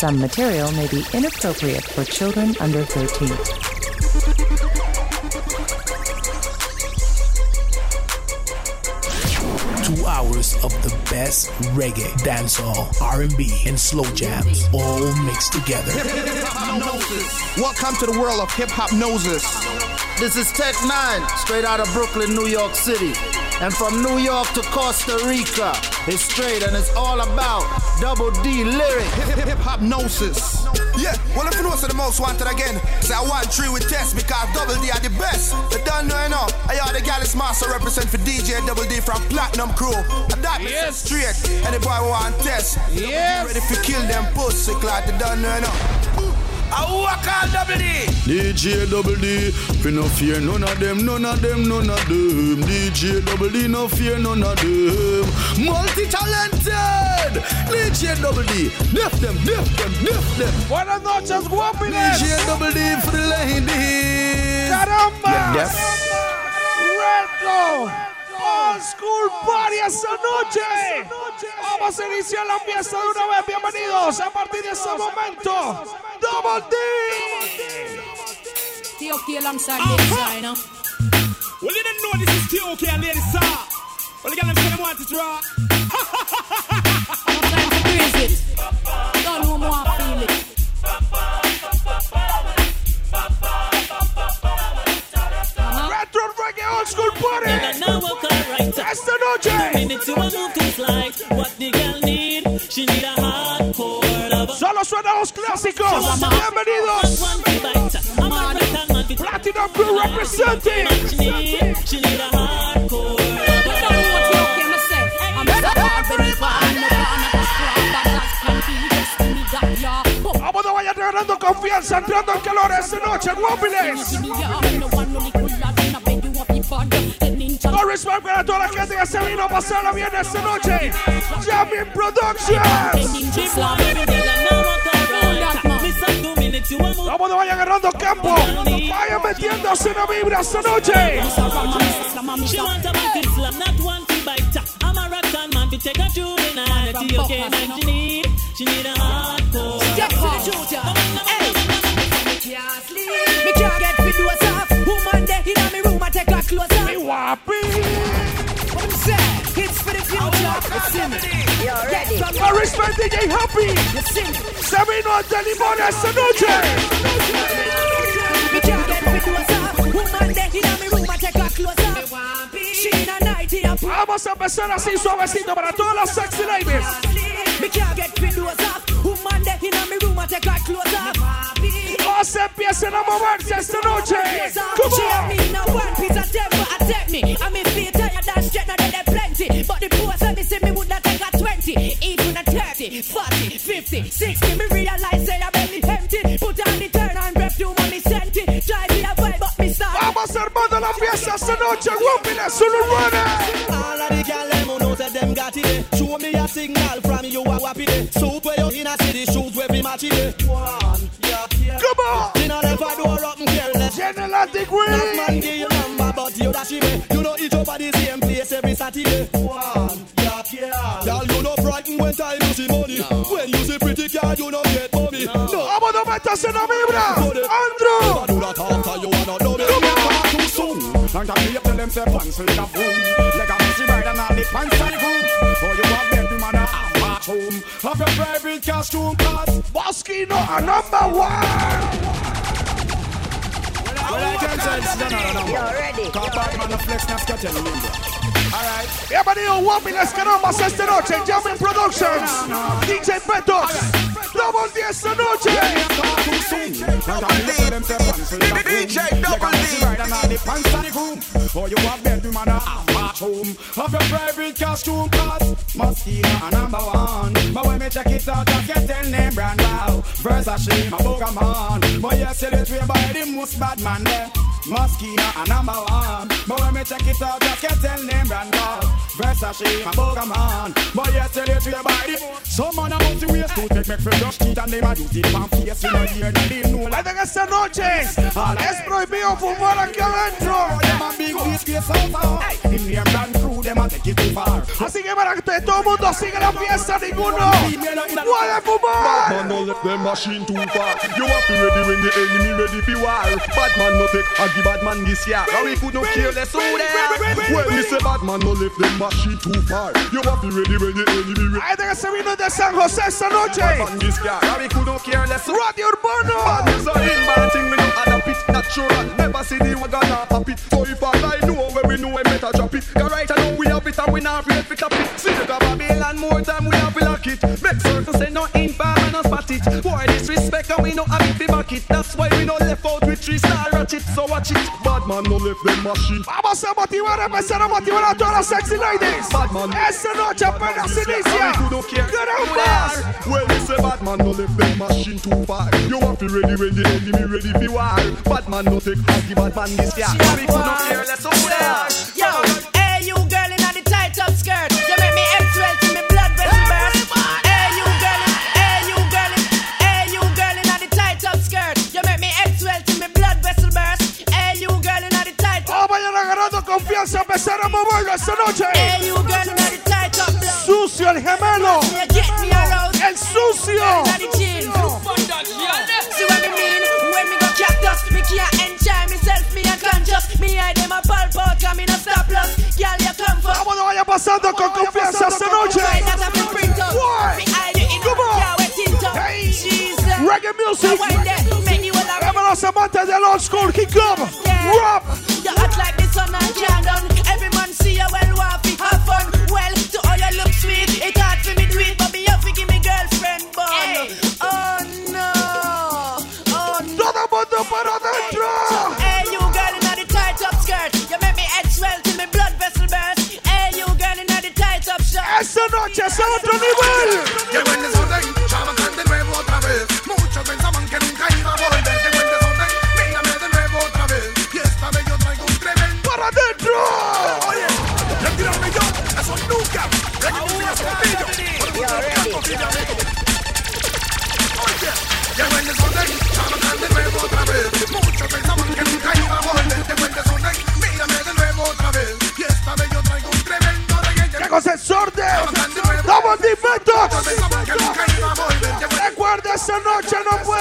Some material may be inappropriate for children under 13. Two hours of the best reggae, dancehall, R&B, and slow jams, all mixed together. Welcome to the world of hip hop noses. This is Tech Nine, straight out of Brooklyn, New York City. And from New York to Costa Rica, it's straight and it's all about Double D lyric. Hip hop noses. Yeah, well, if you know, so the most wanted again. Say I want three with test because Double D are the best. They don't know enough. I are the Gallus Master represent for DJ Double D from Platinum Crew. And that yes. straight. Any boy who want test. Yes. Ready to kill them pussy clot. They don't know enough. I walk on double D. DJ Double D, we no fear none of them, none of them, none of them. DJ Double D, no fear none of them. Multi-talented, DJ Double D, lift them, lift them, lift them. Buenas noches, guapiles. DJ Double D for the ladies. Caramba. Yes. Retro. Old School Party esta noche. Vamos a iniciar la fiesta de una vez. Bienvenidos a partir de ese momento. Double D. T.O.K. alongside. Well, you didn't know this is T.O.K. and Lady Star. Well, want time to praise it. Don't know more feel it. Reggae Old School Party. Esta noche. Minutes you want move to slide. What the girl need? She need a hardcore lover. Solo suenan los clásicos. Bienvenidos. Platinum Crew representing. She need, she need a hardcore Don't know what T.O.K. me say. I'm so already fine. No plan at the scrap, but that's plenty. Just give me that, yeah. Vamos a vaya ganando confianza, entrando en calor esta noche, guapiles. Give me yeah. No one no liquid lad in a bed, you want me bad. Let me in No respect para toda la gente que se vino a pasarla bien esta noche. Jamming Productions. Vamos a vaya agarrando campo. Vaya metiéndose en la vibra esta noche. She want a man to slam, not one to bite. I'm a rock and man to take a juvenile. T.O.K. man she need, she need a hardcore. Step to the Georgia. Hey. Me can't get videos I take clothes off. Me wappy. What I'm saying? For the future. You see me? You're ready. I respect DJ Happy. You see me? Se vino ante limón esta noche. Me can't get videos off. Woman in me room, I take her clothes off. She a a Vamos a empezar así suavecito para todas las sexy ladies. Me can't get videos off. Woman there in me room, I take her clothes off. O se empiecen a moverse esta noche. Come on. and me no one piece of temper attack me. I me feel tired and straight now they plenty. But the boys when me see me would not take a 20, even a 30, 40, 50, 60. Me realize say I a vibe but me start. Vamos armando la fiesta esta noche, guapiles, solo rueda. All of the girl them who know that them got it. eh. Show me a signal from you a wappy day. Soup where you in a city, shoes where we match it. One, yeah, yeah. Come on. You know left a door up and careless. General degree. Not man give you number, but you dash it. eh. You know each at the same place every Saturday. One, yeah, yeah. Girl, you no frightened when time you see money. When you see pretty girl, you no get money. No. Vamos a meterse en la vibra. Andrew. Never do that after you are not done. Come on. Too soon. Long time me up tell them say pants like a boom Like a messy ride and all the pants on the groom For you have bedroom and a half bathroom Have your private costume class Moschino a number one. Well I can say it's another number You're ready Call bad man a flex na sketch in Alright Bienvenido, guapiles, carambas, esta noche. Jamming Productions. DJ Ventox. Double D esta noche. DJ Double D Ride and all the pants on the For you have bedroom and a half bathroom Have your private costume class Moschino a number one But when me check it out I get tell name brand wow Versace my Pokemon But yes you it way by the most bad man there Moschino a number one But when me check it out I get tell name brand wow Versace my Pokemon. But yes tell you way by the Some man a must waste to take me for brush teeth And them a use it for face. You know hear that they know like esta noche es prohibido fumar aquí adentro. them a big disgrace out In name brand crew them a take it too far. Así que para que todo el mundo siga la fiesta, ninguno puede fumar. Bad man no left them machine too far. You have to ready when the enemy ready for war. Bad man no take a give bad man this year. Now we could no less who there. Well, me say bad man no left them machine too far. You have to ready when the enemy ready. Hay que se vino de San José esta noche. Bad man this year. Now we could no care less who. Radio Urbano. News are in bad thing. Me no add up it. Natural. Never see the wagon it. So if I lie, know where we know we better drop it. Cause right now we have it and we not ready to top it. See the Babylon more time we have to lock it. Make certain say no infam and no spot it. Boy disrespect and we no have it be back it. That's why we no left out with three star ratchet. So watch it. Bad man no left them machine. Vamos a motivar, a empezar a motivar a todas las sexy ladies. Bad man. Esta noche apenas inicia. Carambas. Well, we say bad man no left them machine too far. You have to ready when the enemy ready for war. Bad man no take cocky, bad man this year. We could not care less who there. Yo, hey you girl in the tight top skirt, you make me X12 a pulp out, 'cause me no stop loss. Girl, you come for. Vamos, no vaya pasando con confianza esta noche. Right, that a fi print out. Why? Me eye the Hey, you girl in the tight top skirt, you make me head swell till me blood vessel burst. Hey, you girl in the tight shirt. Esta noche a otro nivel.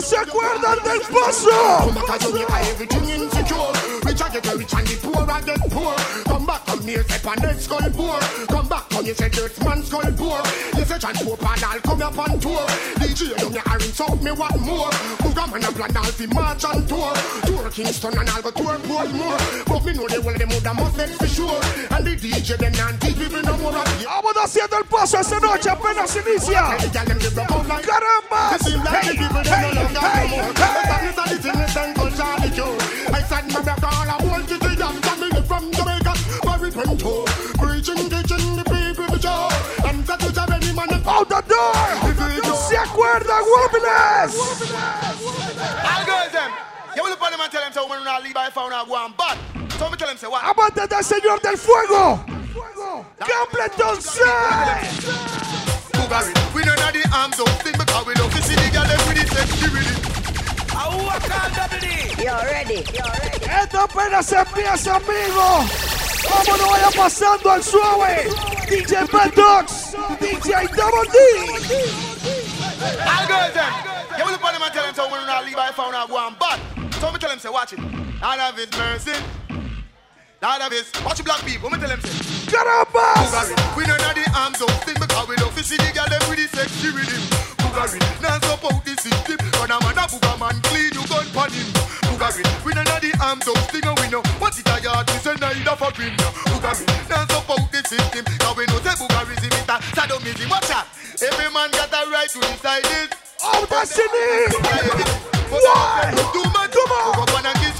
¿Cuántos se acuerdan del paso? Come back, come near, step on that skull poor. Come back, come you say dirt man skull poor. You say transport pan, I'll come up on tour. DJ, you me orange out, me want more. Booga man a plan, I'll fi march on tour. Tour Kingston and I'll go tour Portmore. But me know they will, them woulda must let for sure. And the DJ, them not teach people no more. Vamos haciendo el paso esta noche, apenas inicia. Carambas. It seem like the people they no longer know more. The sadness of the sickness and culture the cure. I said my brother all I want to the young Out the door. ¿Se acuerdan, Guapiles? All girls them. You will upon them and tell them so when not leave by phone or go on but so me tell them say what Amantes del Señor del Fuego. Capleton says. Bugari We don't have the arms up thing because we love to see the girl them with the sexy with it Esto apenas empieza, amigo. Vámonos, vaya pasando al suave. DJ Ventox. DJ Double D. Them. You will upon them and tell them so when not leave by phone or go on but so me tell them say watch it Lord of his mercy Lord of his watch black people me tell them say Carambas. Bugari We don't have the arms up thing because we to see the girl them with the sexy rhythm Bugari Now support the system Run a man a booger man clean you gun pon him Bugari Boogarin, we know the arms up, sting we know. What it a yard, we say neither for green. Boogarin, dance up out the system. Now we know say Boogarism is a sadomism. Watch out, every man got a right to decide it. Oh, destiny! Why? Too much, come on.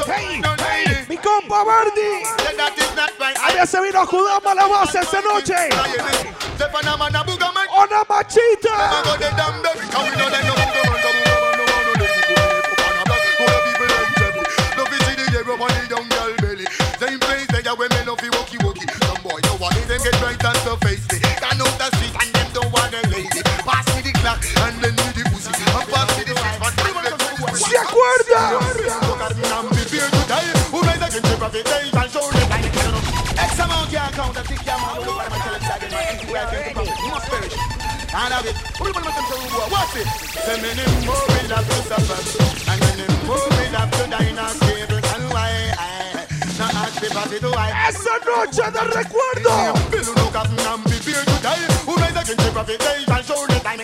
Hey, hey, mi compa Verdi. That is not right. Había se vino a judarme base esta noche. Una. Same place they are women of you walkie walkie. Some boy no one them get right and so face me. Can out the street and them don't want a lady. Pass me the clock and then me the pussy. And pass me the switch and then me the ¿Se acuerda? Who made the country profit? They can show the line. X amount can't count. I think man. Look at my television. Where I came to. You must perish. And have it. Who do you want to do? What's it? Me more oh, will have to suffer. And me more oh, will have to die in a Esa noche de recuerdo. Bill no captain and be fear to die. Who made the country profit? They can show the time.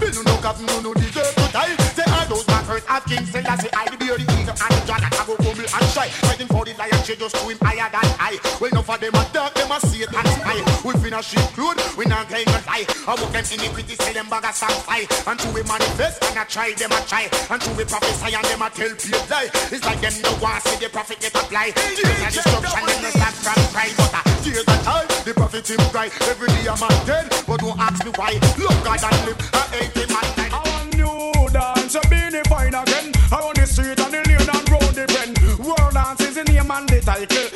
Bill no captain no deserve to die. Say all those backers at King Selassie. I the beer, the eater and the dragon. I go humble and shy. Fighting for the lion. She just to him higher than I. Well, enough of them a dark. Them a see it and spy. We finna sheep clothes. We not going to lie. I walk them iniquity. Say them bag a fly. And to we manifest and I try. Them a try. And to we prophesy and them a tell people lie. It's like them no want see the prophet get apply. Tears and destruction. Them no stop from cry. But uh, a tears and time. The prophet him cry. Every day a man dead. But don't ask me why. Love God and live. I hate him and die. I want new dance, a beanie fine again. I on the street and the lane and road the bend. World dance is the name and the title.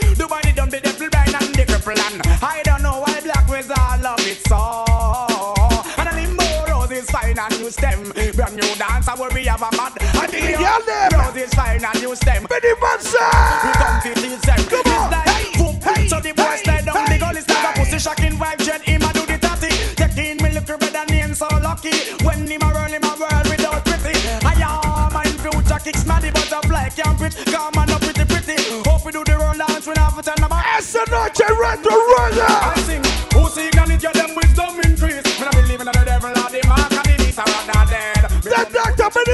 Fine and new stem. Brand new dance, I will be have a mad. And the Y'all them. roses fine and new stem. Benny Mansa. We come to teach them. Come on. Hey, hey, so the boys slide down the gully, start a pussy shocking vibe. Jen him a do the tatty. Taking me little better name so lucky. When him a roll him a world without pretty. I am my future kicks smaddy butterfly can't breathe. Come on up pretty pretty. Hope we do the roll dance when I have a turn about. Esa noche retro runner. I sing. Who sing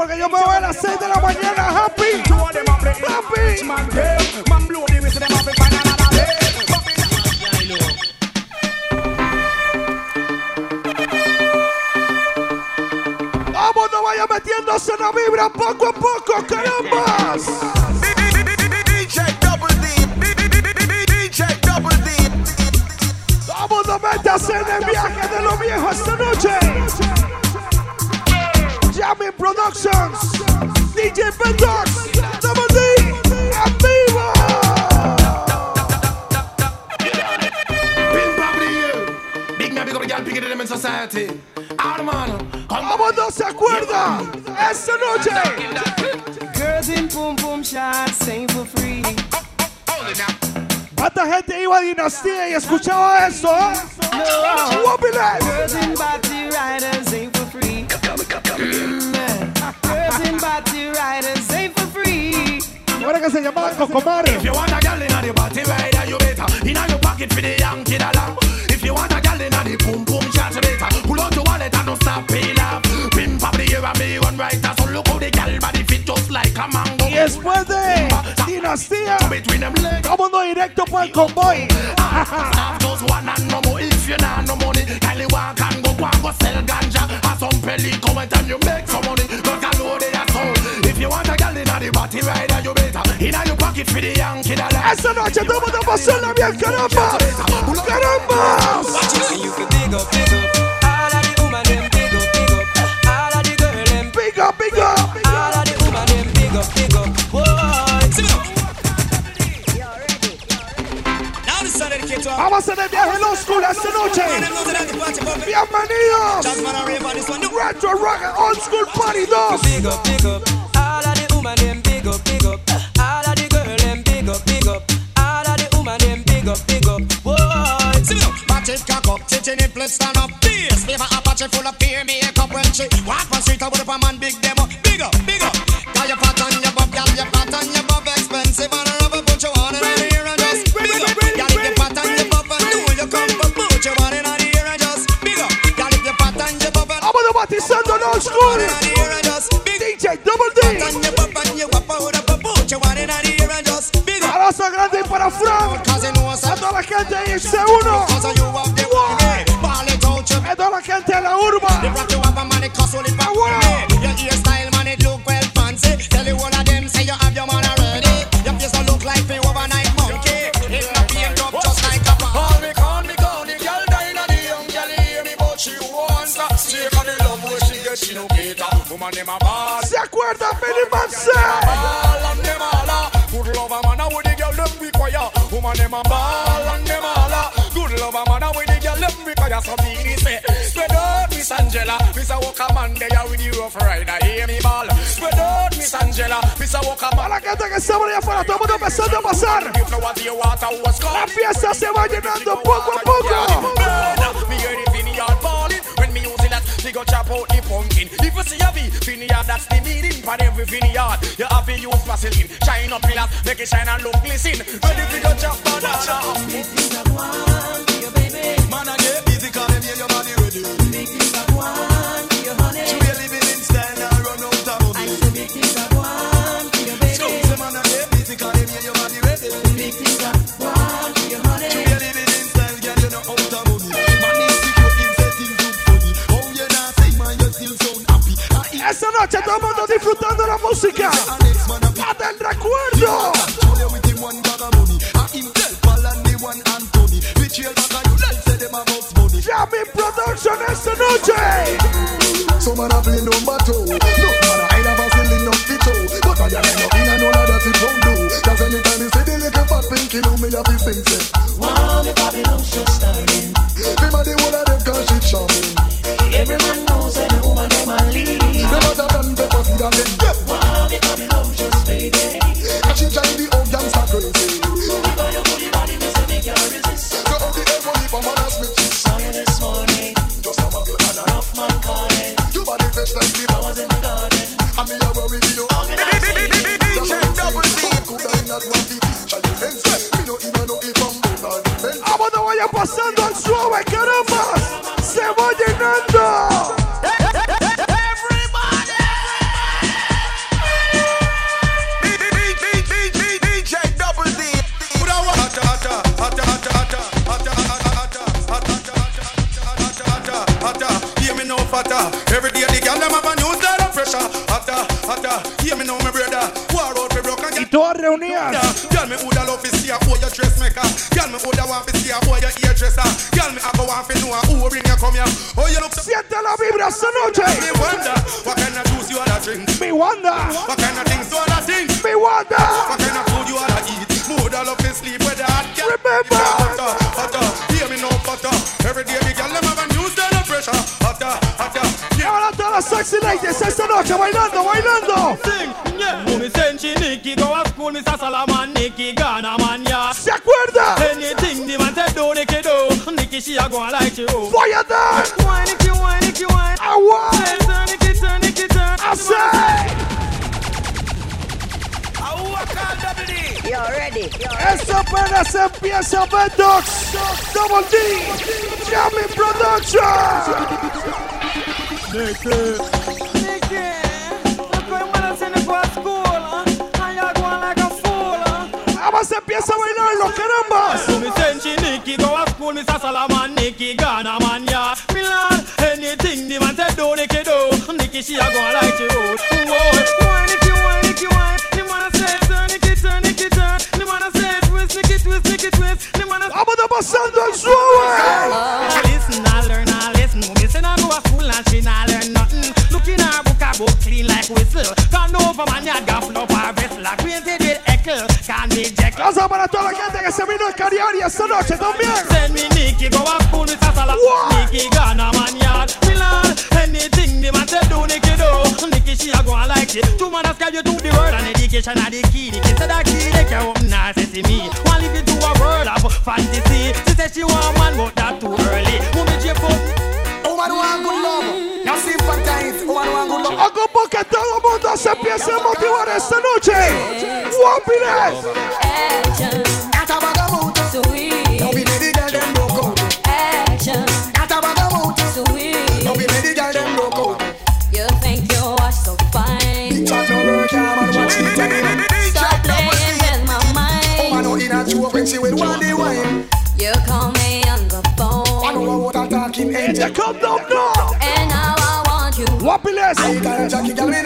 porque yo me voy a las 6 de la mañana. Happy. Two of them a play Happy. Man game, man blow the whistle them up and find another day. Vamos, no vaya metiéndose en la vibra poco a poco, carambas. DJ Double D. DJ Double D. Vamos, no metas en el viaje de los viejos esta noche. Jamming Productions, DJ Ventox, Double D, en vivo. Big Babri, Big man, big up the girl, bigger than them in society. All the man, come Vamos, no se acuerda. Esta noche. Girls in boom boom shots, sing for free. ¿Cuánta gente iba a Dinastía y escuchaba eso? No. Whoopie Girls in body riders ain't for free. Man. Girls in body riders ain't for free. ¿Cómo era que se llamaba Cocomar? If you want a girl inna the party rider, you better inna your pocket for the young kid along. If you want a girl inna the boom boom shots, you better pull out your wallet and don't stop pay laugh. Pimp up the air and me run right so look how the girl body fit just like a mango. Y después de Dinastía, legs. vámonos directo para el convoy. Have just one and no more if you not school esta noche. Bienvenidos. Retro Ragga Old School Party 2. Big up, big up. All of the woman them big up, big up. All of the girl them big up, big up. All of the woman them big up, big up. Whoa. Cock up, titty nipple stand up. This me for a patch full of peer makeup when she walk on street. I put up a man big demo. one. DJ Double D. A nossa grande para Fran. A dona canta aí, isso é uno. Ball ¿Se acuerdan Benny Manse? Ball and them all a Good lover man a with the girl them require? Woman them a ball and them all a Good lover man a with the girl them require? So me say Spread out Miss Angela. Miss a walker man there with the rough rider. Hear me ball. Spread out Miss Angela. Miss a walker man. A la gente que estamos allá afuera, todo mundo empezando a pasar. La fiesta se va llenando poco a poco. Me hear the vineyard balling when me using that. Me go chop out the pumpkin. You see a V, vineyard that's the meaning for every vineyard. You have to use Vaseline, shine up pillars, make it shine and look glisten. When if you go chop banana, noche todo el mundo disfrutando la música. La del recuerdo. Jamming Production esta noche. Some man a play number two. No man a hide a Vaseline up the toe. But I am not in a none that it won't do. Cause anytime you see the little fat pinky, know me have to sing bailando, bailando. Sing, yeah. Me Senchi, Nicky, go to school, Mr. Salaman, Nicky, Ghana man, yeah. ¿Se acuerda? Anything the man said do, Nicky do. Nicky, she a go like you. Fire that. Why Nicky, why Nicky, why? I want. Turn, Nicky, turn, Nicky, turn. I say. You're ready. Esa empieza a ver Double D. Jamming Productions. Make. I said, a away now, look me send she Nicky, go Ghana, man, yeah. Milan, anything the man said, do, Nicky, do. Nicky, she a go like you, road. Why, Nicky, why, Nicky, why? The man a say turn, Nicky, turn, Nicky, turn. The man a say twist, Nicky, twist, Nicky, twist. The man said, I'm gonna bust on the show, eh? Listen, I learn, I listen. Me say, I go to school, and she not learn nothing. Look in her book, I go clean like whistle. Turn over, man, you got can't Jekyll. Gracias para toda la gente que se vino a Cariari esta noche también. Send me Nikki go a school with Sasala. Nikki Ghana man yard. Milan, anything the man say do, Nikki do. Nikki she a go and like it. Two man ask you to the word and education are the key. Nikki said that key they can open now say me. One leave it to a world of fantasy. She said she want man but that too early. Hago porque todo el mundo se empiece a motivar esta noche. Guapiles. That a vagabond. Sweet. Now we let the girl them broke out. Action. That a vagabond. Sweet. Now we let the girl them broke out. You think you are so fine. Bitch, I know her calm and watch it time. Stop playing with my mind. Oh, I know in a joke when she will want the wine. You call me on the phone. I know what I'm talking angel. Come down now. And now I want you. Guapiles.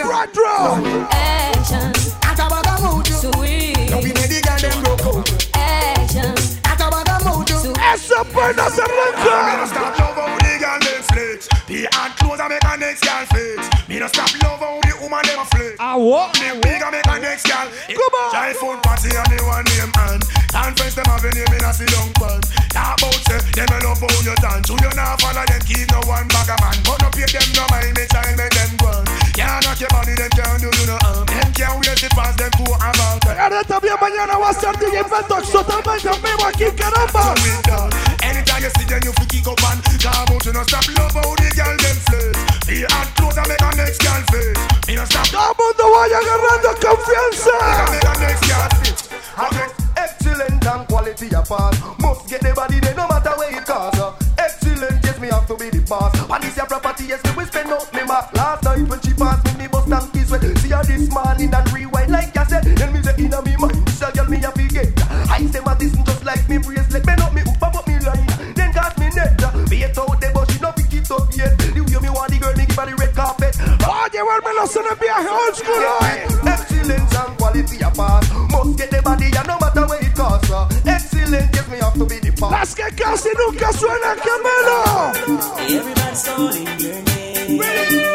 Right draw. Action. That a vagabond. Sweet. Now we let the girl them broke out. Action. That a vagabond. Esa perna se arranca. Stop love how the girl them flex. The hard clothes I make a next girl flex. Me no stop love how the woman them flex. Ah what? Me wig I make a next girl. Come on. Try phone party and the one name and conference them have a name in a sit down pan. Talk about say them a love how you dance. You not follow them keep no one bag a man. But no pay them no mind me Can't knock your body them can't do you no harm. Them can't wait it past them go about. Ahora también mañana va a ser DJ Ventox totalmente en vivo aquí, caramba. Anytime you see them, you fi kick up and Talk about you no stop love how the girl them flex The hard clothes I make a next girl face Me no stop Todo el mundo vaya agarrando confianza. make a next girl fit Excellent and quality apart. Must get the body there no matter where it costs. Excellent, yes, me have to be the boss. And this your property, yes, me will spend out me mark. Last night when she passed me, me bust and kiss when See her this morning and rewind like I said. Then me say inna me mind, this a girl me a forget. I say my this just like me bracelet. Bend up me hoop up up me line. Then cast me net. Beat out the but she no pick it up yet. The way me want the girl, me give her the red carpet. Oh, llevármelos en el viaje old school hoy. Excellence and quality apart. Must get the body and no matter where it costs. uh. Excellent, yes, me have to be the boss. Las que casi nunca suenan, Camelo. Everybody's calling your name.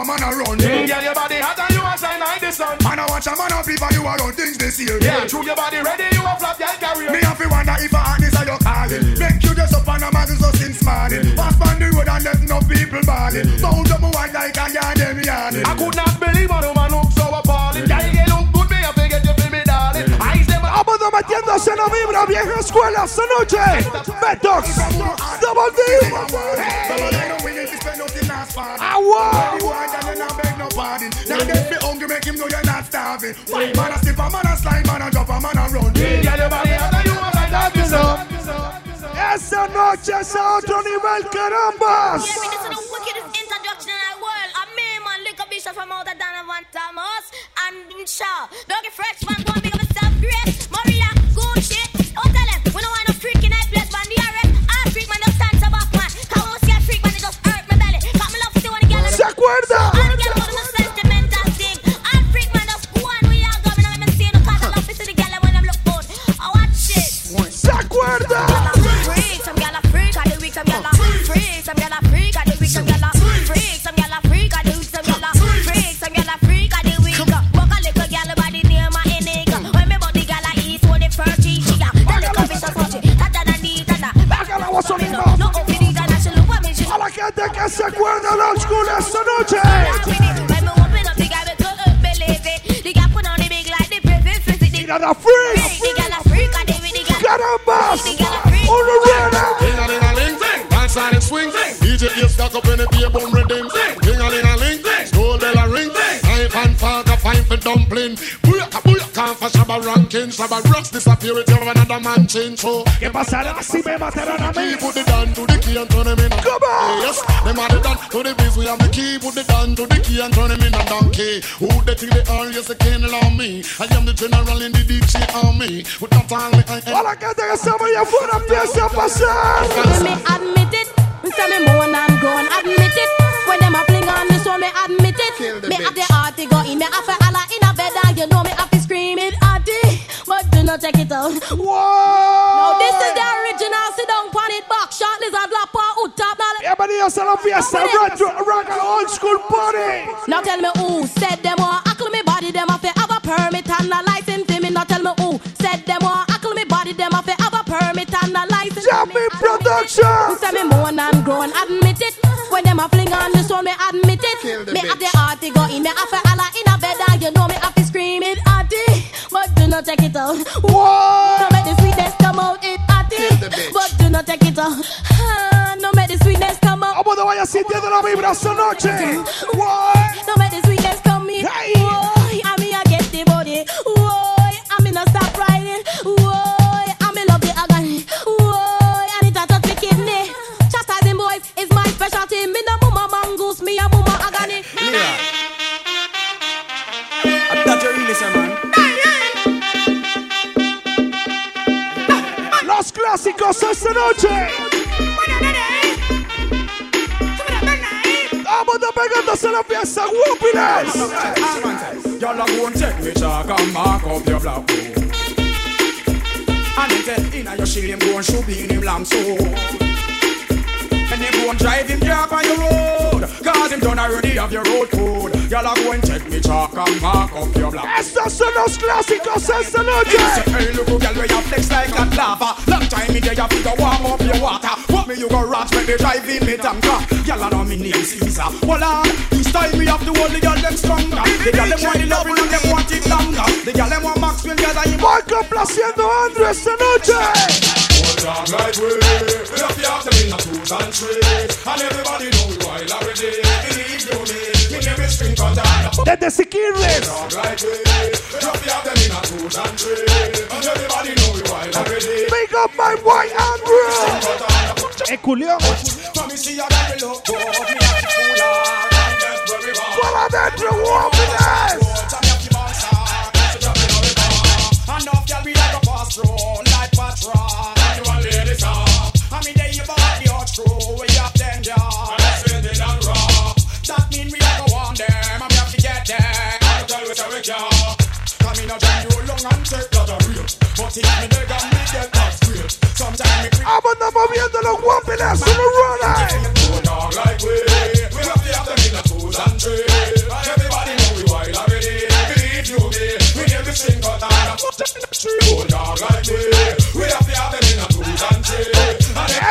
a a man a run. Girl, your body hot and you a shine like the sun. Man a watch a man a peep and you a run things this year. Yeah, true, your body ready, you a flop, girl, carry on. Me have to wonder if a hotness are your calling. Make you just up on a man so since morning Pass on the road and there's no people balling Bound up one like a yard them yarding I could not believe what a woman look so appalling. Girl, Vámonos metiéndose en la vibra, vieja escuela, esta noche. Ventox. Double D. Me you a like that, you know. Esta noche es a otro nivel, carambas. Of Dana Van Thomas and Shaw. Doggy fresh and big myself, great. Maria, good shit. Don't tell them, we don't want no freaking night place, man. The arrest, all freak back, man. See a freak man, it just hurt my belly. Got love to girl ¿Se? The weak, the gyal. Carambas. The gyal a freak. Uno rueda. Ding-a-ling-a-ling, dance and swing. DJ you stuck up in the beer redeem. Ranking. Shabba Ranks disappear with you another man change. So, ¿Qué pasará si me matarán a mí? key put the down to the key and turn him in. Come on. Yes, them are the down to the biz. We have the key, put the down to the key and turn him in a donkey. Who they think they are? Yes, they can't allow me. I am the general in the deep sea army. With that all I A la gente que estamos allá afuera empieza a pasar. Let me admit it. Me say me moan and groan, admit it. When them a fling on this one, me admit it. Me have the heart to go in, me have to holla in a bed and you know me have to scream it, Addy. But do not check it out. Whoa! Now this is the original, sit down, pan it back, shot lizard, lap, hood top, Bienvenidos a la fiesta Retro Rock and Old School Party. Now tell me who said them want ackle me body, them have to have a permit and a license for me. Now tell me who said them want ackle me body, them have to have a permit and a license for me. Production. Who say me moan and groan, admit it. When them a fling on the soul, me admit it. Me bitch. have the heart to go in, me have to holla in a bed, and you know me not take it out. What? No make the sweetness come out, it hearty. But do not take it out. Ah, No make the sweetness come out. Vamos, no vayas sintiendo la vibra esta noche. No make the clásicos esta noche. Vamos a pegándose a la fiesta, Guapiles. Y'all a go and take me chalk and mark up your black book. And then tell inna your shield him go and shoot in him lamb so. And go and drive him car on your road. Cause him done already have your road code. Y'all a go and take me chalk and mark up your black Estos son los clásicos esta noche. Hey, look, girl, where you flex like a lava. Long time me there, you figure warm up your water. What me you go rot when me drive in me tanker? Y'all know me name Caesar. Well, on, this time me have to hold the girl them stronger. The girl them want the loving and them want it longer. The girl them want Maxwell, girl, I am. Voy complaciendo a Andrew esta noche. On like we, we have to have them in a twos and threes. And everybody know we wild already. Believe you me, me name is String Cutter. Desde Siquirres. Hold on like we, we have to have them in and threes. And everybody know we wild already. Big up my boy Andrew. Eh, culión. Para adentro, Guapiles. And And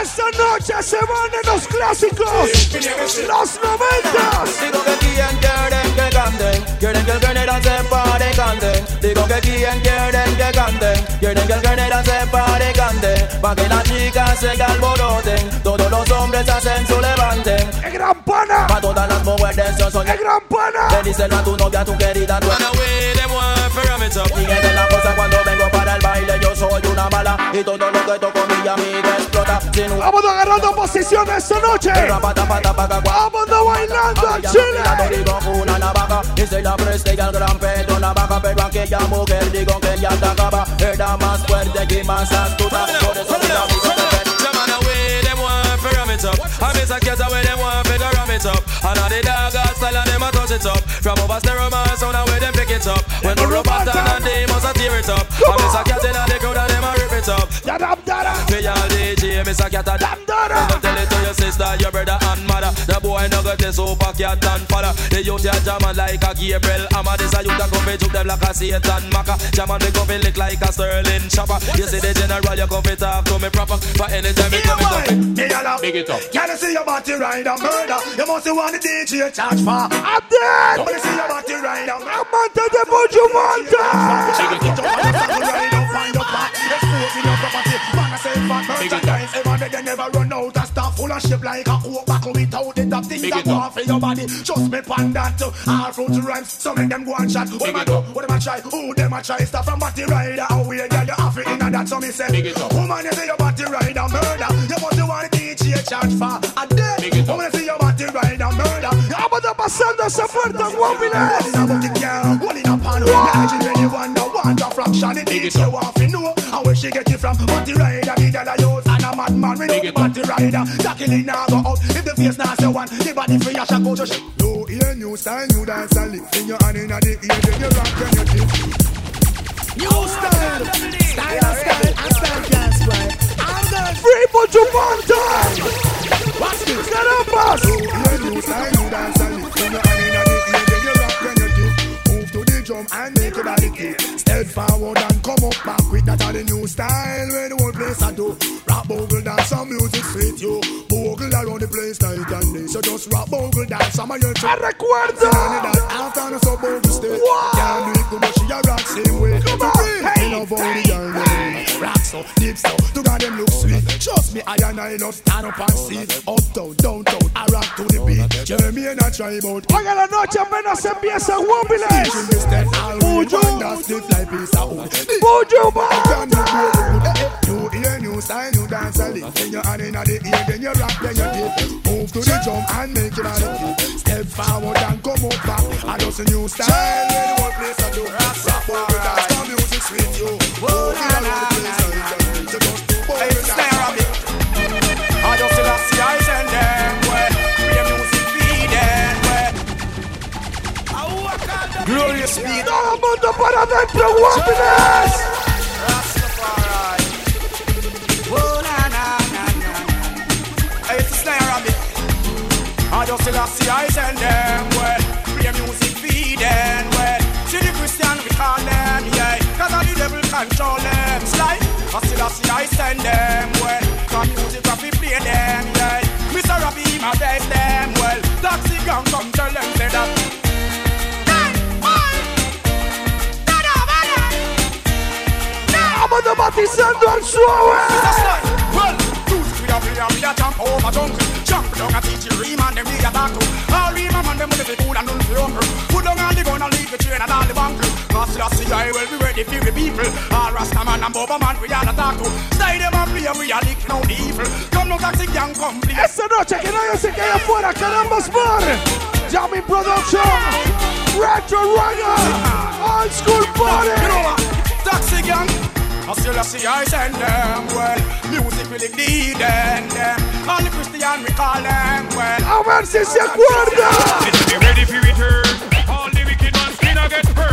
Esta noche se van en los clásicos. Los noventas. Digo que quien quieren que canten, quieren que el general se pare y cante. Digo que quien quieren que canten, quieren que el general cante. Pa' que las chicas se alboroten, todos los hombres hacen su levanten. ¡El gran pana! Pa' todas las mujeres yo soy ¡El gran pana! Le díselo a tu novia, a tu querida, tu Dije de la cosa cuando vengo para el baile, yo soy una bala. Y todo lo que toco mi amiga explota. Sin un Vamos agarrando posiciones esta noche. Vamos bailando a Chile. digo una navaja y se la preste y al gran Pedro navaja pero aquella mujer digo que ya te acaba era más fuerte y más astuta I miss a cat away, them want to ram it up. And all the dog style and them a touch it up. From over stereo man sound and where them pick it up. When the robot and they must a tear it up. I miss a cat in the crowd and them a rip it up. Me all DJ, miss a cat a dam dada. Go tell it to your sister, your brother and mother. The boy no got the super cat and father. The youth ya jamming like a Gabriel Amma. This a youth a come fi juke them like a Satan Maka. Jamming me come fi lick like a Sterling Chopper. You see the general, you come fi talk to me proper. But anytime me come, me come fi Big it up. Can you see your body ride a murder? You must want the DJ charge for. I'm dead. Come and see your body ride a murder. Amante de Buju Banton. They never run out of stuff full of shit like a coke buckle without the top thing that go off for your body. Just me pan that to all fruit rhymes. Some of them go and shot. What them a do? What them a try? Who them a try? Stuff from body rider. How we get you off it in that? So me say, woman, you say your body rider murder. You must want the DJ charge for a day. Woman, you say your body rider murder. Vamos pasando esa puerta, Guapiles. Holding up on Imagine when you wonder want a fraction It needs you off you know And where she get it from Body rider The girl a use And a madman We know body rider. Tackling now go out. If the face now say one The body free a shot go to shit. New ear, new style, new dance and lick. In your hand in the ear, then you rock, then you dip. New oh, style. Style and style And style can't spoil I'm the Free Buju Banton. Watch this. Get up, new style, new dance and lick. When you're hand The drum and make your body kick. Step forward and come up back with that are the new style where the whole place I do. Rap bogle dance, some music sweet you. Bogle around the place night and day. So just rap bogle dance, some of your I recuerdo. After no so bogle stay. Can't do it but she a rock same way. Come on, hey. In a body girl, rock so deep so. To God them look sweet. Trust me, I and I love stand up and see. Uptown, downtown, I rock to the beat. Jeremy and I try about. Oiga la noche apenas empieza Guapiles. Buju. Buju, You hear new style, new dance a lick. Then you hand in the ear, then you rock, then you dip. Move to the drum and make it kick. Step forward and come up back. I just a new style, whole place I do. Rap over dance, come music sweet you. Oh, na na na Hey, snare of. I just see that see eyes and them way. Play music feed them way. Glorious speed. Todo mundo para adentro, Guapiles. Oh, na, na, na, na. It's the snare of it. I just see that eyes and them. Play music feed them way. See the Christian we call them, yeah. Cause devil control them. Slide. I see that see eyes and them way. Come music that we play them, yeah. Mr. Robbie, my best them well. Taxi gang come tell them say that. Vamos batizando al suave. Well, music we a play and we a jump over jungle. Jump down and teach you rhyme and them we a talk to. All rhyme and man them will be cool and none for hunger. Put down all the gun and leave the train and all the bunker. Cause the see I will be ready for the people. All Rasta man and Boba man we a the talk to. Stay them and play we a licking out the evil. Come no taxi gang come please. Esta noche que nadie se quede afuera, caramba, Spar. Jamming Production. Retro Ragga. Old School Party. You know what? Taxi gang. I still I see I send them well. Music will lead them. them. All the Christian we call them well. A ver si se acuerda. Be ready for return. All the wicked ones finna get purged.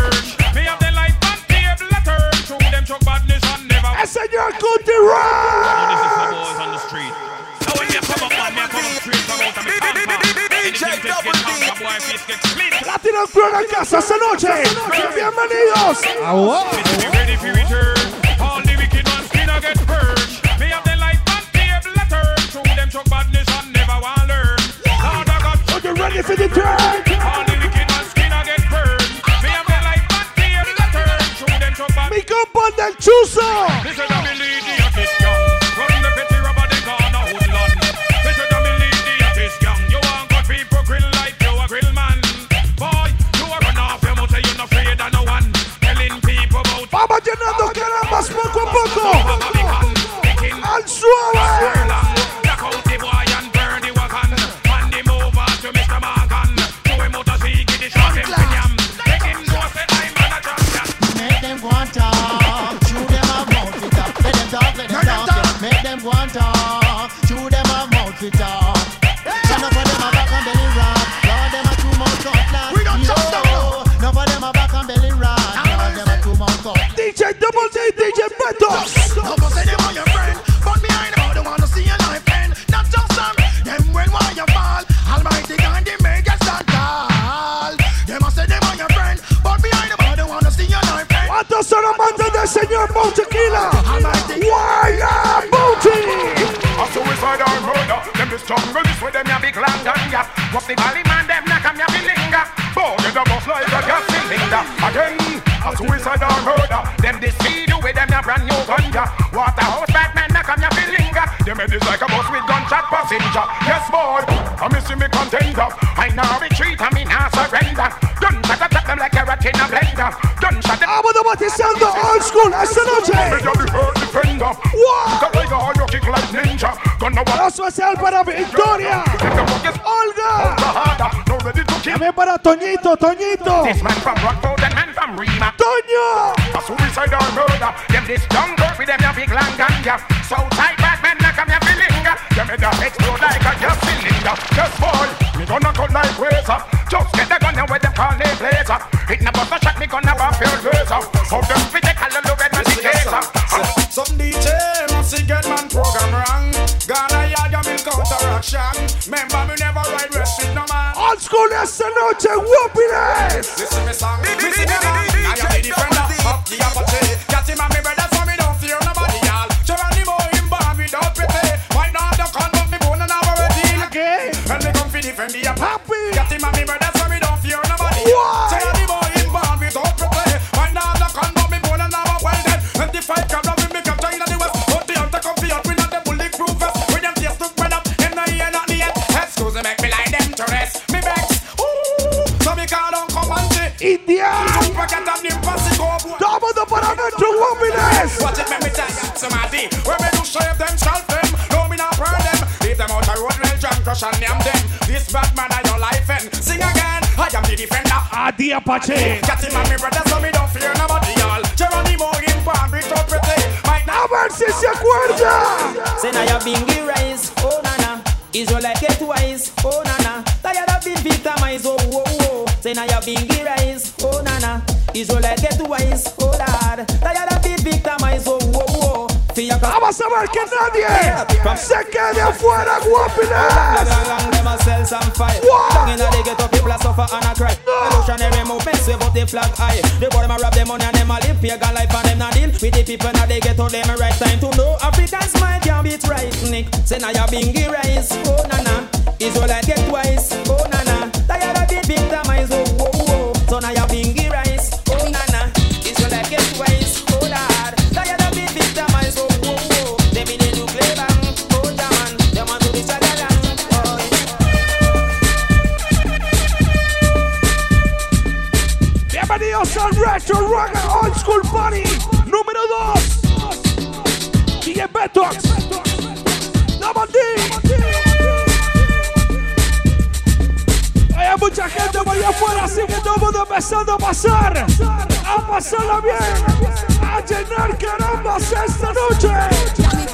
And never. El señor Cutie Now this is boys on the street. Come en casa noche. Bienvenidos. Ready for. All the wicked ones get have the. Them badness and never want learn. I you ready for the turn? Del Chuzo. Jungle, this way them ya big and ya. What's the valley man, them na come ya be linger. Get a bus like a gas cylinder. Again, a suicidal murder. Them this feed you with them ya brand new gun ya. Waterhouse Batman na come ya be linger. Them head is like a bus with gunshot passenger. Yes, boy, I miss me contender. I now retreat, I mean I surrender. Gunshot attack them like a rat in a blender. Gunshot them. Vamos batizando Old School esta noche. Defender. Wow. Especial para Victoria. Olga. También para Toñito, Toñito. This action. Remember, me never ride rest with no man. Old school esta noche, whooping ass. Listen me song, listen me song. I am the defender of the opportunity. somebody. When me do shave them, solve them. No, me not burn them. Leave them out the road, well jam, crush and name them. This bad man are your life and sing again. I am the defender. Adi Apache. Catch him and me brother, so me don't fear nobody all. Geronimo in palm, bridge up with Mike now. Avance se acuerda. Say now you're being rise, oh nana. Israelite get wise, oh nana. Tired of being victimized, oh oh oh. Say now you're being rise, oh nana. Israelite get wise. No vas a ver que nadie se quede afuera, guapiles. Revolutionary movements, wave out the flag high. The boy them rob them money and them a live pagan life and them not deal with the people now they get to them right time to know Africans might can beat right, Nick. Say now you bingy rice, oh na na, Israelite get twice, oh na. Retro Rock Old School Party número 2 DJ Betox Double D Hay mucha gente por allá afuera así que todo mundo empezando a pasar. A pasarla bien a llenar carambas esta noche.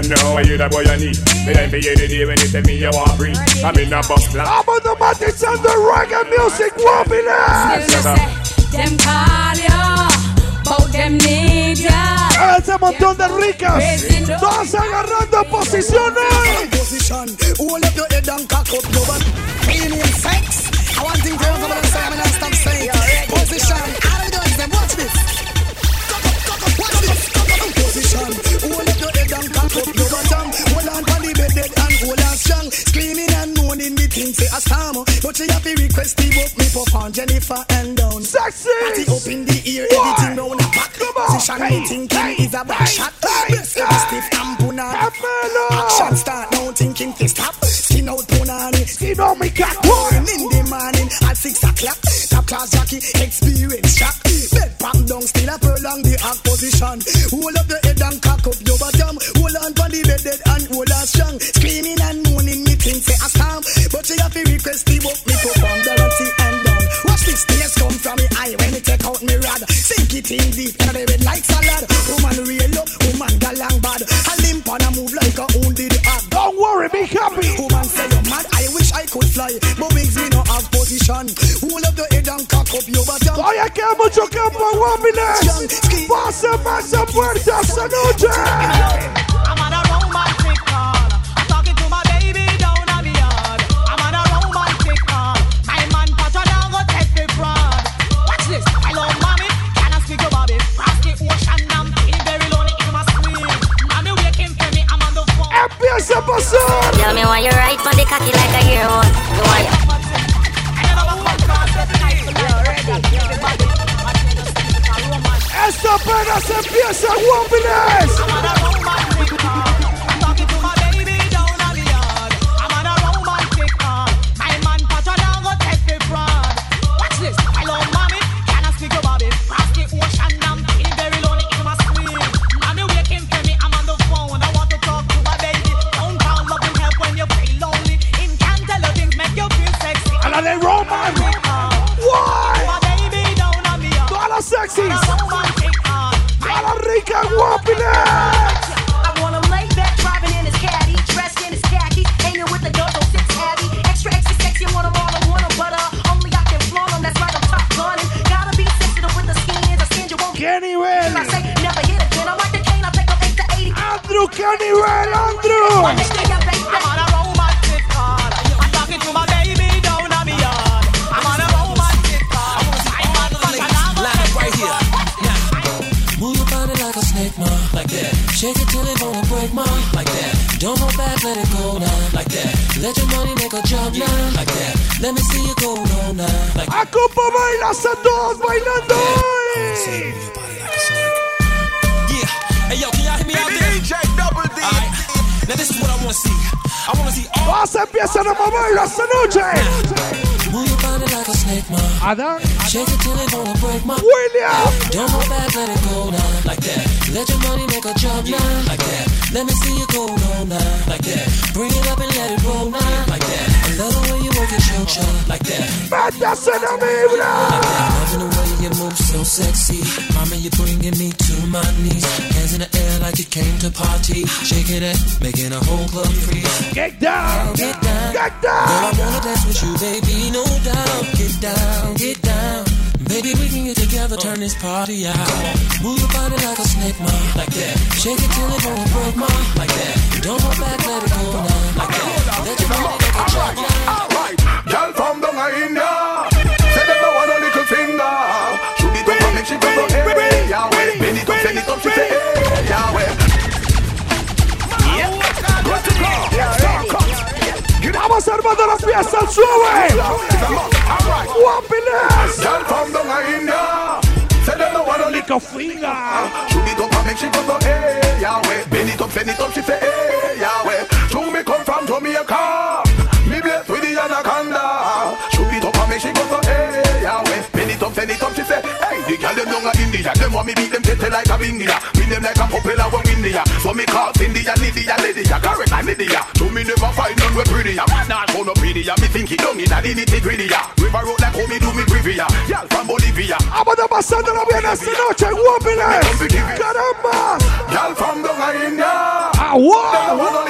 Don't know you the boy you need. Me then for you the day when you tell me you want breathe. I'm in a bus class. Vamos automatizando reggae music, guapiles. On Jennifer and down. Sexy. Party up in the ear, everything round a back. Position me thinking is a back shot. Breast get stiff and punani. Action start now thinking to stop. Skin out punani. Skin out me cock. In the morning at six o'clock. Top class jockey experience shock. Bed back down still a prolong the act position. Hold up the head and cock up your bottom. Hold on for the bed dead and hold on strong. Sink it in deep and I red like salad. Woman real up, woman galang bad. I limp and I move like a wounded hog. Don't worry, be happy. Woman say you're mad, I wish I could fly. But wings me no have position. Hold up the head and cock up your bottom. Todavía queda mucho campo, guapiles. Pase, pase fuerte esta 100%. Tell me why you right on the cocky like a year old. You want? Esta pena se empieza a. move your body like a snake, ma, like that. Shake it till it wanna break, ma, like that. Don't hold back, let it go now, like that. Let your money make a jump now, like that. Let me see you go now, like A copa bailas a todos bailando eh. Now this is what I wanna see. I wanna see all. Empiezan a mover esta noche. Move your body like a snake, ma. Adán. Shake it till it wanna break, ma. William. Don't hold back, let it go now, like that. Let your money make a jump now, like that. Let me see you go now, now, like that. Bring it up and let it roll now, like that. I love the way you work your show, like that. Métase la vibra. Loving the way you move so sexy. Mama, you're bringing me to my knees. Hands in the air like you came to party. Shaking it, making a whole club freeze. Get down. Get down. Get down. Girl, I wanna dance with you, baby, no doubt. Get down, get down. Baby, we can get together turn this party out. Move your body like a snake, ma, like that. Shake it till it won't break, ma, like that. Don't hold back, let it go now, like that. Let your body make a drop down. Alright, girl from down in India. Vamos armando la fiesta al suave. Guapiles. Girl from down in India. Say them no want a little finger. Shoot it up and make she go so hey, Yahweh. Bend it up, send it up, she say hey, Yahweh. To me come from Jamaica. Me blessed with the anaconda. Shoot it up and make she go so hey, The girl them down in India. Them want me beat them tete like a India. Win them like a popular one India. So me call India, Lydia, Lydia, correct and Lydia. To me never find none way prettier. Not gonna prettier. Me think it down in a nitty gritty. River road like how me do me privia. Girl from Bolivia. I'm on the Vamos pasándolo bien esta noche, guapiles. Caramba. Girl from down in India. Ah, wow.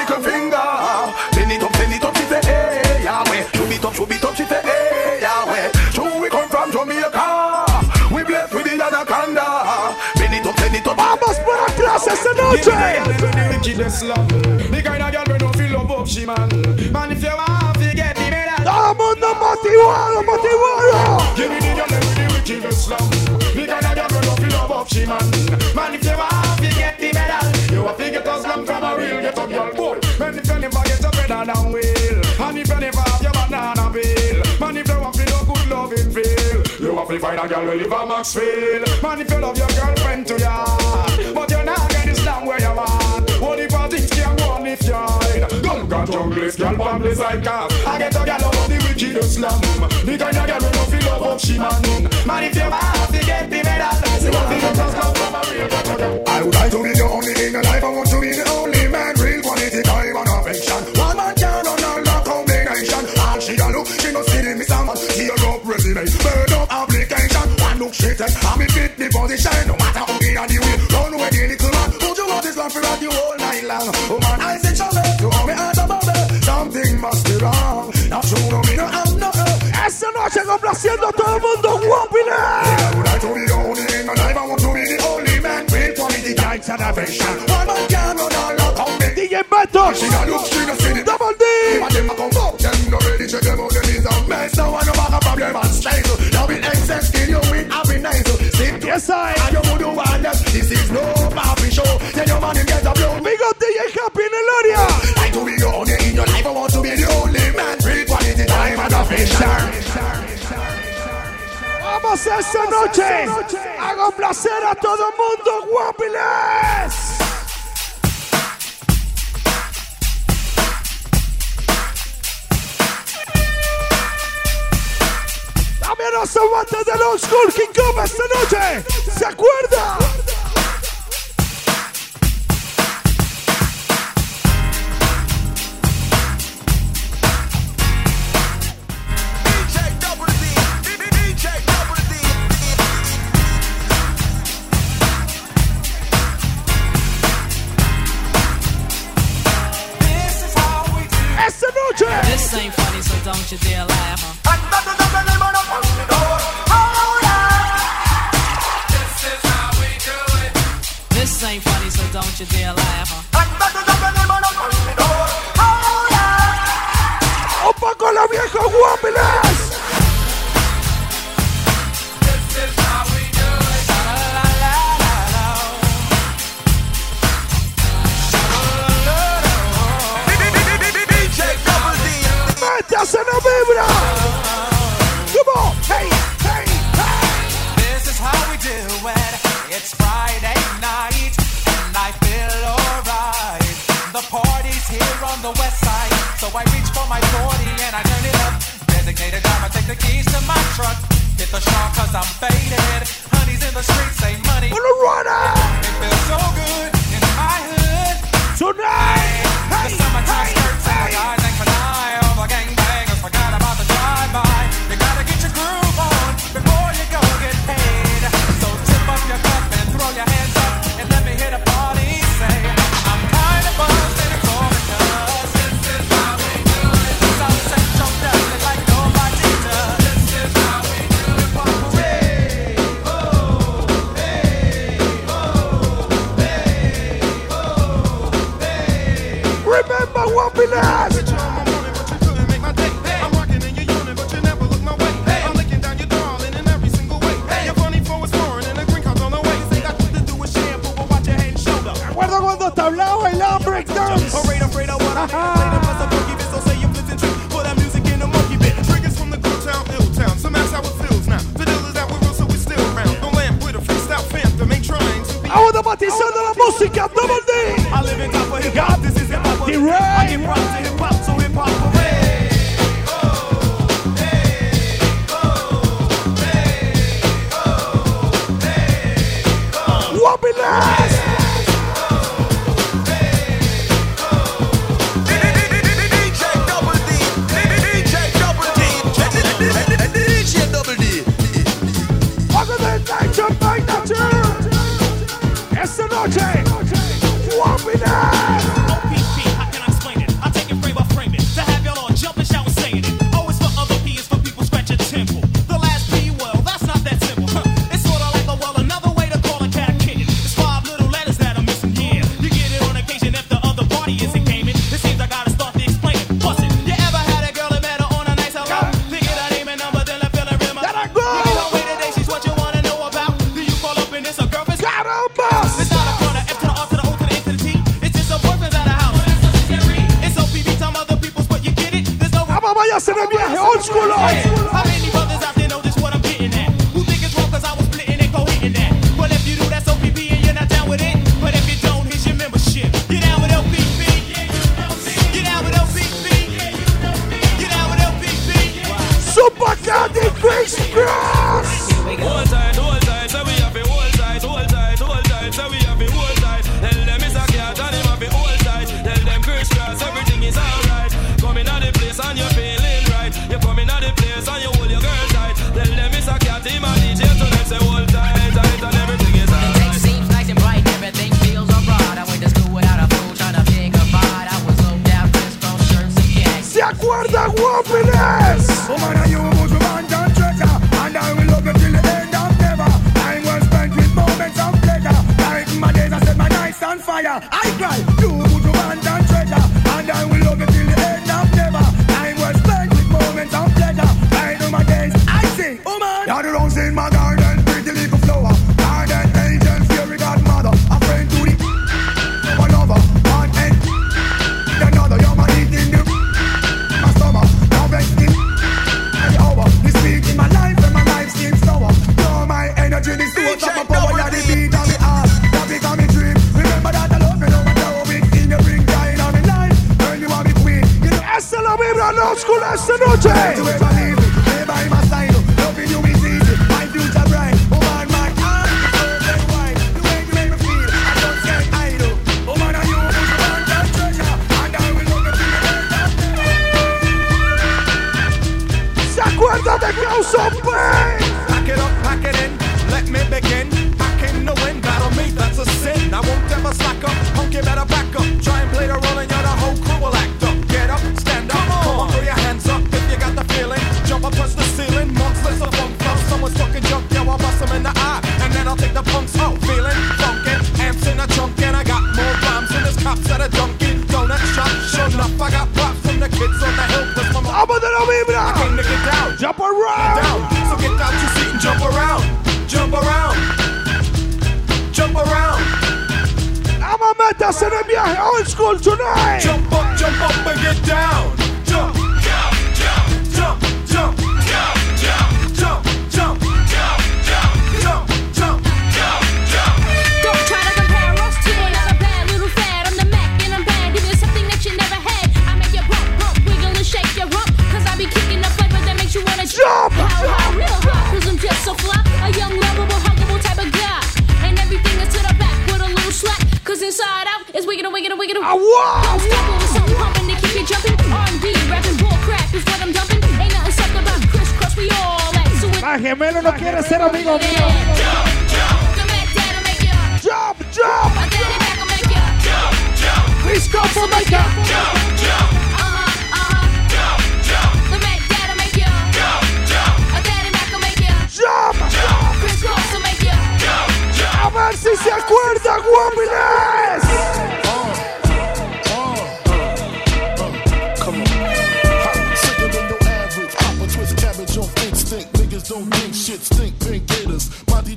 Clase esta noche. Wickedness love. The kind of girl we don't feel love she man. Man if you want to get the medal. Mundo motivado, motivado. Give me the girl with the wickedest love. The kind of girl we don't feel love she man. Man if you want to get the medal. You have to get a slam from a real get up girl boy. Man if you never get better than wheel. And if you never have your banana peel. Man if you want to no good loving feel. You have to find a girl who live a Maxfield. Man if you love your girlfriend to ya. But junglist, girl, from the side cast. I get a girl out of the wicked slum. The kind of girl who don't feel love up she man. Man if you want to get the medal. Want to get a slam from a real girl. I would like to be the only in life. I want to be the only man, real quality time and affection. One man can on all the combination. All she a look, she no see the miss a man. Tear up resume, burn up application. One look she take, I'm in fit the position. No matter how in the way, run away the little man. Would you want this man for you all night long? Wrong. Not true, no me no have no. Esta noche complaciendo a todo el mundo. I would life. I want to be the only man, real quality time and affection. One man can on all the combination. DJ Beto. She a look, she no see Double D. If them a come out, them no ready check them out, them is a mess. No one no back a problem and style. Now with excess skill, you win happy nice. To Yes, I. Vamos esta noche a complacer a todo el mundo, guapiles. También los amantes del old school King Kong esta noche. ¿Se acuerda?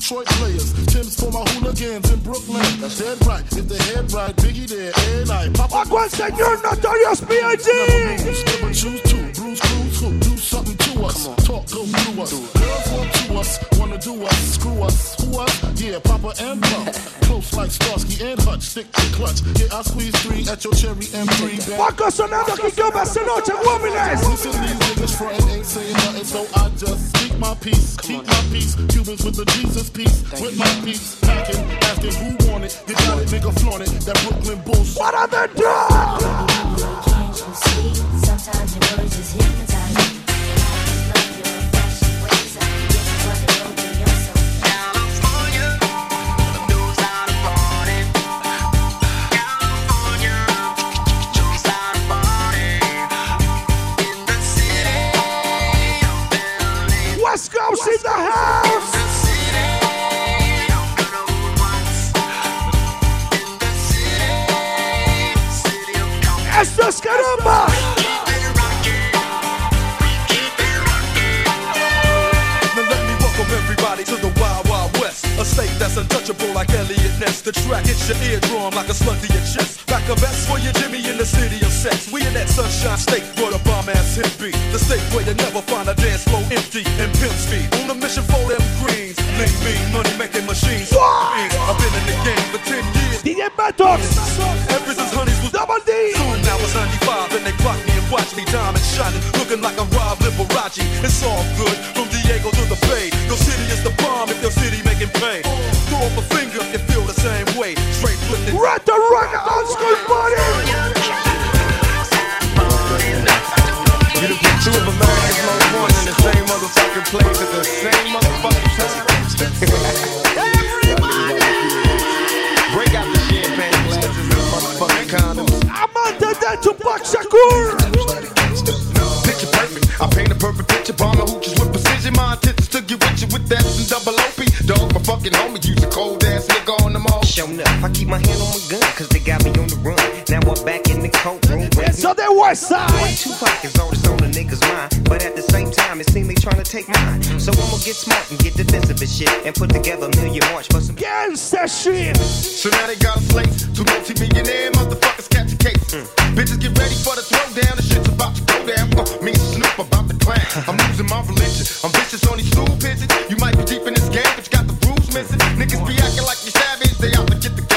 Detroit players. Tim's for my hooligans in Brooklyn. That's dead right. If they head right, Biggie there, and I. Papa Juan Señor notorious, B.I.G. Choose to, Bruce Cruz who do something to us. Talk, go through us us, wanna do us, screw us, who us? Yeah, Papa and Pump. Close like Starsky and Hutch, stick to clutch. Yeah, I squeeze three at your cherry M3. Band. Paco sonando aquí yo esta noche, guapiles. Listen, these niggas frontin' ain't saying nothing, so I just speak my peace, keep my peace. Cubans with the Jesus peace, with my peace. Packing, asking who want it, you got it, nigga flaunt it. That Brooklyn bullshit. What are they doing? Sometimes your words just hypnotize Esto es caramba. Now let me welcome everybody to the Wild Wild West. A state that's untouchable like Eliot Ness. The track hits your eardrum like a slug to your chest. Back a vest for your Jimmy in the city of sex. We in that sunshine state where the bomb ass hit be. The state where you never find a dance floor empty and pimp speed. On a mission for them greens. Lean mean, money making machines. I've been in the game for 10 years. DJ Ventox. Ever watch me diamond shining. Looking like I'm Rob Liberace. It's all good from Diego to the Bay. Your city is the bomb if your city making pain. Throw up a finger if you feel the same way. Straight flipping. Rat the rock old school party. You done put two of America's most wanted in the same motherfucking place at the same motherfucking time. Break out the champagne glasses and motherfucking condoms. Amanda de Tupac Shakur. Perfect picture. Bomber hooches with precision. My intentions to get with you with that and double OP. Dog, my fucking homie. Use a cold ass nigga on them all. Showing up, I keep my hand on my gun, cause they got me on the run. Now I'm back. So they west side. Tupac is always on a nigga's mind, but at the same time, it seems they trying to take mine. So I'ma get smart and get defensive and shit, and put together a million march for some gangsta shit. So now they got a slate. Two multi-millionaire motherfuckers catch a case. Bitches get ready for the throwdown. The shit's about to go down. Uh, me and Snoop about to clan. I'm losing my religion. I'm vicious on these stool pigeons. You might be deep in this game, but you got the rules missing. Niggas be acting like you savage. They out to get the cabbage.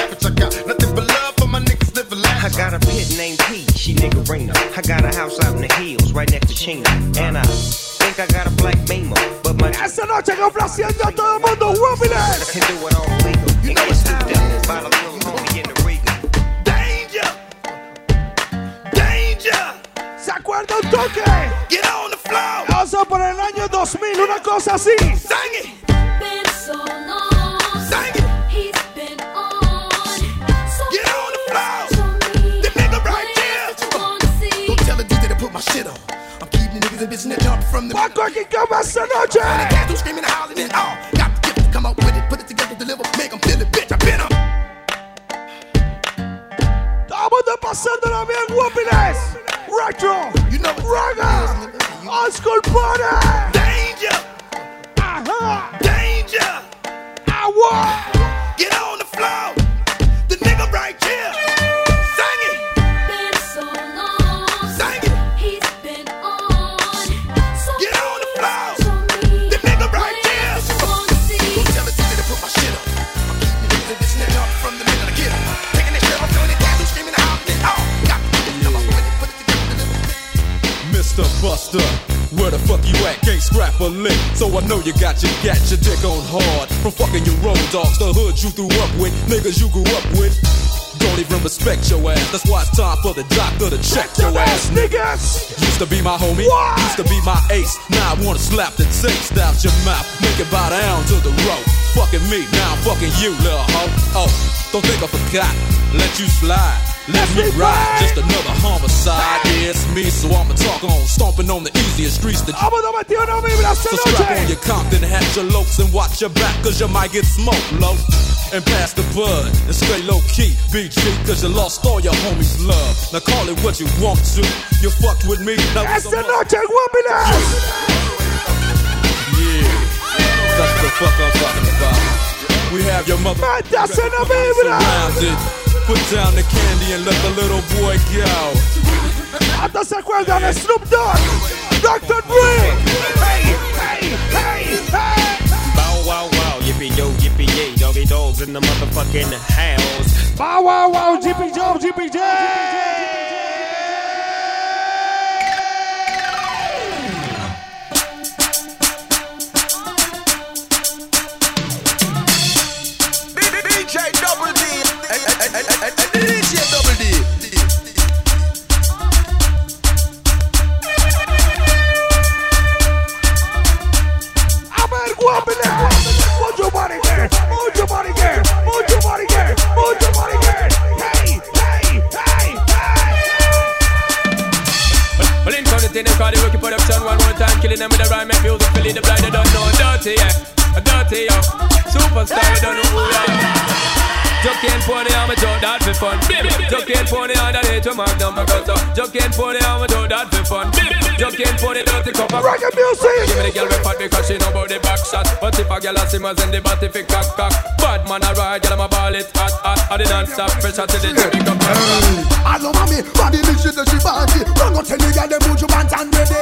I got a pit named P, she niggerina. I got a house out in the hills, right next to Chino. And I think I got a black beamer, but my Esta noche complaciendo a todo el mundo, Guapiles. can do it all legal. You know it's how down by the little homie in the Regal. Danger. Danger. ¿Se acuerda un toque? Get on the floor. Vamos a por el año 2000, una cosa así. Sing it. Been so long. Sing it. Put my shit on. I'm keeping niggas and bitches that jump from the Paco aquí como esta noche. Cats who screaming and hollering and all. Got the gift to come up with it, put it together, deliver, make 'em feel it, bitch. I been up. Estamos de pasándolo bien, Guapiles. Retro. You know Ragga. Old school party. Danger. Ajá. Danger. Agua. Get Mr. Buster, where the fuck you at? Can't scrap a lick, so I know you got your got your dick on hard. From fucking your road dogs, the hood you threw up with, niggas you grew up with. Don't even respect your ass. That's why it's time for the doctor to check your ass. Niggas. Used to be my homie, what? used to be my ace. Now I wanna slap the taste out your mouth, make it bow down to the road. Fucking me, now I'm fucking you, little hoe. Oh, don't think I forgot. Let you slide. Let me ride, just another homicide. Yeah, it's me, so I'ma talk on. Stomping on the easiest streets that Vamos a meter una vibra esta So strap on your Compton hat, your lopes, and watch your back, cause you might get smoked, low. And pass the bud, and stay low key, BG, cause you lost all your homies' love. Now call it what you want to. You fucked with me, now we Esta noche. Yeah, that's the fuck I'm talking about. We have your mother Metas en la vibra. surrounded. Put down the candy and let the little boy go. Hasta se acuerdan de Snoop Dogg. Dr. Dre. Hey, hey, hey, hey. Bow wow wow, yippee yo, yippee yay, doggy dogs in the motherfucking house. Bow wow wow, GP Joe, GP J. Superstar, you don't know who we are. Jockey and pony on my toe, that for fun. Jockey and pony on the day to my number got up. Jockey and pony on my toe, that for fun. Jockey and pony dirty cup of Reggae music. Give me the girl with fat because she know about the back shot. But if a girl a simmers in the body fi cock cock. Bad man a ride, girl a ball it hot hot. I the non-stop pressure to the jump up. I know mommy, body mix she she body. Run go tell me girl them put you pants and ready.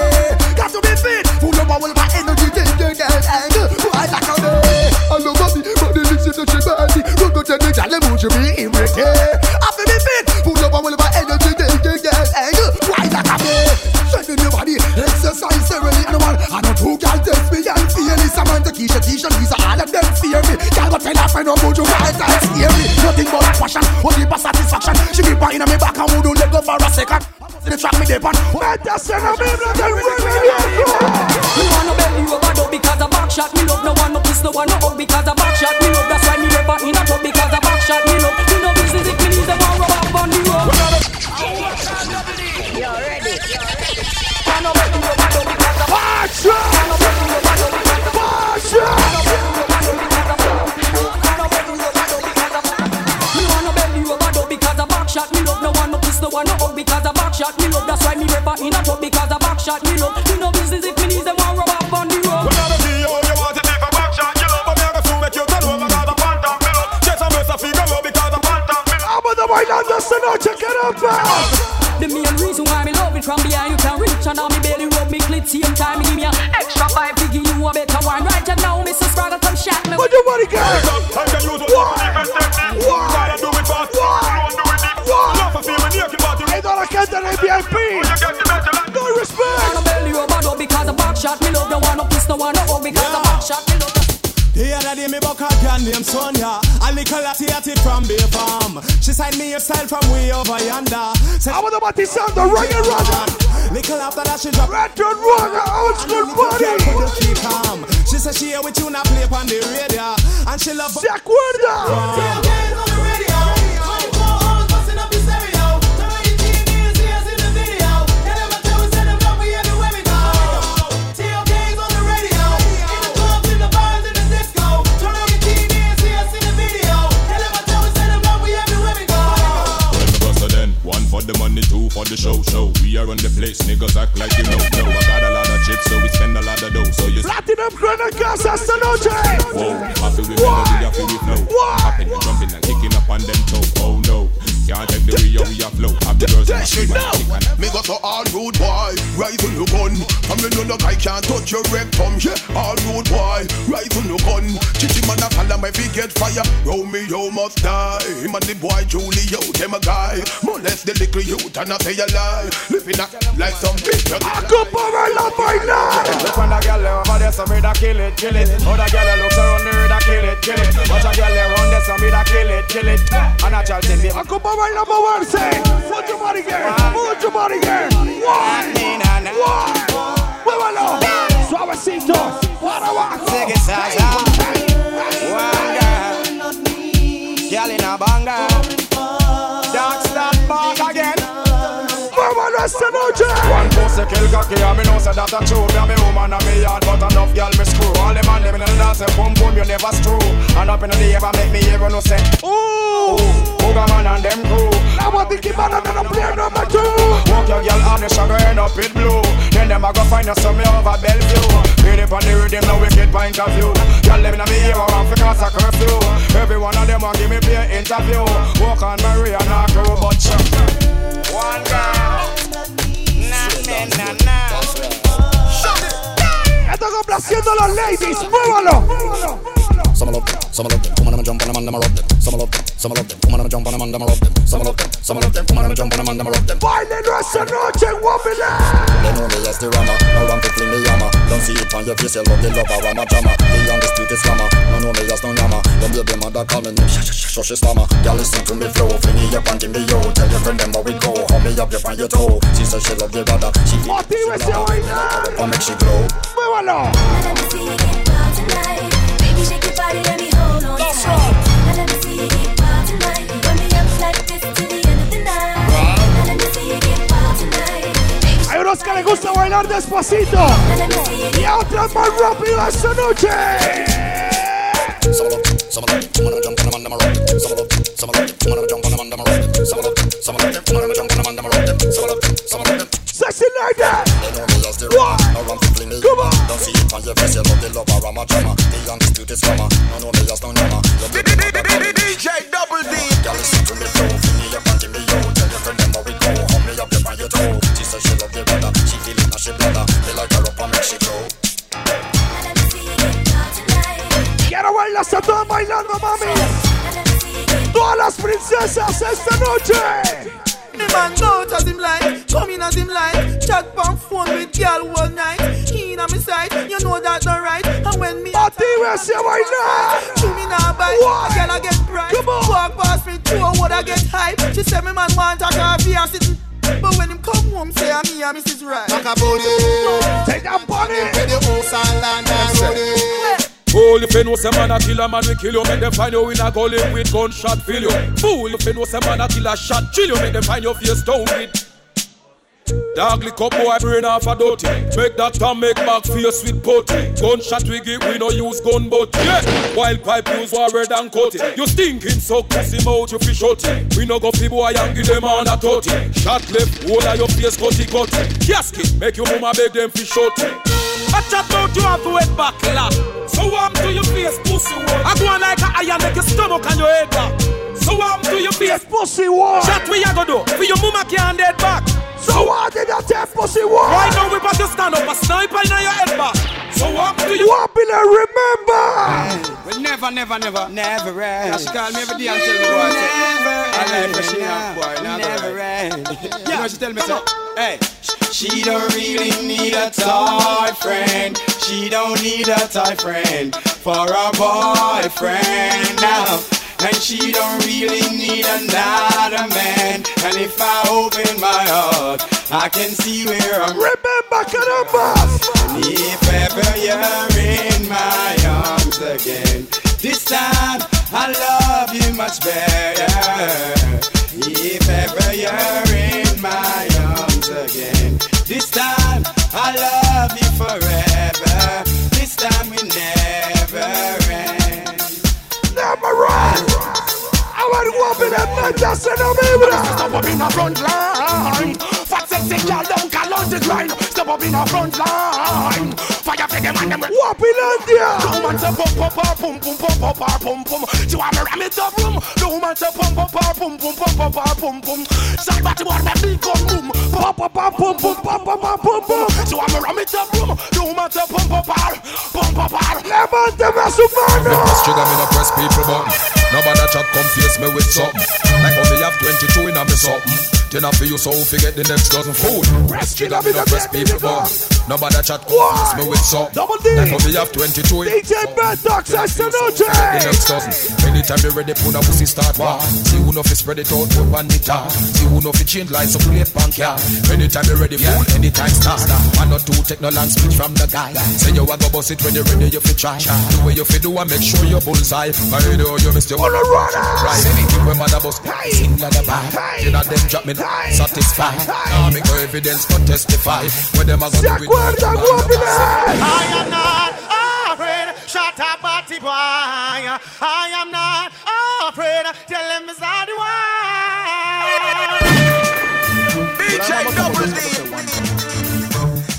Got to be fit, full of power, my energy, take the girl and why like a day. I know mommy, body she body. Run go tell me girl them put you be ready. I feel me fit, full of power, my energy, take the girl and why like a day. Send in your body, exercise serenity no one. I know two girls test me and feel it. Samantha, Keisha, Tisha, Lisa, all of them fear me. Girl go tell her friend no put you right and scare me. Nothing but passion, only for satisfaction. She keep her in me back and would let go for a second. See the track me dip on. Better send a baby, let them No one no kiss, no one no hug because a back shot me love That's why me never in a tub because a back shot me love. Me no business if me need them one rub up on the road. You're ready. Wanna bend you over though because a back shot Wanna bend you over though because a back shot Me wanna bend you over because a back shot me love. No one no kiss, no one no hug because a back shot me love. That's why me never in a noche, The other day me buck a girl named Sonia. A little latty from Bay Farm She signed me a style from way over yonder. Said, I want to batizando, reggae roger Little after that she dropped Red Dirt Roger, old school body. Couldn't keep calm. She said she here with you now play on the radio. And she love ¿Se acuerda? So for the show, show. We are on the place, niggas act like you know, no. I got a lot of chips, so we spend a lot of dough. So you Platinum Chronicles esta noche. Whoa, feel with melody, feel with. Hopping and jumping and kicking up on them toe. Oh no, can't take the way we are flow. Have the girls in my feet, man. kick and Me got a all road boy, right on your gun. And me know no guy can't touch your rectum. Yeah, all road boy, right on your gun. Chichi man a follow me fi get fire. Romeo must die. Him and the boy Julio, them a guy. Molest the little youth and I say a lie. Living a like some bitch. Acapara la vaina. Look when the girl over there, so me da kill it, kill it. Other girl looks around there, da kill it, kill it. Watch a girl around there, so me da kill it, kill it. And a child thing, baby. Acapara baila moverse. Mucho body girl, mucho body girl. One, one. Muévalo. Suavecito. Para abajo. Take it, One pussy kill cocky, and me know say that a true. Me a me woman and me yard, but enough girl me screw. All the man them in the dance, say boom boom, you never screw. And up in the ever make me hear no say. Ooh, Booga man and them crew. Now what the man and the player number two. Walk your girl on the sugar end up with blue. Then them a go find us some over Bellevue. Read it on the rhythm, no wicked point of view. Girl them in me ear, around for cause a curfew. Every one of them want give me play interview. Walk on Maria and a crew, but. One girl. Nah, man, nah, nah. Esto complaciendo a los ladies. Muévalo. Some love them, some love them. Come on and jump on them and them rob them. Some love them, some love them. Come on and jump on them and them rob them. Some love them, some love them. Come on and jump on them and them rob them. Bailelo esta noche, guapila. They know me as the rammer, no run to clean me yama. Don't see it on your face, you love the lover, I'm a jammer. The on the street is slammer, no know me as no yama. Your baby mother call me name, shh shh shh shh stammer. Girl listen to me flow, fling me up and give me yo. Tell your friend them how we go, hold me up, you find your toe. She said she love the brother, she feel Motívese a bailar. I make she glow. Muévalo. Baby, shake your body, let me hold on tight. Now let me see you get wild tonight. Hay unos que les gusta bailar despacito y a otros más rápido esta noche. Sexy like. The rock. No me. Come on. Don't see it on your face. You love the love or I'm a drama. The undisputed. No no me DJ Double D. Girl listen to me flow. Me up and give me yo. Tell your friend we go. Hold me up, you on your toe. She says she love the brother. She feel it now she like her up and make she grow. Quiero bailar, está todas bailando, mami. Todas las princesas esta noche. Me man go out as him like, come in as him like, chat on phone with girl all night. He in on me side, you know that not right. And when me Active se baila. to me now buy, a girl I get bright. Walk past me, two would I get hype. She say me man want a coffee and sitting. But when him come home, say I'm me and Mrs. Right. Talk about it. Take that body. Where the house and land and road it. Fool if you know some man a kill a man we kill you. Make them find you in a gully with gunshot fill you. Fool if you know some man a kill a shot chill you. Make them find your face down with Dog lick up boy brain off a dirty. Make that time make back face with potty. Gunshot we give we no use gun but yeah. Wild pipe use war red and cutty. You stinking so pussy mouth you fish shotty We no go fi boy and give them on a totty. Shot left whole of your face cutty cutty. Casket make your mama beg them fish shotty I chat out you have to wet back lap So warm to your face pussy one. I go on like a iron make your stomach and your head back. So warm to your face pussy one. Chat we a go do. For your mama can't dead back So what did that tell pussy one? Right now we about to stand up a sniper in your head back So warm to you What will I remember? Well, never, never, never, never end. She call me every day and tell me what I like fresh enough, boy. Never end. You know she tell me so. Hey. She don't really need a toy friend. She don't need a toy friend for a boyfriend now. And she don't really need another man. And if I open my heart, I can see where I'm. Remember, Columbus. And if ever you're in my arms again, this time I love you much better. If ever you're in my arms again, this time I love you forever. Bad woman, I'm not just a obey. I'm in the front line. Fat sexy girl, don't call out the grind. Step up in the front line. Fire for them and them. Whoop in India. The woman say pump pump pump pump pump pump pump pump pump pump. She want me ram it up room. The woman say pump pump pump pump pump pump pump pump pump pump. Side body boy my big gun boom. Pump pump pump pump pump pump pump pump pump pump. She want me ram it up room. The woman say pump pump pump pump pump pump. Levanteme a su mano. Press trigger, me no press people button. Nobody chat come face me with something. Like how me have 22 in a me something. Then I feel you so forget the next dozen food. Press trigger, me no press people button. Nobody chat come me with something. Double D. How me have 22 DJ Bad Dogs esta the next dozen. Anytime you ready, put a pussy start war. See who know fi spread it out, put one it. See who know fi change lights up, play bank yeah. Anytime you ready, fool, anytime start. One or two take no long speech from the guy. Say you a go bust it when you ready, you fi try. The way you fi do, I make sure you bullseye. I know you missed your run Right, anything when mother bust, sing like a bad. You know them drop me satisfied. Now me go evidence for testify. When them a go do it. I am not afraid. Shut up, body boy. I am not afraid. Tell them it's not the one. DJ Double D.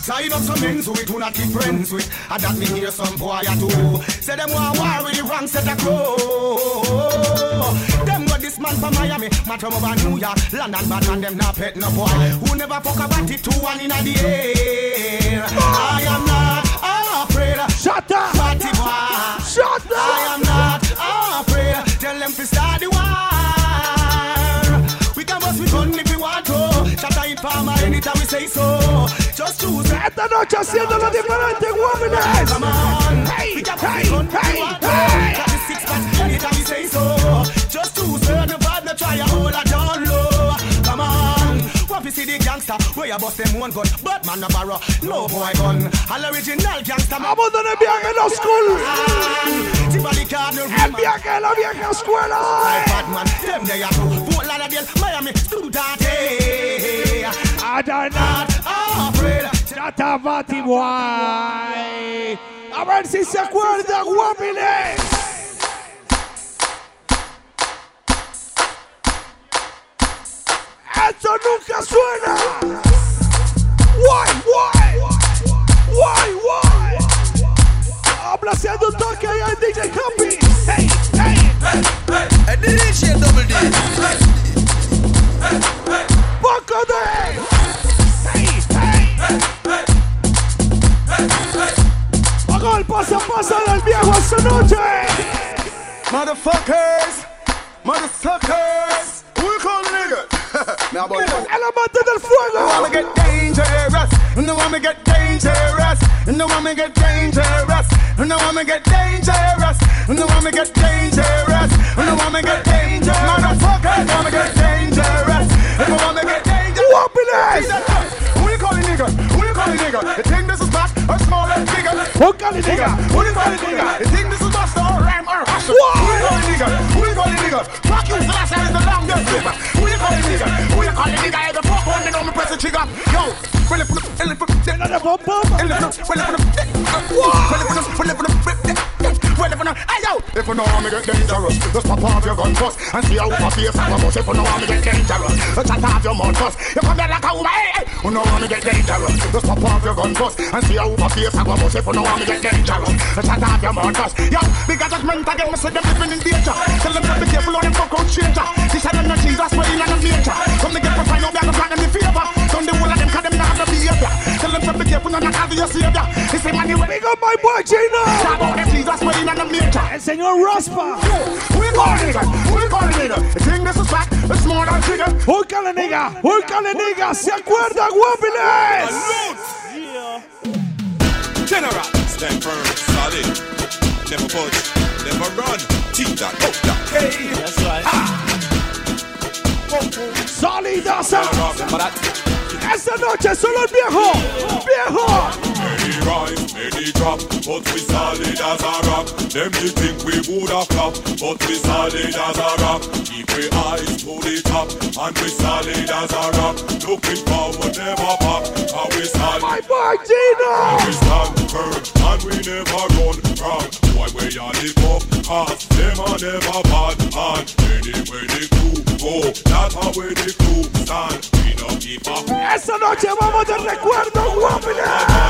Sign up some men who we do not be friends with. And that me hear some boy a do. Say them want war with the wrong set of crow. Them got this man from Miami, man from over New York, London, but and them not pet no boy. Who never fuck about it, two one in the air. I am not afraid. Shut up. Party boy. Shut up. I am not afraid. Tell them to start the up, farmer anytime we say so. Just choose. Esta noche haciéndolo diferente, jóvenes. Come on. Hey, we hey, bust we gun if hey, we want to. hey. Got the six pack anytime we say so. Just choose turn the vibe, no try a hold a down low. Want to see the gangster where you bust them one gun, but man no borrow no boy gun. All original gangster. Vamos donde viaje los school. Tivoli card no viaje la vieja escuela. Batman, them they are too. Fort Lauderdale, Miami, student. I don't know. Not afraid. está Batty Boy. A ver si se acuerda, guapiles. eso nunca suena. Guay, guay, guay, guay. Habla haciendo un toque allá en DJ Campy. Hey, hey, hey, hey. El DJ Double D. Hey, hey, hey. Poco de. Hey, hey, hey, hey. Hago el paso a paso del viejo esta noche. Motherfuckers, motherfuckers. Now, boy, El amante del fuego. No want me get dangerous. No want me get dangerous. No want me get dangerous. No want me get dangerous. No want me get dangerous. No want me get dangerous. Motherfuckers, want me get dangerous. No want me get dangerous. Whoopiness. Who you calling nigga? Who you calling nigga? You think this is back or small and bigger? Who calling nigga? Who you calling nigga? You think this is Buster or Rhyme or Hustle? Who you calling nigga? Who you calling figures. Fuck you, slash It's is the longest figure. Who you call a nigga? Who you call a nigga? Every fuck on the number press the trigger. Yo, well, it we're, well, if we're, well, if we're, well, it we're, well, if we're, well, if we're, well, it we're, well, if hey yo, if you know how me get dangerous, just pop off your gun first and see how my face my bust. If you know how me get dangerous, just chat off your mouth first. You come here like a woman, hey, hey. You know how me get dangerous, just pop off your gun first and see how my face my bust. If you know how me get dangerous, just chat off your mouth first. Yo, big judgment again, me say them living in danger. Tell them to be careful of them fuck out stranger. This is not Jesus, but in another nature. Come to get to find out me and the plan them the favor. Don't the whole of them 'cause them not have the behavior. Tell them to be careful not have your savior. This is money. Big up my boy out them Jesus, but in El señor Rospa. We nigga. We nigga. The thing. It's more than. Who? Who ¿Se acuerdan, guapiles? General. Stand firm, solid. Never budge, never run. T-dot, O-dot, K. That's right. Ah. Solid, that's. Esta noche solo el viejo. Viejo. Many rise, many drop, but we solid as a rock. Them you think we woulda flop, but we solid as a rock. Keep we eyes to the top, and we solid as a rock. Looking forward, never back, and we solid. My boy Gino. We stand firm, and we never run from. Why we are the top, cause them are never bad. And anyway the crew go, that's how we the crew Esta noche vamos de recuerdo, guapiles.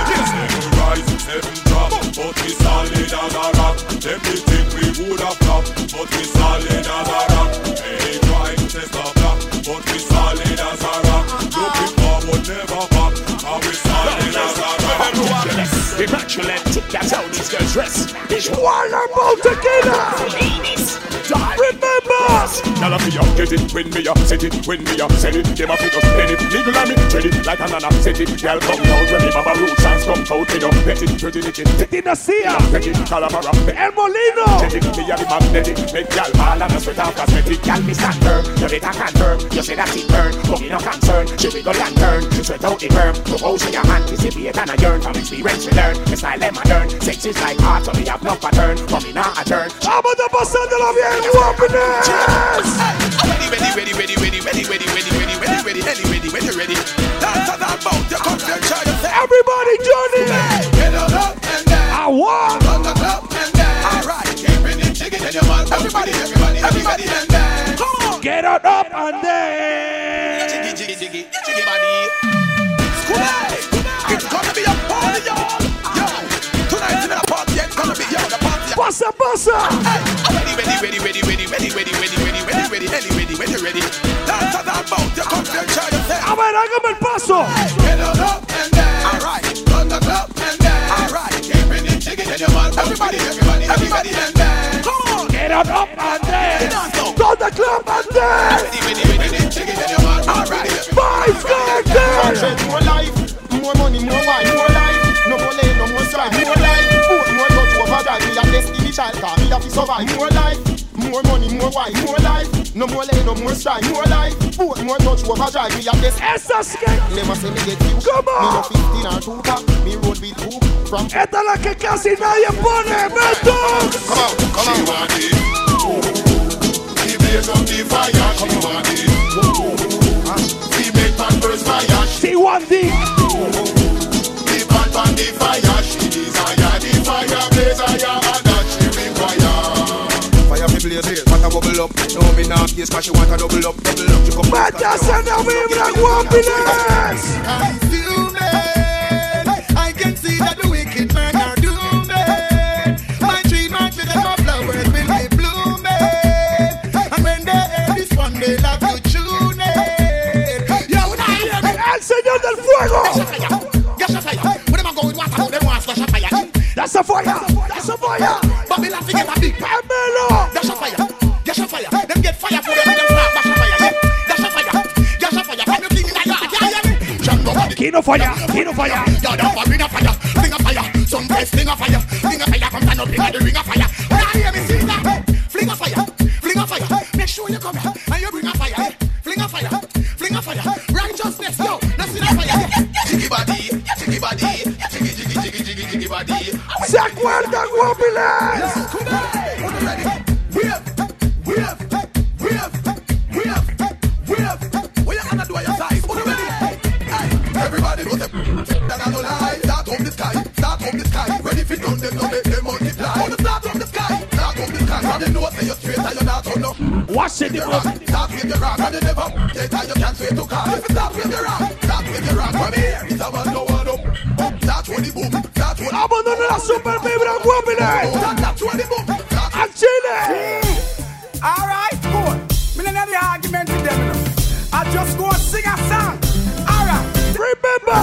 Seven rise, seven drop, but we solid as a rock. Them they think we woulda flop, but we solid as a rock. Hey, try to the block, but we solid as a rock. Looking forward, never back, we solid as a rock. Immaculate, that's how these girls dress. It's one about tequila. Remember. Y'all have me up, get it, when me up, set it, when me up, set it. Them a fit us, pen it, legal on me, tread it, like an anna, set it. Y'all come out, when me mama roots and come out, me up, bet it, pretty little. Dinastía. Bet it, calamara, El Molino. Check it, me a the magnetic, make y'all ball and a sweat off cosmetic. Y'all me stand firm, you better confirm, you say that it burn, but me no concern. She we go lantern, sweat out the hold in your hand, dissipate and a yearn, from experience we learn. Me style them modern, sex is like art, so me have no pattern, but me not a turn. Vamos a pasándolo bien, guapiles. Ready, ready, ready, ready, ready, ready, ready, ready, ready, ready, ready, ready, ready, ready, ready. Dance on that boat, you come to enjoy yourself. Everybody, Johnny. Get on up and down. I want. On the club and down. All right, keeping it jiggy and you want everybody, everybody, everybody and down. Come on. Get on up and then. Jiggy, jiggy, jiggy, jiggy body. Scooby, it's gonna be a party, y'all. Yo, tonight in the party, it's gonna be yo, the party. Pasa. Ready, ready, ready, ready, ready, ready, ready, ready, ready, ready, ready, ready. Dance on that boat, you come to enjoy yourself. A ver, hágame el paso. Get on up and down. All right, on the club and down. All right, keeping it jiggy and you want everybody, everybody, everybody and down. Come on, Get on up and then. To the club and then. ready, ready, ready, ready, jiggy and you want all right. Five seconds. More life, more money, more wine, more life. No more lane, no more strife, more life. Both more touch overdrive. Me a destiny child, cause me have to survive. More life, more money, more wine, more life. No more lane, no more strife, more life. Both more touch overdrive. Me a destiny. Esa skate. Never say me get you. Come Me no on. 15 or two pack. Me road with hoop from. Esta es la que casi nadie pone. ¡Meto! Come on, come She want it. We blaze up the fire. She want it. We make man burst fire. T1D. We the fire. She desire the fire blaze higher and that she require. Fire fi blaze here, what a bubble up. No me nah face 'cause she want a double up, double up. She come back. Consuming. I can see that the wicked men are dooming. My tree, my tree, my flowers will be blooming. And when they hear this one, they love to tune it. Yo, when I hear me, El Señor del Fuego. Gas a fire. When them go with water, them want splash a fire. That's a fire. That's a fire. Babylon fi get a big Pamela. Dash fire. Gas a fire. Body. Kino fire. Kino fire. Yard a fire, ring a fire. Ring a fire. Some place fling a fire. Fling a fire. Come stand up in the ring a fire. When I hear me sing that, fling a fire. Fling a fire. Make sure you come here and you bring a fire. eh. Fling a fire. Fling a fire. Righteousness, yo. Let's see that fire. Jiggy body. Jiggy body. Jiggy, jiggy, jiggy, jiggy, jiggy body. ¿Se acuerdan, guapiles? Them say you straight and you not turn up. It, the with the rock and you never get you can't to If you with the rock, with the rock. Come here, it's about no one up. The boom. Super vibra guapine. The boom. Hmm. All right, cool. Me no the argument with them. I just go and sing a song. All right. Remember.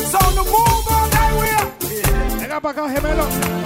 So the move on that way. Venga para acá, gemelo.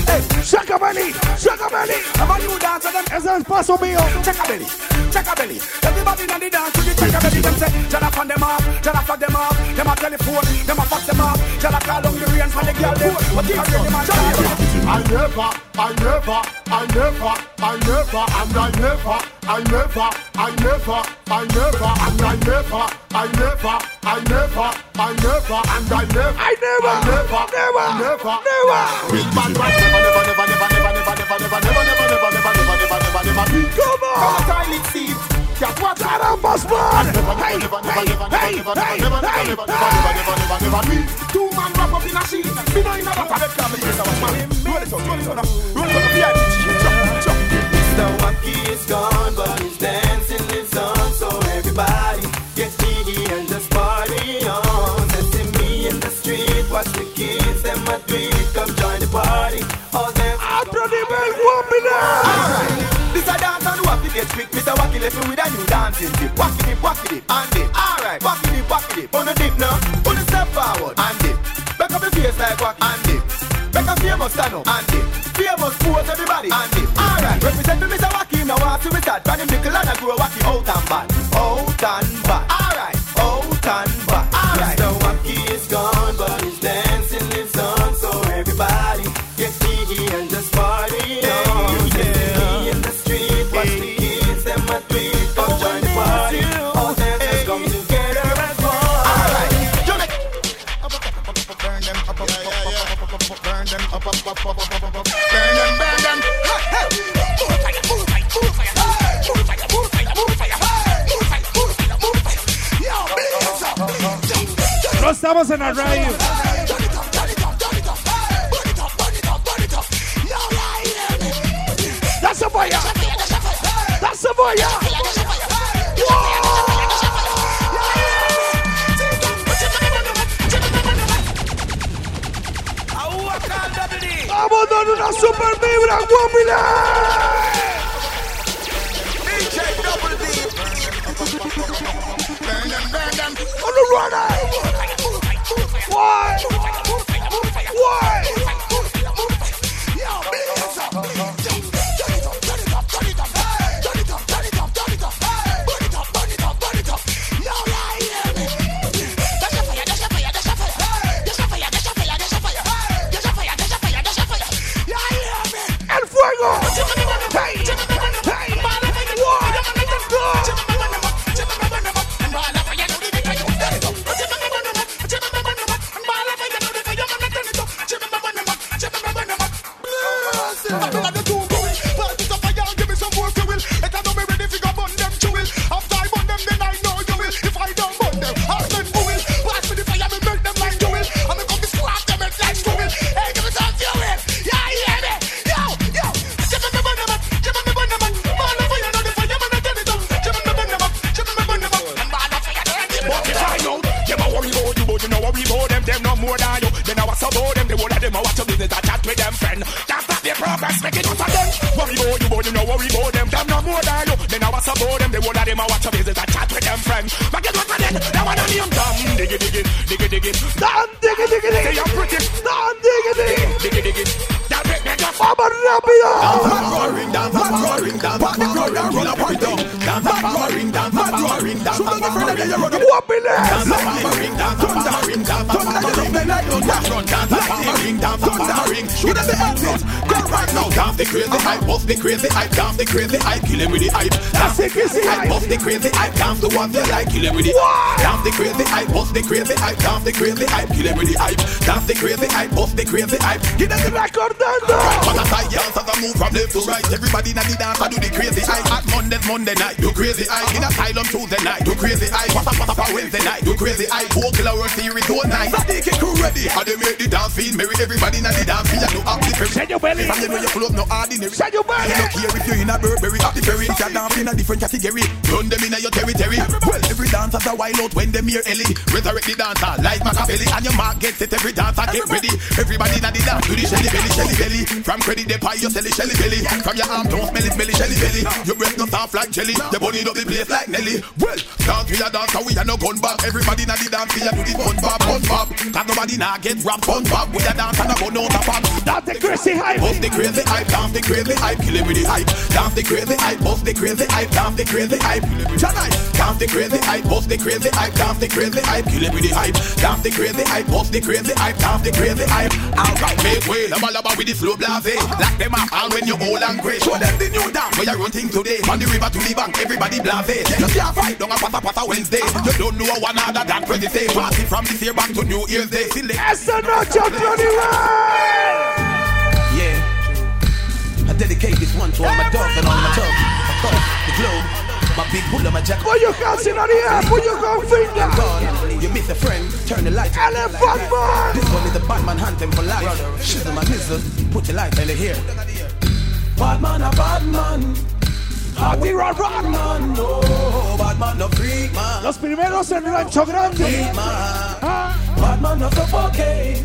Shaka belly. Shaka belly. Have a new dance of them. Ese es el paso mío. Chaka belly, chaka belly. Everybody in the dance to the chaka belly. Them say, Jada fan them off, Jada fuck them off. Them a telephone, them a fax them off. Jada call on the rain for the girl them. What you say, man? I never, I never, I never, I never, and I never, I never, I never, I never, and I never, I never, I never, I never, and I never, I never, never, never, never, never. Big bad man, never, never, never, never, never, never, never, never, never, never, never, never, never, never, never, never, be. Come on. Toilet seat. Carambas, man! Hey, hey, hey, hey, hey, Two man wrap up in a sheet. Me know in a butter, let come was married. Roll it up, roll it up, roll it up. Yeah, Mr. Wacky is gone, but get Wacky left me with a new dancing dip. Wacky dip, wacky dip, and dip. Alright, wacky dip, wacky dip. On the dip now, on the step forward, and dip. Back up your face like wacky, and dip. Back up famous stand up, and dip. Famous pose everybody, and dip. Alright, represent me Mr. Wacky now. Want to we start? Brand him nickel and I grow wacky out and bad, out and bad. Alright, out and bad. Estamos en la radio. That's the boy, That's the fire. ¡Vamos a dar una super vibra, Guapila! The crazy hype, kill him with the hype. Dance the crazy hype, bust the crazy hype, dance the one you like, kill him with the hype. Dance the crazy hype, bust the crazy hype, dance the crazy hype, kill him with the hype. Dance the crazy hype, bust the crazy hype. Them the recordando. But as I I move from left to right, everybody in the dance, I do the crazy hype. At Monday, Monday night, do crazy hype. In asylum Tuesday night, do crazy hype. What's up, what's up, Wednesday night, do crazy hype. Four killer work theory, two night. Sadiq and crew ready. How they make the dance feel merry. Everybody in the dance feel no up the ferry. Send your belly. From you know your club, no ordinary. Send your belly. You don't care if you're in a Burberry, up the ferry. If you dance in a different category, run them in your territory. Well, every dance has a wild out when them hear Ellie. Resurrect the dancer like Machiavelli. And your mark gets it, every dancer get ready. Everybody in the dance do the shelly belly, shelly belly. From credit, they pie, you sell it, shelly belly. From your arm, don't smell it, smelly, shelly belly. Your breath no soft like jelly. Your body up the place like Nelly. Well, dance we a dance, we a no gun back. Everybody in the dance, we a do the fun bop, fun bop. Cause nobody now get rap, fun bop. We a dance and a gun out a pop. Dance the crazy hype. Bust the crazy hype, dance the crazy hype, kill him with the hype. Dance the crazy hype, bust the crazy hype, dance the crazy hype. Tonight, dance the crazy hype, bust the crazy hype, dance the crazy hype, kill him with the hype. Dance the crazy hype, bust the crazy hype, dance the crazy hype. Alright, make way, laba laba with the slow blase. Lock them up all when you're old and. Show them the new dance where you run today. On the river to the bank, everybody blase. You can't fight down a pata pata Wednesday. You don't know one other than crazy say. Party from this year back to New Year's Day. Select. Esa noche, Johnny Yeah. I dedicate this one to all my dogs and all my thugs. Across the globe. My big bull and my jack. Put your hands in the air. Put your gun finger. You miss a friend, turn the lights. Elephant man. This one is the Batman hunting for life. Shizzle my nizzle, put your light in the here. Bad man, a bad man. Party run, Bad run. man, no. Bad man, no freak man. Los primeros en Rancho Grande. Freak man. Ah. Bad man, no suffocate.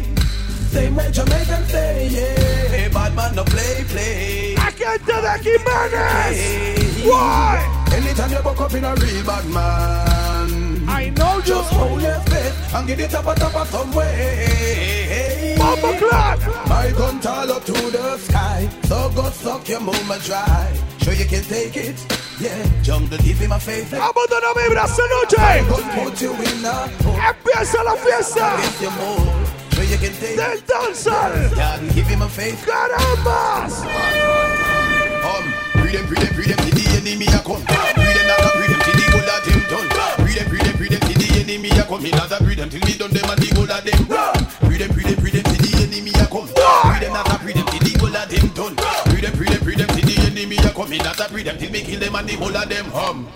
Same way Jamaican say, yeah. Bad man, no play, play. La gente de Jiménez. Why? Anytime you buck up in a real bad man, I know you. just hold your faith and get it up a top of some way. Bomba clock. My gun tall up to the sky, so go suck your mama dry. Sure you can take it, yeah. Jungle, give him a faith. Abandona mi brazo My noche. gun put you in a Empieza la fiesta Against your mold, sure you can take del it. danzal. Yeah, give him a faith. Carambas. Um, breathe them, breathe them, breathe them enemy a come. Me not a breathe them till me done them and the goal of them. Breathe them, breathe them, breathe them till the enemy a come. Breathe them, not a breathe them till the goal of them done. Breathe them, breathe them, breathe them till the enemy a come. Me not a breathe them till me kill them and the whole of them hum.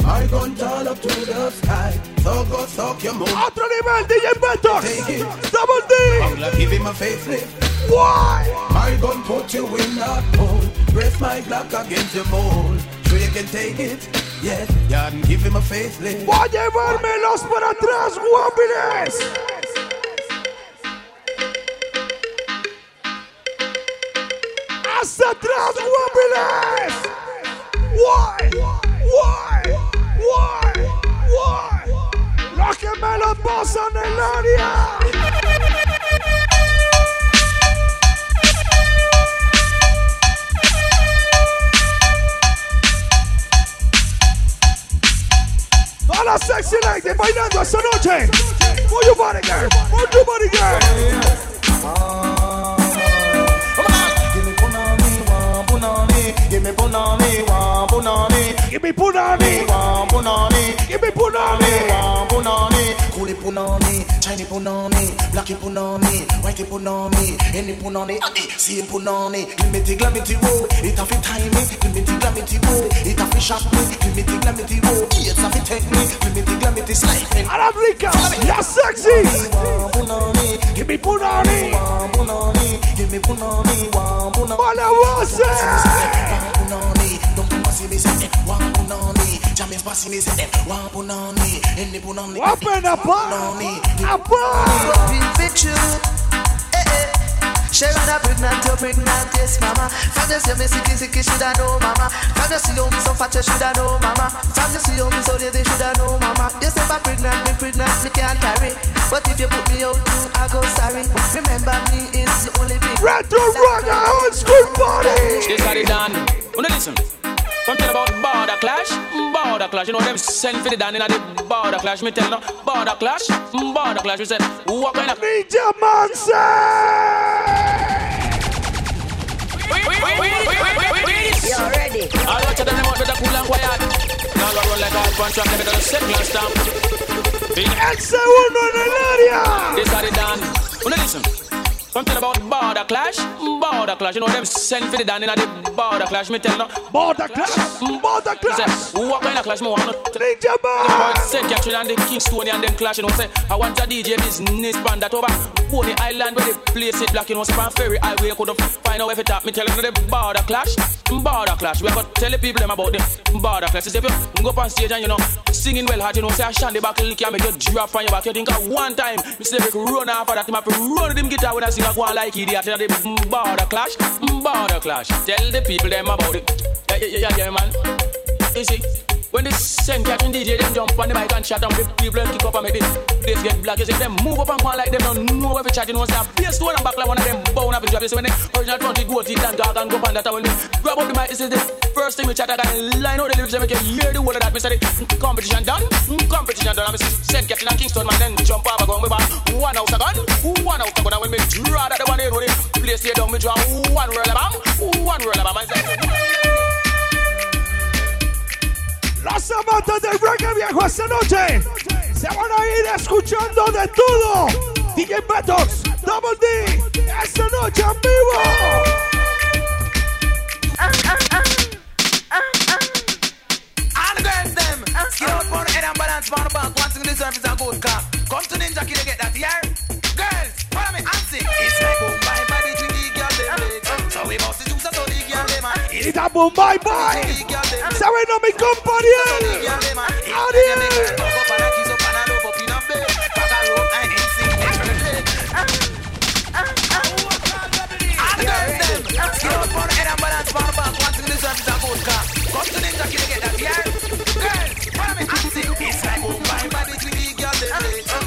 My gun tall up to the sky, so go suck your mama. Otro nivel, DJ Beto. Take it. Double D. Angla, give him a facelift. Why? My gun put you in that hole. Press my Glock against your mold. Sure you can take it. Yes, yeah, and give him a. Voy a llevármelos para atrás, guapiles. Hasta atrás, guapiles. Why? Why? Why? Why? Los que me los pasan el área. Todas las sexy ladies bailando esta noche. Move your body, girl. Move your body, girl. Give me punani, one punani. Give me punani, one punani. Give me punani. One punani. Give me punani. One punani. Coolie punani. Chinese punani, blacky punani, whitey punani, any punani, adi, see punani. Glimity glamity wo, it a fi oh. time me. Glimity glamity wo, it a fi shock me. Glimity glamity it's a fi take me. Glimity glamity slide me. Arabica, you're sexy. Give me punani, punani, give me punani, punani. Hola, voce. Punani, don't come and see me say one punani. Jamming pass me say one punani, any punani. Open up, up, Fit you. Eh, eh. She rather pregnant, you pregnant, yes, mama. From you see me sicky, sicky, shoulda know, mama. From you see how me so fat, you shoulda know, mama. From you see how me so lazy, shoulda know, mama. You say I'm pregnant, me pregnant, me can't carry. But if you put me out, too, I go sorry. Remember me is the only thing. Retro rock, old school body. This got it done. Wanna listen? Something about border clash, border clash. You know them send for the down in the border clash. Me tell no border clash, border clash. We said what kind of Ninja You ready? I'll watch them out with a cool and quiet. Now go run like a punch up, never gonna set and stamp. El segundo en el área. This got it done. Wanna listen? Something about border clash, mm, border clash. You know them send for the down in the border clash. Me tell no border clash, mm. border clash. What kind of clash me want? Ninjaman. Saint Catherine and the Kingstonian and them clash. You know say I want a DJ business band that over Pony Island where they place it black. You know say on Ferry Highway could find out if it tap. Me tell them the border clash, mm, border clash. We got tell the people them about them border clash. If you go up on stage and you know singing well hard, you know say I shandy back lick and make you drop on your back. You think at one time Mr. Rick run off of that him have to run them guitar when I sing a go like idiot. Tell the mm, border clash, mm, border clash. Tell the people them about it. Yeah, yeah, yeah, yeah, man. You see, when this same cat and DJ them jump on the mic and chat and the people them kick up and make the place get black. You see them move up and go on like them don't know every chat. You know, say a bass stone and back like one of them bound up and drop. You see when the original twenty go teeth and dog and go on that when grab up the mic. This is the first thing we chat. I can line out the lyrics and make you hear the word of that. Me say the competition done, competition done. I'm send Captain and Kingston man then jump over go. We back one house a gun, one house a gun. And when me draw that the one here, when the place here down, me draw one roll of bomb, one roll of bomb. And say. Los amantes del reggae viejo esta noche se van a ir escuchando de todo. DJ Ventox, Double D, esta noche en vivo. Come to Ninja Kid get that? Girls, follow me and sing. It's like oh, them a. Y da boom, bye bye. ¿Saben no mi compañero? Adiós.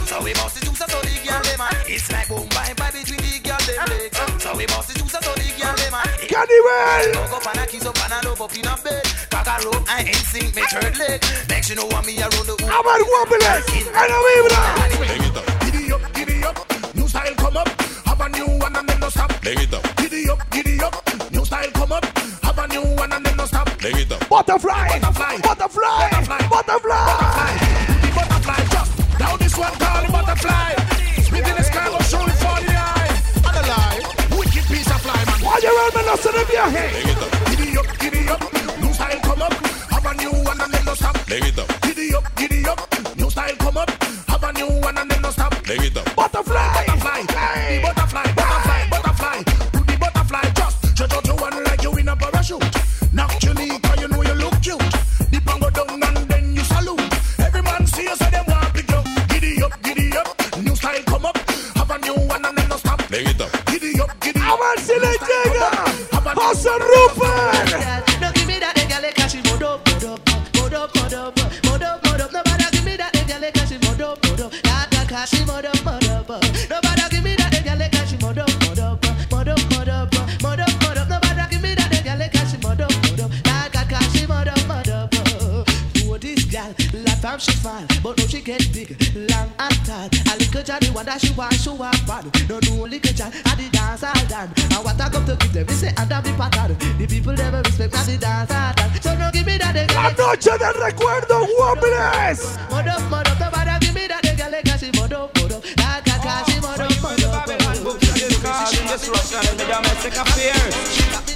So we must do so so the girl. It's like boom bye bye between the girl them legs. So we must do so so the girl them. Cannibal. Go up and a kiss up and a love up in a bed. Cock a rope and in sync me third leg. Make sure no one me around the hoop. I'm at Wobbler. And a vibra. Giddy up, giddy up, new style come up. Have a new one and then no stop. Bring it up, Giddy up, giddy up, new style come up. Have a new one and then no stop. bring it up. Butterfly. Butterfly, Butterfly. butterfly, Butterfly. Fly man. Oye, vámonos en el viaje. Giddy up, giddy up, new style come up. Have a new one and then no stop. Bring it up, Giddy up, giddy up, new style come up. Have a new one and then no stop. bring it up. Butterfly. Butterfly, the butterfly, butterfly, butterfly. Up, giddy A up. ver si le llega. José Rupert. No give me that girl like she mod up, mod up, mod up, mod up, mod up, mod up. Nobody give me that girl like she mod up, mod up. That that she mod up, mod up. Nobody give me that girl like she mod up, mod up, mod up, mod up, mod up, mod up. Nobody give me that girl like she mod up, mod up. That that she mod up, mod up. Oh, this girl, last time she smile, but now she get big, bad. A little Johnny wonder she want show up bad. No no little John, I the dance all done. And what come to give them, they say and I'm the pattern. The people never respect me, the dance all done. So no give me that they La noche del recuerdo, Wobbles. Modo, modo, tomada, give me that they gale, casi modo, modo. La caca, she modo, modo, modo. This Russian with a Mexican.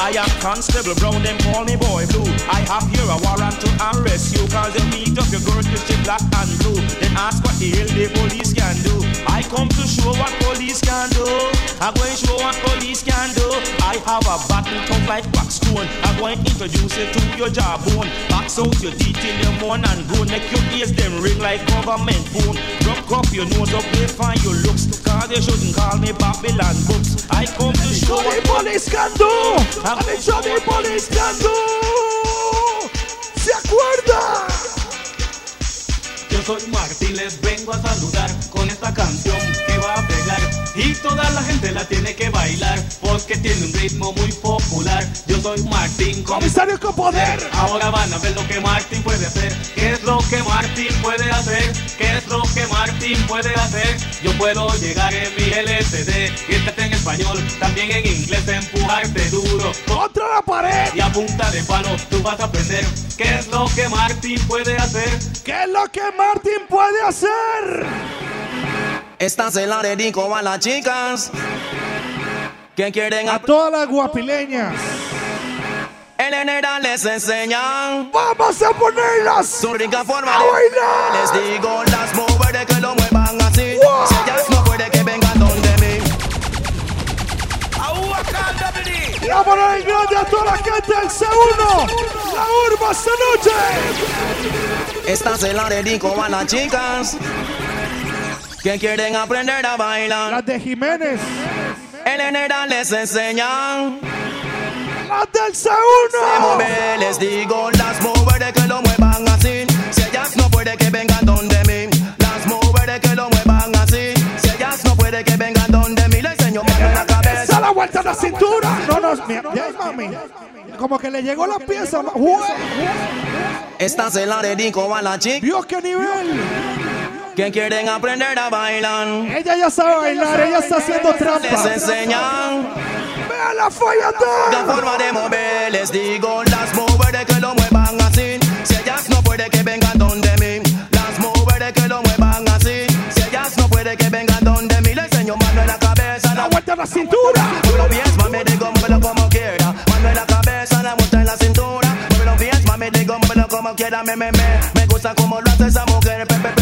I am Constable Brown, them call me Boy Blue. I have here a warrant to arrest you, cause you meet up your girl with shit black and blue. Then ask what the hell the police can do. I come to show what police can do. I'm going to show what police can do. I have a battle tough like wax stone. I'm going to introduce it to your jawbone. Box out your teeth till your moan and groan. Make your ears them ring like government phone. Drop off your nose up, they find your looks. Cause they shouldn't call me Babylon books. I come to show what police can do. Han hecho a mi policiando. ¿Se acuerda? Yo soy Martín, les vengo a saludar con esta canción que va a pegar. Y toda la gente la tiene que bailar porque tiene un ritmo muy popular. Yo soy Martín. Comisario con poder. Ahora van a ver lo que Martín puede hacer. ¿Qué es lo que Martín puede hacer? ¿Qué es lo que Martín puede hacer? Yo puedo llegar en mi LCD y este en español, también en inglés, empujarte duro. Contra la pared. Y a punta de palo tú vas a aprender. ¿Qué es lo que Martín puede hacer? ¿Qué es lo que Martín puede hacer? Esta se la dedico a las chicas que quieren A todas las guapileñas. El general les enseña. Vamos a ponerlas. Su rica forma A de bailar. Les digo las mujeres que lo muevan así. Si ellas no puede que vengan donde mí. Y a poner el grande a toda la gente del C1. La urba esta noche. Esta se la dedico a las chicas que quieren aprender a bailar. Las de Jiménez. El general les enseña. Las del Se C1. mueve, les digo las mujeres que lo muevan así. Si ellas no puede que vengan donde mí. Las mujeres que lo muevan así. Si ellas no puede que vengan donde mí. Le enseño mano en la cabeza. Esa la vuelta a la cintura. No, no, mira, ya, mami. Como que le llegó la pieza. se la dedico a la chica Dios, qué nivel. Que quieren aprender a bailar. Ella ya sabe bailar, ella está haciendo Les trampa. enseñan Vea la la folladora. forma de mover. Les digo las mujeres que lo muevan así. Si ellas no puede que vengan donde mí. Las mujeres que lo muevan así. Si ellas no puede que vengan donde mí. Le enseño mano en la cabeza. La vuelta a la cintura. Muévelo bien, mami, digo, muévelo como quiera. Mano en la cabeza, la vuelta en la cintura. Muévelo bien, mami, digo, muévelo como quiera. Me, me, me, me gusta como lo hace esa mujer. Pe, pe,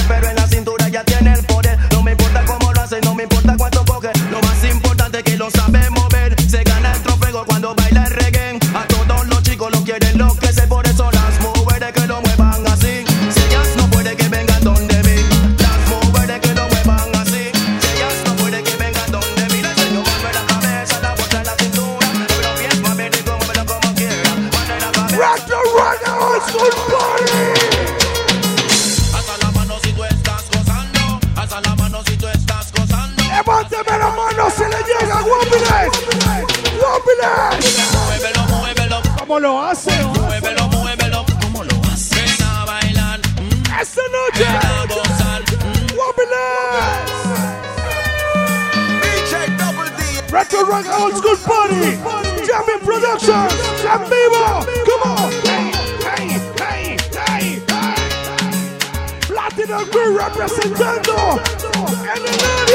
Guapiles. Muévelo, muévelo, ¿Cómo lo hace? muévelo, muévelo. ¿Cómo lo haces? Ven a bailar, mm, Esta noche. ven a gozar. mm. Retro Ragga Old School Party. Jamming Productions. En vivo. Come on. Hey, hey, hey. Platinum Crew representando en el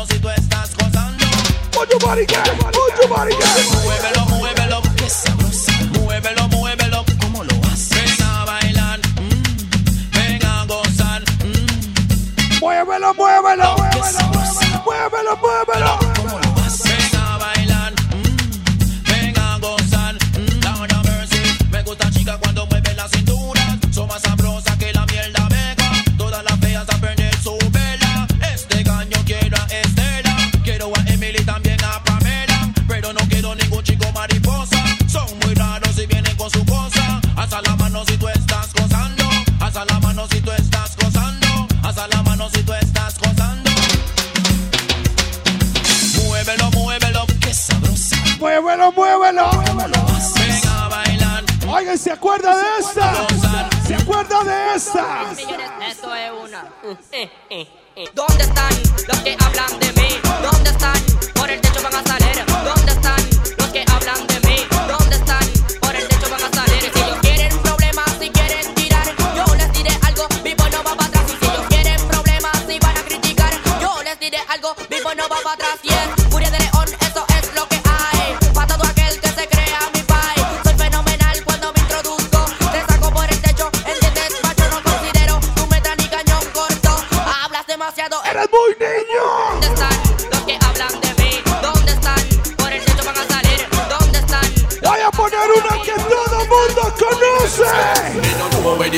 Mano si tú estás gozando. Put your body down. Put your body down. Muévelo, muévelo, qué sabrosa. Muévelo, muévelo, ¿cómo lo haces? Ven a bailar, mm, ven a gozar. mm. Muévelo, muévelo. Muévelo, muévelo. Ven Muévelo, muévelo. Venga a bailar. Oigan, ¿se acuerda de esta? ¿Se acuerda de esta? Esto ¿Dónde están los que hablan de mí? ¿Dónde están? Por el techo van a salir. ¿Dónde están los que hablan de mí? ¿Dónde están? Por el techo van a salir. Si ellos quieren problemas, si quieren tirar, yo les diré algo, vivo no va para atrás. Si ellos quieren problemas, si van a criticar, yo les diré algo, vivo no va para atrás. Y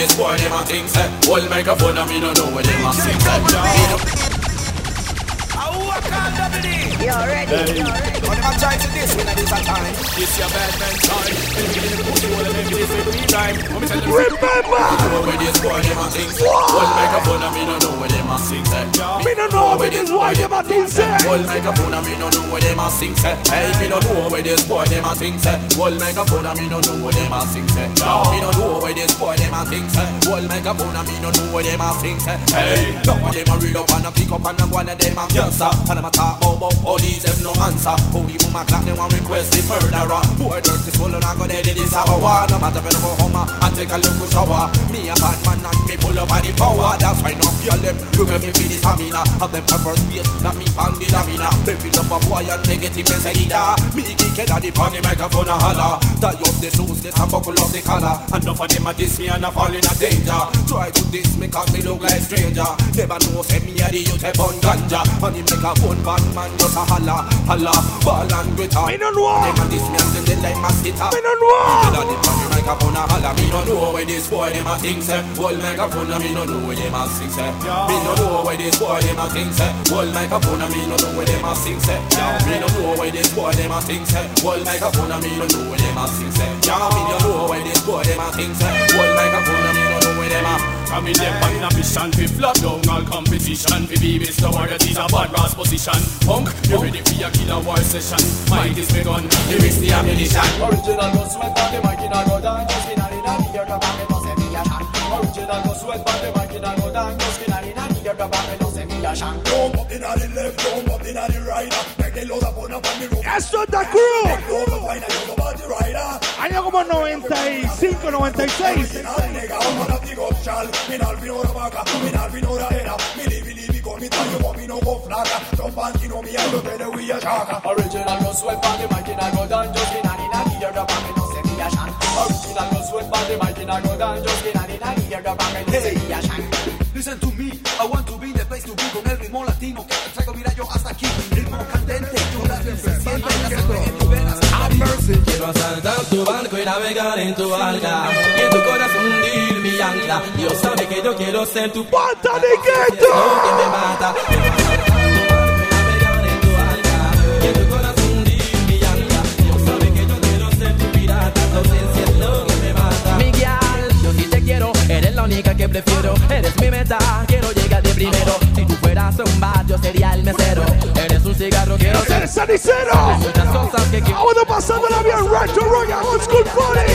this boy them a think say. Hold microphone and me no know where them a sing say. Me no- You ready? Hey. When them a try to this, when this time. This your bad man time. Make me the pussy, wanna make me this with me rhyme. When me tell them- Remember. where this boy them a say. Hold microphone and me no know where them a sing say. Me no know where this boy them a think say. Hold microphone and me no know where them a sing say. Hey, me no know where this boy them a think say. Hold microphone and me no know where them a sing say. Me no know where this boy them a think say. Hold microphone and me no know where them a sing say. Hey, some of them a read up and a pick up and a one of them a cancer. And them a talk about about all these them no answer. You my clock them want request the murderer. Boy, dirty soul and I go dead in this hour. No matter when I go home and take a little shower. Me a bad man and me pull up on the power. That's why no feel them. Look at me feel this stamina. Have them prefer space, not me pan the lamina. They feel up a boy and negative and say da. Me geek head at the pan the microphone a holler. Tie up the shoes, this and buckle up the collar. And enough of them a diss me and I fall in a danger. Try to diss me cause me look like stranger. Never know say me a the youth a bun ganja. And him make a phone bad man just a holla, holla, ball and glitter. Me no know. Them a diss me and them dead like mosquito. Me no know. Tell a the the microphone a holla. Me no know where this boy them a think say. Hold microphone and me no know where them a sing say. Me no know where this boy them a think say. Hold microphone and me no know where them a sing say. Me no know where this boy them a think say. Hold microphone and me no know where them a sing say. Me no know where this boy them a think say. Hold microphone and me no know where them a. I'm in them on a mission We flop down all competition. We be Mr. Warrior This a bad brass position. Punk, you ready for your killer war session? Might is begun Here is the ammunition. Original go sweat on the mic in a go down Just in a in a nigga come back and no say me a shank Original go sweat on the mic in a go down Just in a in a nigga come back and no say me a shank Jump up in a the left, jump up in a the right Make the load up on up on the road Eso es the crew. Make load up on the body rider Año como 95, 96. Nigga, I'm gonna pick up shall Me not be no vaca, me not be no era Me live, live, because me tell you what me no go flaga Jump and you know me, I don't tell you we a shaka Original go sweat on the mic in a go down Just in a in a nigga come back and no say me a shank Original go sweat on the mic in a go down Just in a in a nigga come back and no say me a shank Listen to me, I want to be the place to be con el ritmo latino que Quiero asaltar tu barco y navegar en tu barca Y en tu corazón hundir mi ancla. Dios sabe que yo quiero ser tu ¡Pata de gueto! que me mata la única que prefiero. Eres mi meta, quiero llegar de primero. Si tú fueras un bar, yo sería el mesero. Eres un cigarro, quiero ser sanicero. Ahora pasando la bien, to school party.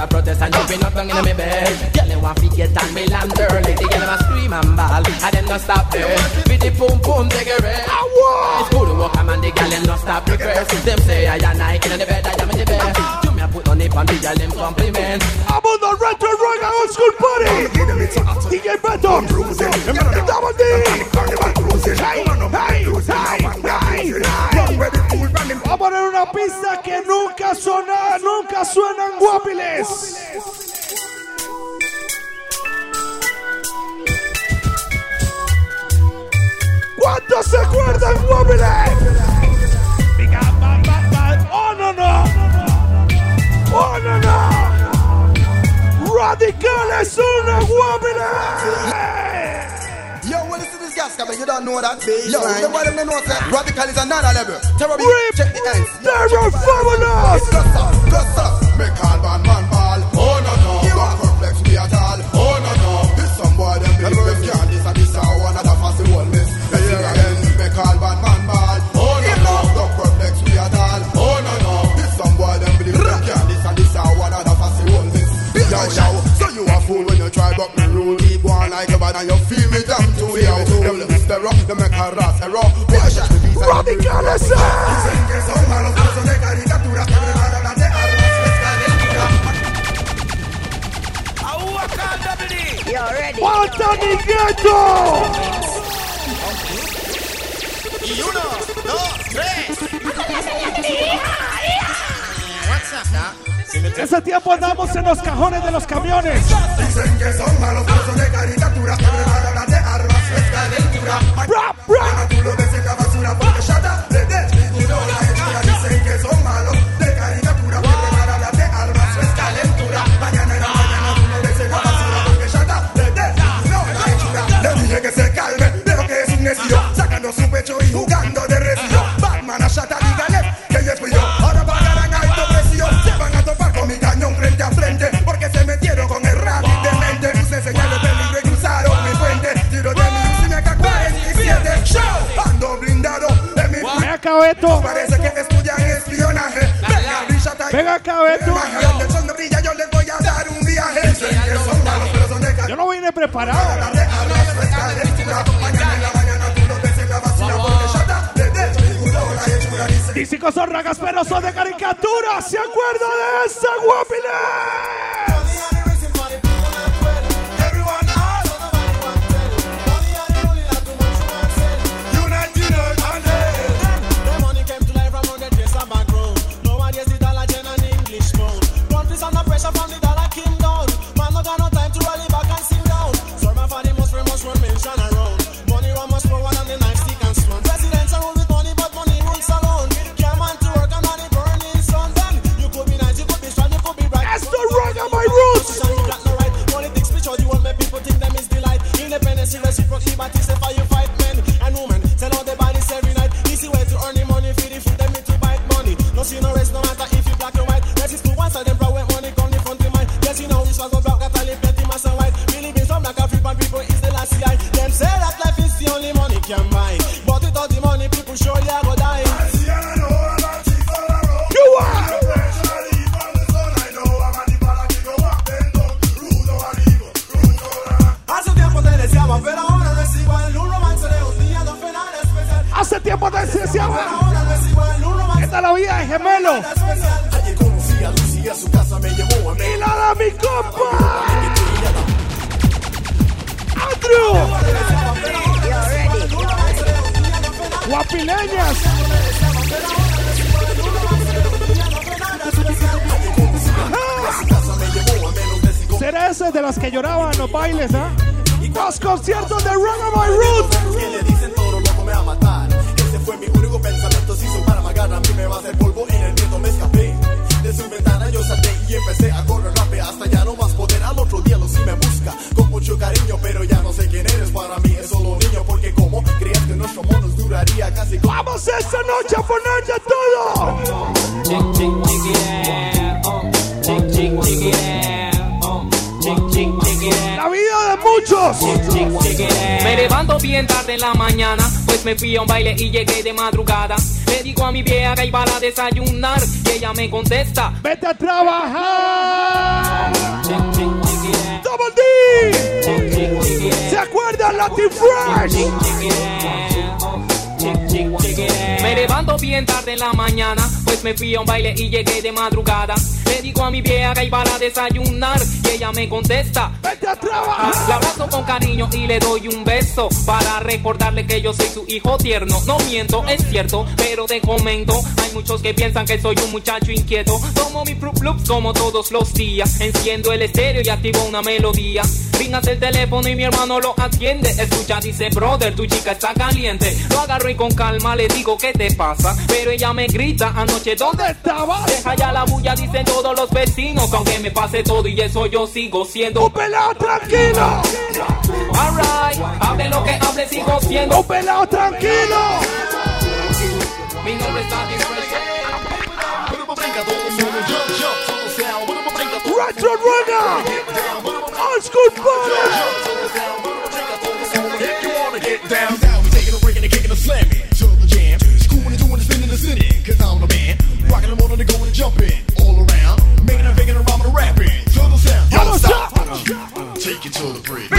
Girl no stop protest and jumping up down in me bed. Girl they want fi get on me land early. The girl them a scream and bawl, and them no stop there. With the boom boom they get red. It's good to walk, man. The girl them no stop reverse. Them say I and I in the bed, I am in the bed. You me a put on it on the girl them compliment. I'm on the Retro Ragga Old School Party. DJ Beto. Double D. Hey, hey, hey, hey. Poner una pista que nunca suena, nunca suena en Guapiles. ¿Cuántos se acuerdan Guapiles? Oh, no, no. Oh, no, no. Radicales una Guapiles. Yo, well, listen to this gas, man. You don't know that. Yo, the boy them know radical is another level. Terror be check the ends. Terror cluster. Make all make a ras error. Radicales. You ¡Falta Nigueto! Y uno, dos, tres. What's up, doc? Ese tiempo andamos en los cajones de los camiones. Dicen que son malos, pero son de caricatura. Preparadas de armas, es calentura. Bra, acá, Beto. Parece que estudian espionaje. Venga, brilla, ta- Ven acá, Beto. Más donde el sol no brilla, yo les voy a dar un viaje. Dicen que son malos, pero son de Yo no vine preparado. Físicos son ragas, pero son de caricatura. ¿Se acuerda de esa guapile? Me fui a un baile y llegué de madrugada. Le digo a mi vieja que iba a desayunar y ella me contesta. Vete a trabajar. Double D. ¿Se acuerdan Latin Fresh? Me levanto bien tarde en la mañana, pues me fui a un baile y llegué de madrugada. Le digo a mi vieja que iba a desayunar y ella me contesta. Vete a trabajar. La abrazo con cariño y le doy un beso para recordarle que yo soy su hijo tierno. No miento, es cierto, pero te comento. Hay muchos que piensan que soy un muchacho inquieto. Tomo mi Fruit Loops como todos los días. Enciendo el estéreo y activo una melodía. Ringas el teléfono y mi hermano lo atiende. Escucha, dice, brother, tu chica está caliente. Lo agarro y con calma le digo, ¿qué te pasa? Pero ella me grita, anoche, ¿dónde estabas? Deja ya la bulla, dicen todos los vecinos. Aunque me pase todo y eso yo sigo siendo. Un pelado tranquilo. Alright, hable lo que hable, sigo siendo. Un pelado tranquilo. Mi nombre es Daddy Retro Runner. Old School Party. If you wanna get down, down, we taking a break and a kick and a slamming to the jam. School and doing the spin in the city, cause I'm the man. Rocking the motor to go and jumping all around. Making a faking around with a rapping to the sound. Yo, stop. Take it to the bridge.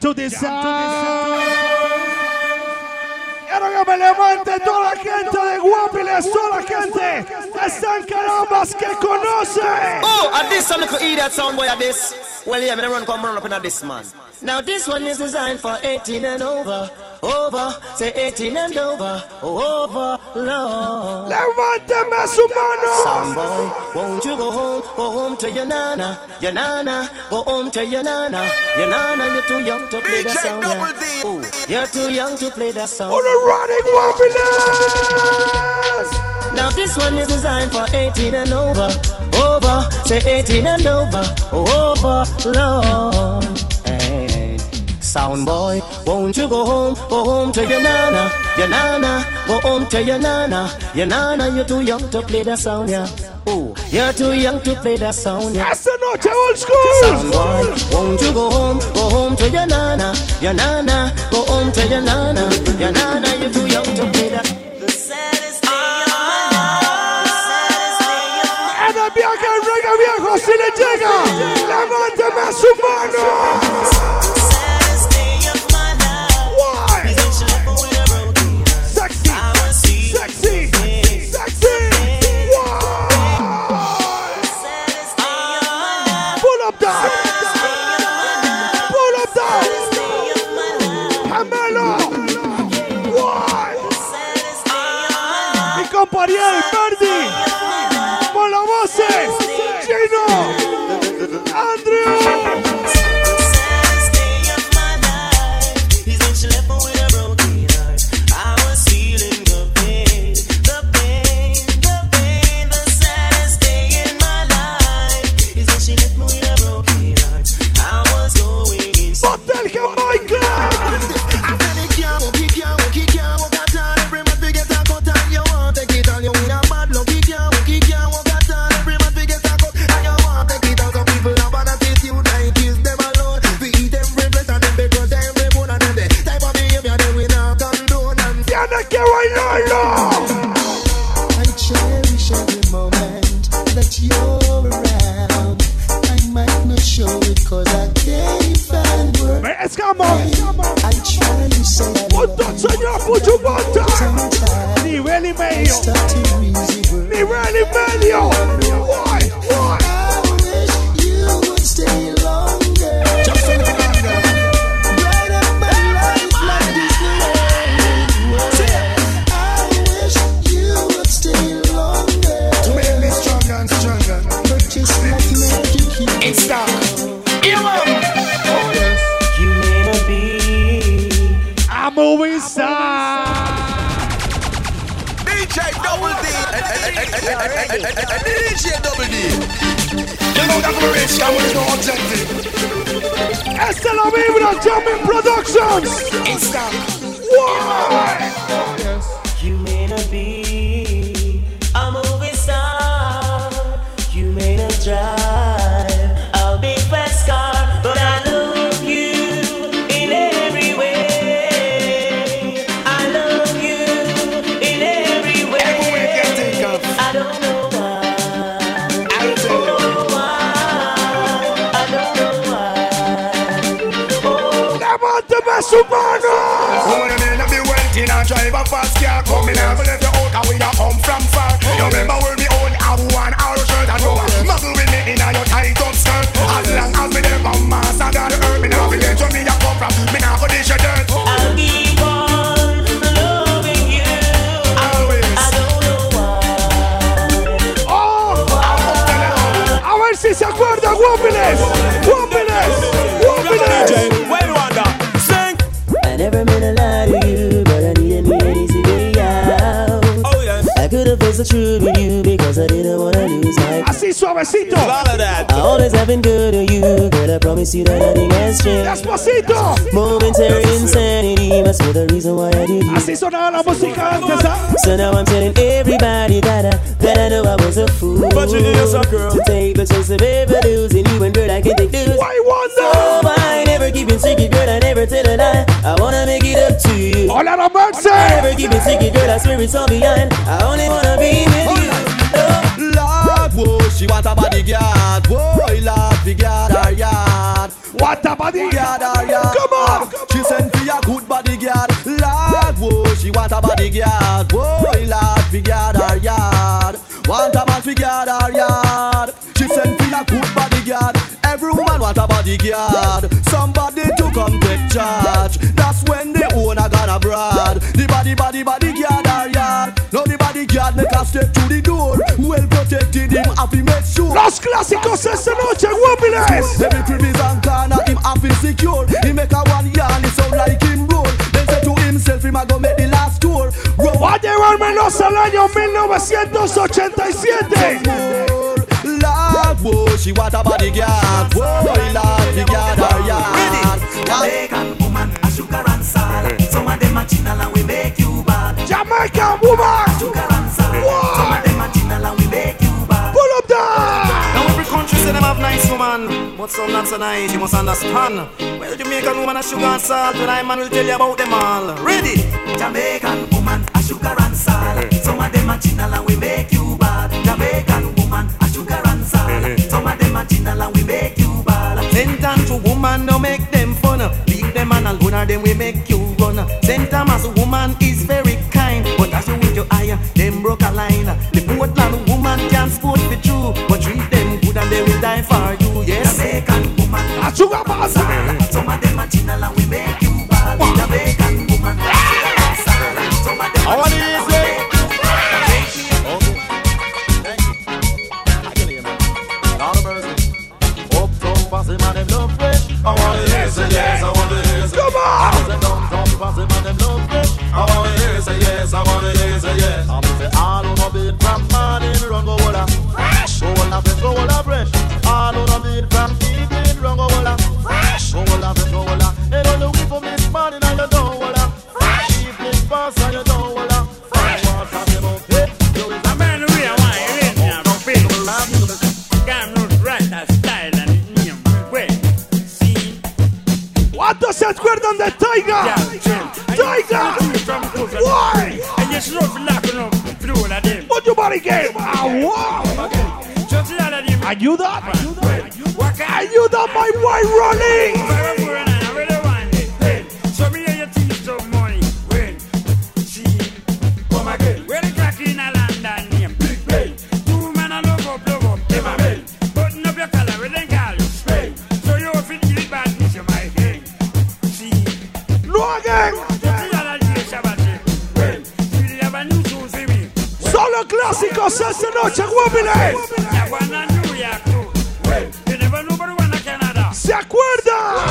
Sound. Quiero que me levante toda la gente de Guapiles, toda la gente de San Carambas que conoce. Oh, and this some little idiot sound boy at this. Well, yeah, me run come run up in a this man. Now this one is designed for 18 and over. Over, say 18 and over. Over, Lord. Levánteme su mano. Sound boy, won't you go home? Go home to your nana. Your nana, go home to your nana. Your nana, you're too young to play that sound. Yeah. Ooh, you're too young to play that song. On the running Guapiles. Now this one is designed for 18 and over. Over, say 18 and over. Over, Lord. Hey. Sound boy, won't you go home? Go home to your nana. Your nana, go home to your nana. Your nana, you're too young to play that sound, yeah. Ooh, you're too young to play that sound, yeah. Esta noche old school. Sound boy, won't you go home? Go home to your nana. Your nana, go home to your nana. Your nana, you're too young to play that. En el viaje el reggae viejo si le llega. Levánteme su mano. Why? That we're rich, and we're no objective. Esta es la vibra, Jamming Productions. It's dark. Why? You may not be a movie star. You may not drive Levánteme su mano. Woman, you may not be wealthy, and drive a fast car. Coming out, I didn't want to lose my. Así suavecito. All of that. I always have been good to you, girl. I promise you that nothing has changed. Despacito. Momentary insanity must be the reason why I did you. Así sonaba la música antes, ¿ah? So now I'm telling everybody that I, that I know I was a fool. But you is a girl. To take the chance of ever losing you and girl, I can take this. Why wonder? So I never keep it secret, girl. I never tell a lie. I wanna make it up to you. Hola, la mercy. I never keep it secret, girl. I swear it's all behind. I only wanna be with you. Lord whoa, she want a bodyguard. Whoa, Lord, fi guard her yard. What a bodyguard? her yard. Come on. She send for a good bodyguard. Lord, whoa, she want a bodyguard. Whoa, Lord, fi guard her yard. Want a man fi guard her yard. She send for a good bodyguard. Every woman want a bodyguard. Somebody to come take charge. That's when the owner gonna broad. The body, body, bodyguard a step to the door. Well protected him, happy make sure. Los clásicos esta noche, guapiles. Every crib is on corner, him happy secure. He make a one yarn, it sound like him roll. Then say to himself, him a go make the last tour. Roll. Va a llevar menos al año 1987. Lord, whoa, she want a bodyguard. Whoa, Lord, the guard her yard. Jamaican woman, a sugar and salt. Some of them a chinal and woman, but some not so nice. You must understand. Well, Jamaican woman a sugar and salt. I man will tell you about them all. Ready? Jamaican woman, a sugar and salt. Hmm. Some of them a chinal and we make you bad. Jamaican woman, a sugar and salt. Hmm, hmm. Some of them a chinal and we make you bad. Send time to woman, no make them fun. Leave them and alone, or them we make you run. Send time as a woman is very kind, but as you with your eye, them broke a line. The Portland woman can't sport be true, but treat them good and they will die for you. Yes, Jamaican woman, a sugar and salt. Some of them a chinal we make you bad. Jamaican woman, a sugar and salt. Some of them a chinal and we make you bad. I wanna hear say yes, I wanna hear say Come on. I say downtown passive and them love fresh. I wanna hear say yes, I wanna hear say yes. I'm say all on a beat from morning run go hola. Fresh. Go hola fresh, go hola fresh. Fresh. Go hola fresh, go hola. And all the way from this morning and you don't hola. Fresh. Evening pass and you don't hola. Fresh. I want to talk about it. You is a man who are wine in ya. Cam not right that style and name. Wait, see. ¿Cuántos se acuerdan de Taiga? Taiga. Why? I just love locking up through all of them. Put your body game. Ah, wow. Just all of them. Ayuda. Ayuda, my boy running. So me and your teeth some money. When, see, come again. Where the crack in a London name? Big Bay. Two man a love up, love up, them a bell. Button up your collar, we then call you the my king. See, No again. just all of ¿Se acuerda?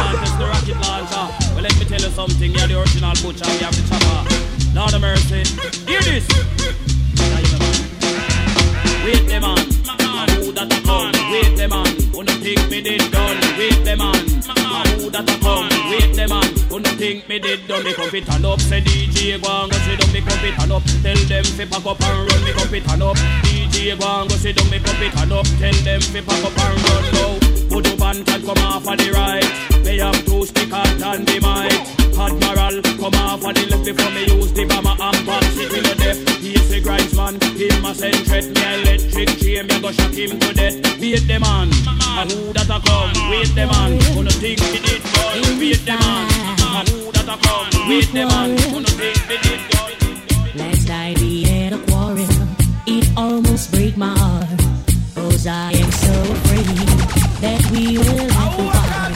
Well, let me tell you something. You're the original butcher. We have the chopper. Lord of mercy. Hear this. Wait them on. Who that a come? Wait them on. Who no think me did done? Wait them on. Who that a come? Wait them on. Who no think me did done? Me come fit and up. Say DJ go and go sit down. Me come fit and up. Tell them fi pack up and run. Me come fit and up. DJ go and go sit down. Me come fit and up. Tell them fi pack up and run now. Up and come off on the right. Have two stick hot and the. Admiral come off on the left before me use the bomber and it the. He's the grinds man. Him a send threat. Me electric chain. Me go shock him to death. Wait them on. A who that a come? Wait them on. Who no think me did done? Wait them on. A who that a come? Wait me did done? Last a quarrel. It almost break my heart. Cause I am so afraid that we will have to fight.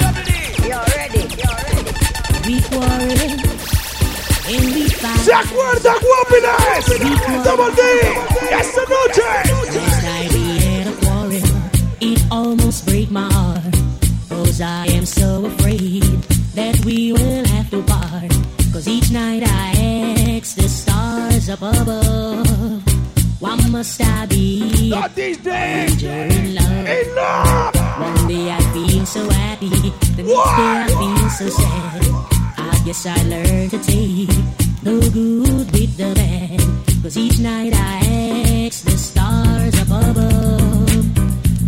You're ready, you're ready. We quarrel and we fight. ¿Se acuerda, guapiles? Double D. Esta noche. Last night we had a quarrel. It almost break my heart. Cause I am so afraid that we will have to part. Cause each night I ask the stars up above. Must I be Not these days. in love? In love. One day I feel so happy, the next day I feel so sad. I guess I learned to take the good with the bad. Cause each night I ask the stars above,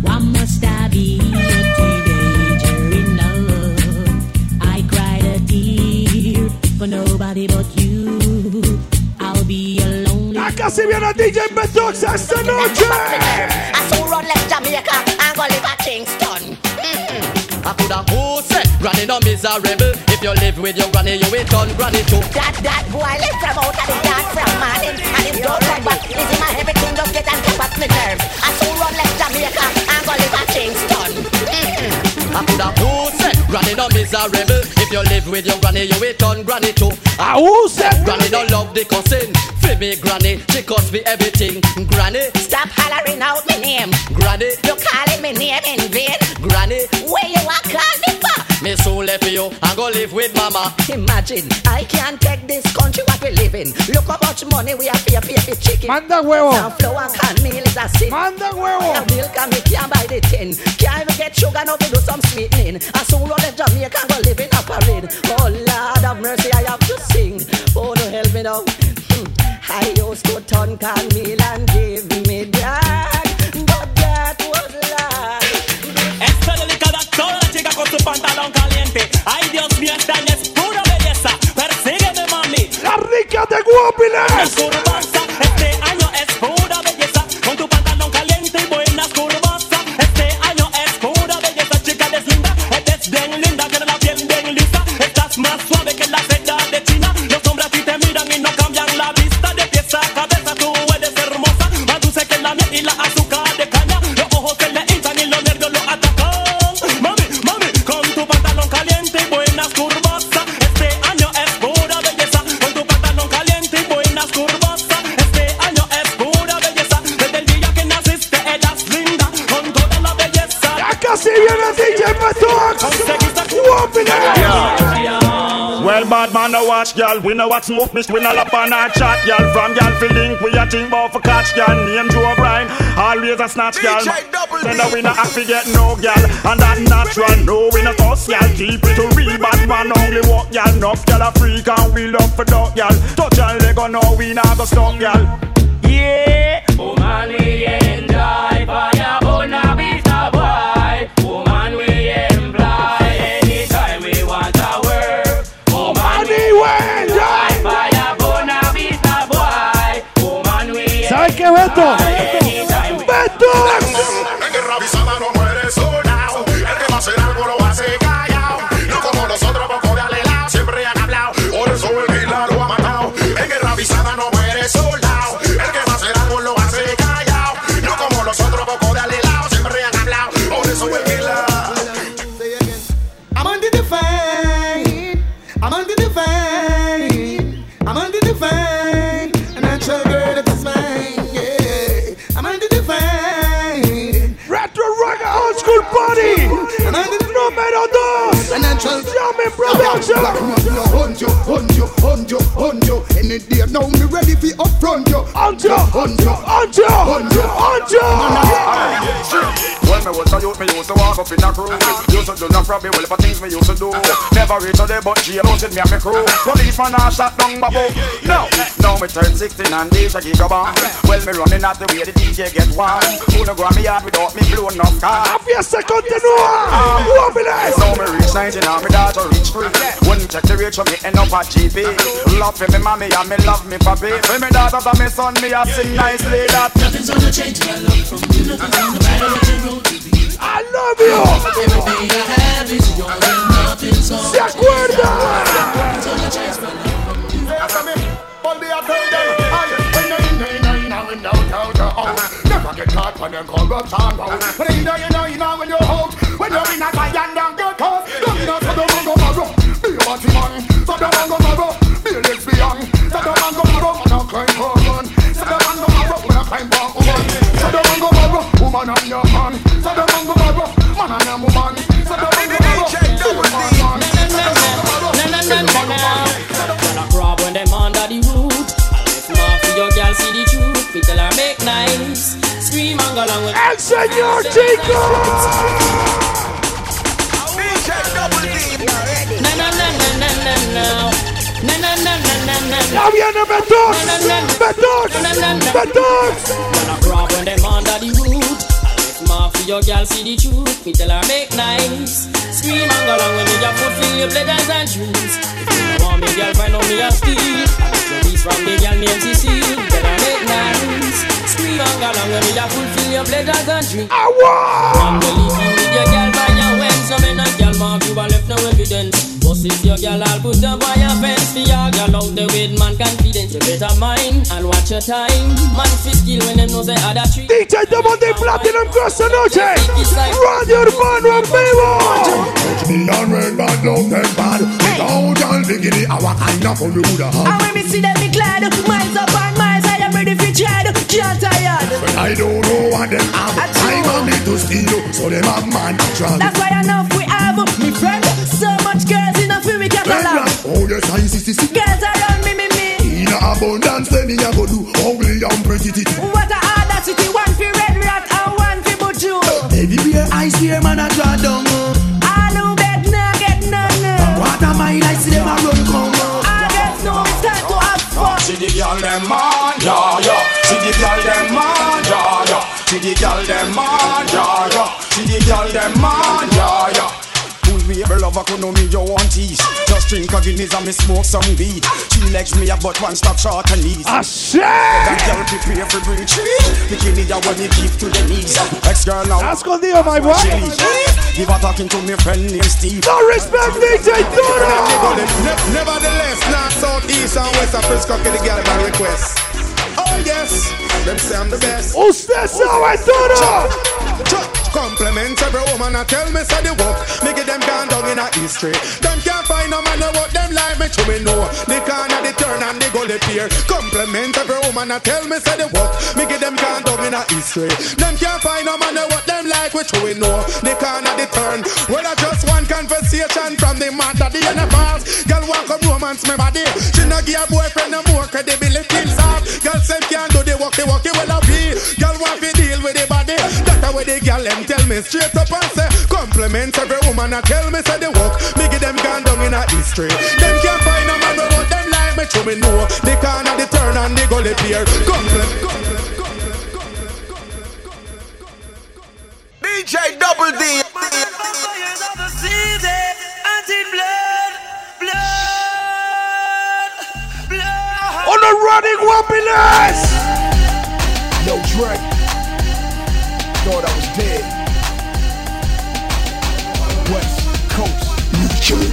why must I be a teenager in love? I cried a tear for nobody but you. Acá se viene DJ Betox esta noche. I saw run left Jamaica and go live at Kingston. I coulda who say Granny no miserable If you live with your granny you will turn granny too That that boy left from out of the yard from morning and him don't come back. Is him a everything just get and keep at me nerve. I saw run left Jamaica and go live at Kingston. I coulda who say Granny no miserable. If you live with your granny you will turn granny too. Ah, who said Granny don't love the cussing For me granny she cuss me everything. Granny Stop hollering out my name. Granny You calling me name in vain. Granny Where you a call me for? Soon left you and go live with mama Imagine, I can't take this country what we live in. Look how much money we have pay pay for chicken. Manda huevo. Sunflower and cornmeal is a sin. Manda huevo. The milk and me can't buy the tin. Can't even get sugar now to do some sweetening. And soon run in Jamaica and go live in a parade. Oh Lord have mercy, I have to sing. Oh no, help me now. Hmm. I used to turn cornmeal and give me that, Ay, Dios mío, esta es pura belleza. Persígueme, mami. La rica de Guapiles. Viene DJ Betox. Guapiles. Well, bad man, no watch, y'all. We know what's smoke, miss. We no lap on our chat, y'all. From y'all fi link, we a think about for catch, y'all. Name Joe O'Brien, always a snatch, y'all. Then we no have to get no, y'all. And that natural, no, we no fuss, y'all. Keep it to real bad man, only walk, y'all. Enough, y'all a freak and we love for dog, y'all. Touch y'all, they go know we not go stop, y'all. Yeah, oh, woman we enjoy fire, bona ¿Sabes Hunt you, hunt you, hunt you, hunt you. Any day now me ready for upfront you. Hunt you, hunt you, hunt you, hunt you, hunt you. When me was a youth, me used to walk up in a crew. Used to do no probably well for things me used to do. Never reach a day, but jail hunted me and me crew. Policeman a shot down babu. No, now me turn 16 and days a gig a bomb. Well, me running out the way the DJ get warm. Who no go on me yard without me blow enough car. La fiesta continúa. Guapiles. Now me reach 19 and me daughter reach free. When me check the rate, me end up at GP. Love for me mommy and me love me papi. For me daughter and me son, me a sing nicely that. Nothing's gonna change my love from you. Nothing's no matter what you roll to be. I love you. I on. ¿Se acuerda? Never get caught on them corruption road. When you know, you know, you know when you're out. When you're in a fire down. Don't you know, so don't go borrow. Be a body man. So don't go borrow. Be a lesbian. So don't go borrow. Man, a crime for gun. So go borrow. Man, a crime for Woman and your man. So don't go borrow. Man and your woman. So don't go borrow. Woman and man. Grab when them under the root I left my for your girl see the truth Me tell her make nice Scream and go along with El señor Chico. Na na na na na na na Na na na na na na Ya viene Ventox. Ventox. Ventox. Grab when them under the root Yes, ma, for your girl, see the truth. Me tell her, make nice. Scream and go along with me, your foot, feel your pleasures and dreams. If you want me, girl, find out me a steal. I got from me girl named Cecile. Tell her, make nice. Scream and go along with me, your foot, feel your pleasures and dreams. I want. I'm gonna leave you with your girl by your way, so me not mark you and left no evidence. But if your girl, I'll put up by your fence. For your girl out there with man confidence. You better mind and watch your time. Man fit skill when them know they other tree. DJ Double D Platinum Cross the Noche. Radio Urbano en vivo. Me and red bad love them bad. Without y'all diggity, our kind of food we uh-huh. woulda And when me see them, me glad. Miles up and miles, I am ready for tread. Can't tired. But I don't know what them have. I want me to steal, so them have man to travel. That's why enough we have, me friend. So much girls enough for me catalog. Oh yes, I see, see, see. Girls around me, me, me. In abundance, then me a go do ugly and pretty titty. What a audacity, one for red rat and one for buju. Everywhere I see a man a draw down. Oh. I know bed, nah, get none. What am I like? See them a run come. Oh. I guess no, time to have fun. See the girl them man, yeah, yeah. See the girl them man, yeah, yeah. See the girl them man, yeah, yeah. See the girl them man, yeah, yeah. Baby lover could know me you want tease Just drink a Guinness and me smoke some weed. Three legs me have but one stop short and knees I say That girl prepare for bring three Bikini ya when you keep to the knees. Ex girl now That's contigo, my boy. Give a talking to me friend named Steve. No respect, DJ. Ne- Nevertheless, north, south, east, and west. Of Frisco, get the girl by request. Oh yes, them say I'm the best. Usted sabe todo. Compliment every woman I tell me say the work. Me give them gone down in a history Them can't find no man what them like me to me know The corner, the turn and the gully pier Compliment every woman I tell me say the work. Me give them gone down in a history Them can't find no man what them like which we know The corner, the turn. Well I just one conversation from the matter the NFRs Girl walk up romance me body. She no give a boyfriend no more credibility Girl say can't do the work, the work you will have be Girl want to deal with the body. That's how the girl them tell me straight up and say Compliment every woman I tell me say the work Me give them gone down in a history Them can't find a man who want them like me to me know The corner, the turn and the gully pier Compliment DJ Double D. On the running whoopiness. Yo, Dre. Thought I was dead. West Coast.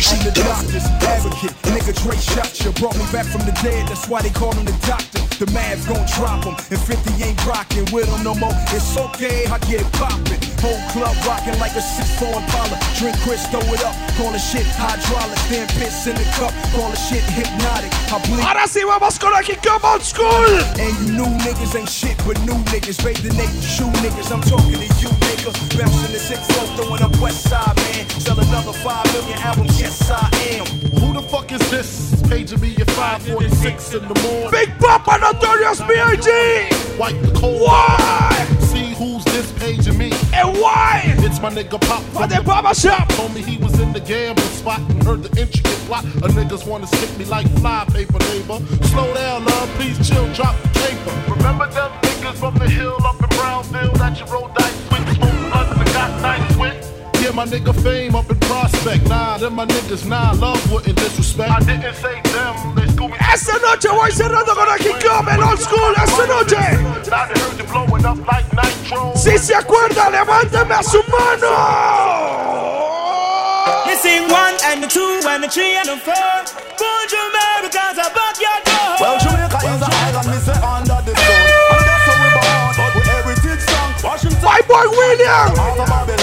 I'm the doctor's advocate. Nigga Dre shot you. Brought me back from the dead. That's why they call him the doctor. The Mavs gon' drop him. And 50 ain't rockin' with him no more. It's okay, I get it poppin'. Whole club rockin' like a 6-4 Impala. Drink Chris, throw it up. Call the shit hydraulic. Then piss in the cup. Call the shit hypnotic. I blink. Ahora sí vamos con aquí Come on School. And you new niggas ain't shit but new niggas. Bathe the naked shoe niggas. I'm talking to you, nigga. Bouncing the six flow, throwing up West Side, man. Sell another five million albums. Yes, I am. Who the fuck is this? Paging me at 546 in the morning. Big Papa Notorious B.I.G. Wipe the cold. Why? See who's this page of me? And why? It's my nigga Pop from the Papa Shop. Told me he was in the gambling spot and heard the intricate plot. A niggas wanna stick me like fly paper neighbor. Slow down, love, please chill, drop the paper. Remember them niggas from the hill up in Brownsville that you roll dice Yeah, my nigga fame up in prospect. Nah, them my niggas, nah, love wouldn't disrespect. I didn't say them, they school me. Esta noche voy cerrando con aquí Come el Old School. Esta noche. Now they heard blowing up like nitro. Si se acuerda, levánteme a su mano. You sing one and the two and the three and the four. Born Jamaica's about your door. Well, Jamaica is the island, me say under the sun. And that's how we born, but with heritage song. Washington, My boy William.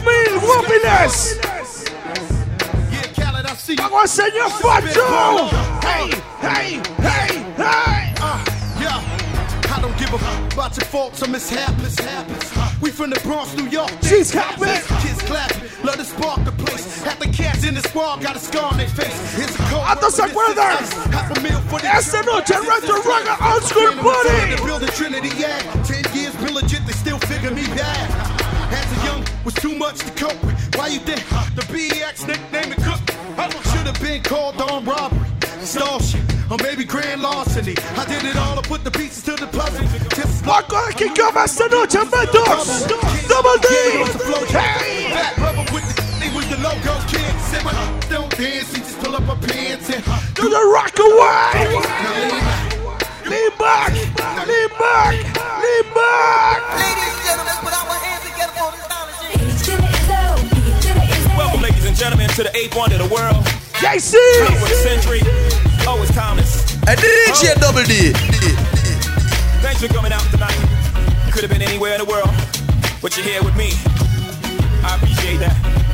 Feel it. Año 2000, Whoopiness. Yeah, Khaled, I see. Vamos a enseñar facho. Hey, hey, hey, hey. Uh, yeah. I don't give a fuck about your faults or mishaps. We from the Bronx, New York. She's happy. Kids clapping, love to spark the place. Half the cats in the squad got a scar on their face. Here's a cold ¿Cuántos se acuerdan? Half a meal for the Esta noche, Retro Ragga Old School. The building Trinity, yeah. Ten years been legit, was too much to cope with. Why you think the BX nickname the cook? Should have been called on robbery, extortion, or maybe grand larceny. I did it all, I put the pieces to the puzzle. Just Marco de Kikova esta noche, Ventox. Double D. Hey. With the they was the logo kid. Said my don't dance, he just pull up my pants and Do the rock away. Lean back. Lean back. Lean back. Ladies and gentlemen, put our hands together for this ladies and gentlemen, to the eighth wonder of the world. JC! Top of the century. Oh, it's timeless. A DJ Double D. Thanks for coming out tonight. You could have been anywhere in the world, but you're here with me. I appreciate that.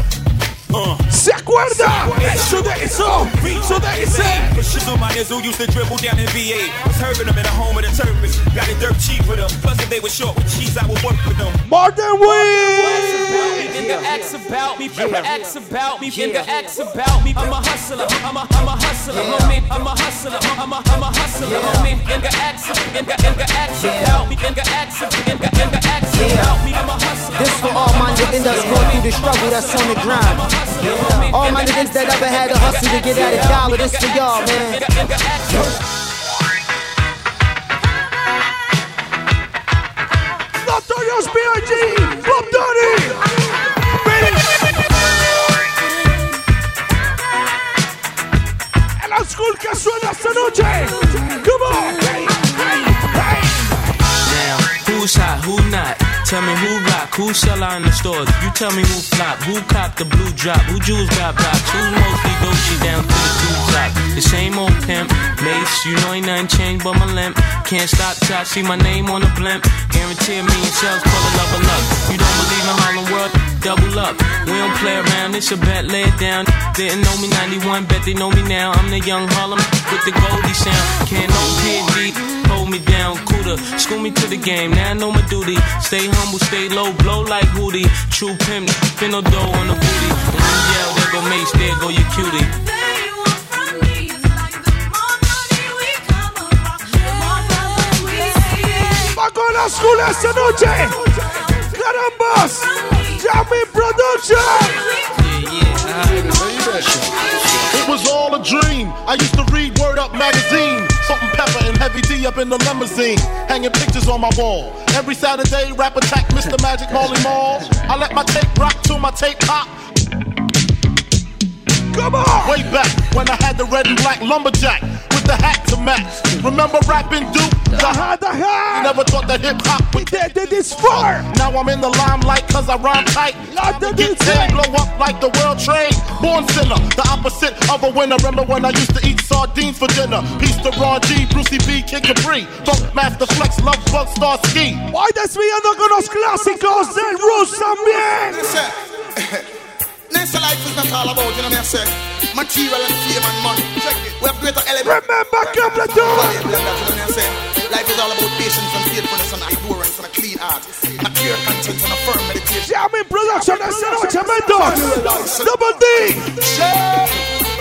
¿Se acuerda? Eso de eso. Eso de ese. But Shizzle miners who used to dribble down in VA was herbing them in the home of the turfers. Got it dirt cheap with them. Plus, if they were short with cheese, I would work with them. Martin Weed. In the X about me, in the X about me, in the X about me. I'm a hustler, I'm a, I'm a hustler, homie. I'm a hustler, I'm a, I'm a hustler, homie. In the X, in the, in the X about me, in the X, in the, in the X about me. I'm a hustler. This for all my niggas that's going through the struggle that's on the grind. All my niggas that ever had to hustle to get at a dollar, this for y'all, man. Notorious B.I.G. Suena esta noche. Tell me who rock, who sell out in the stores. You tell me who flop, who cop the blue drop, who jewels got blocks, who's mostly Dolce down to the two top. The same old pimp, Mase, you know ain't nothing changed but my limp. Can't stop till I see my name on the blimp. Guarantee a million sales, pull a level up. You don't believe in Harlem World? Double up. We don't play around, it's a bet, lay it down. Didn't know me 91, bet they know me now. I'm the young Harlem with the Goldie sound. Can't no deep, hold me down, cooler. School me to the game, now I know my duty. Stay humble, stay low, blow like Hootie. True pimp, spin no dough on the booty. When you yell, there go Mase, there go your cutie. Con la school esta noche. Carambas. Jamming Production. It was all a dream. I used to read Word Up magazine. Heavy D up in the limousine. Hanging pictures on my wall. Every Saturday, rap attack Mr. Magic Marley Marl. I let my tape rock till my tape pop. Come on! Way back when I had the red and black lumberjack with the hat to match. Remember rapping Duke? The hat, the hat. Never thought that hip hop would get this far. Now I'm in the limelight cause I rhyme tight. Not the Get ten, blow up like the world trade. Born sinner, the opposite of a winner. Remember when I used to eat sardines for dinner? Peace to Ron G, Brucey B, Kid Capri. Funk Master Flex, Love Bug, Star Ski. Hoy desviando con los clásicos del Rus también. Next life is not all about, you know what I say? Material and fame and money. Check it. We have greater elements. Remember, Capleton. Life is all about patience and faithfulness and endurance and a clean heart. And a clear conscience and a firm meditation. Jamming Production esta noche, Ventox. Double D.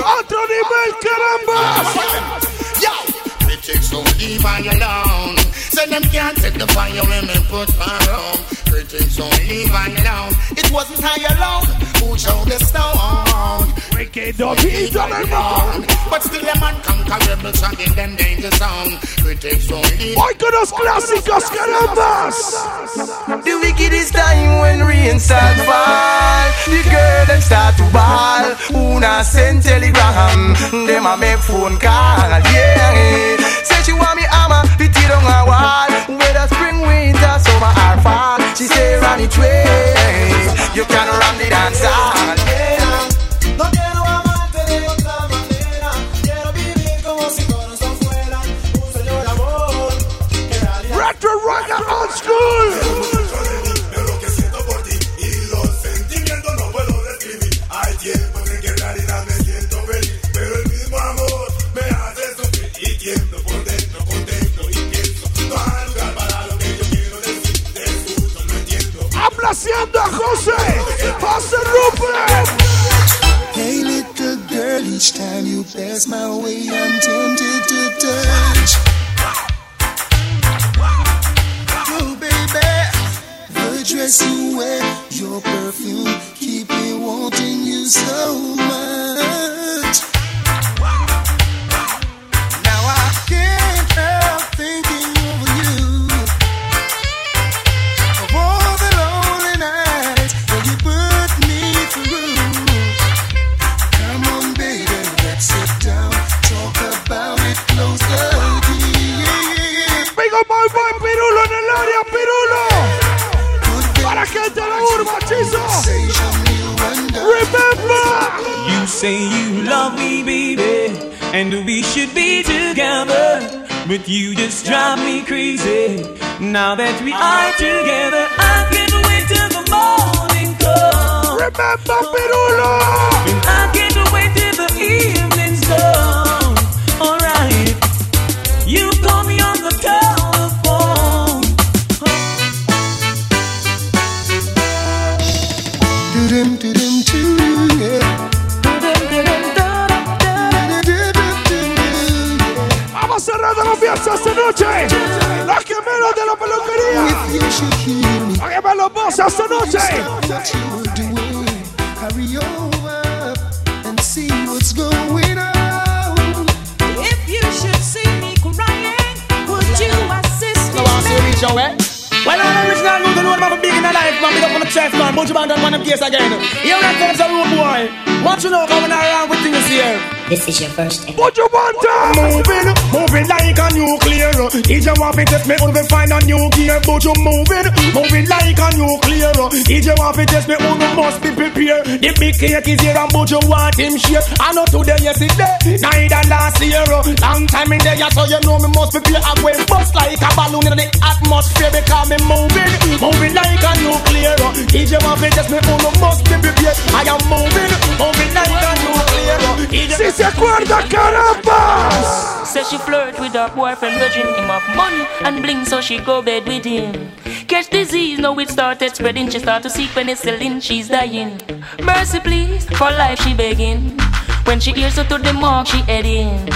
Otro nivel, caramba. Yo! Critics don't leave I alone. Say them can't take the fire when me put around. Critics don't leave I alone. It wasn't I alone who showed the stone. Wicked doggy, wrong. But still a man conquerable song in them danger zone. Critics don't leave. Hoy con los clásicos, carambas. The wickedest time when rain start fall The girl them start to ball Una send telegram Them a make phone call Yeah Say she want me hammer Fit it on her wall. Whether spring, winter, summer or fall. She say run it way. You can run the dance hall Yeah No quiero amarte haciendo a José? José Rupert. Hey, little girl, each time you pass my way, I'm tempted to touch. Oh, baby, the dress you wear, your perfume, keep me wanting you so much. Say you love me, baby, and we should be together. But you just drive me crazy. Now that we are together, I can't wait till the morning comes. Remember, Pirulo. And I can't wait till the evening's done. See what's going on. If you should see me crying, would you assist No me? one say reach away. Well, I'm original, you can know them have a big in the life, man. Big up on the chest, man. Bunch of man done one of case again. Here I comes a rude boy. What you know coming around with things here? This is your first. What you want to Moving, moving like a nuclear. If you want me test me, only find a new gear. But you moving, moving like a nuclear. If you want me test me, only must be prepared. The big cake is here, and but you want him share. I know today, yesterday, neither last year. Long time in there, so you know me must prepare. I go bust like a balloon in the atmosphere because me moving, moving like a nuclear. If you want me test me, only must be prepared. I am moving, moving like a nuclear. If you- Si se acuerda, caramba. Says she flirt with her boyfriend, grudging him of money and bling, so she go bed with him. Catch disease, now it started spreading. She start to seek penicillin, she's dying. Mercy, please, for life she begging. When she hears her to the mark, she heading.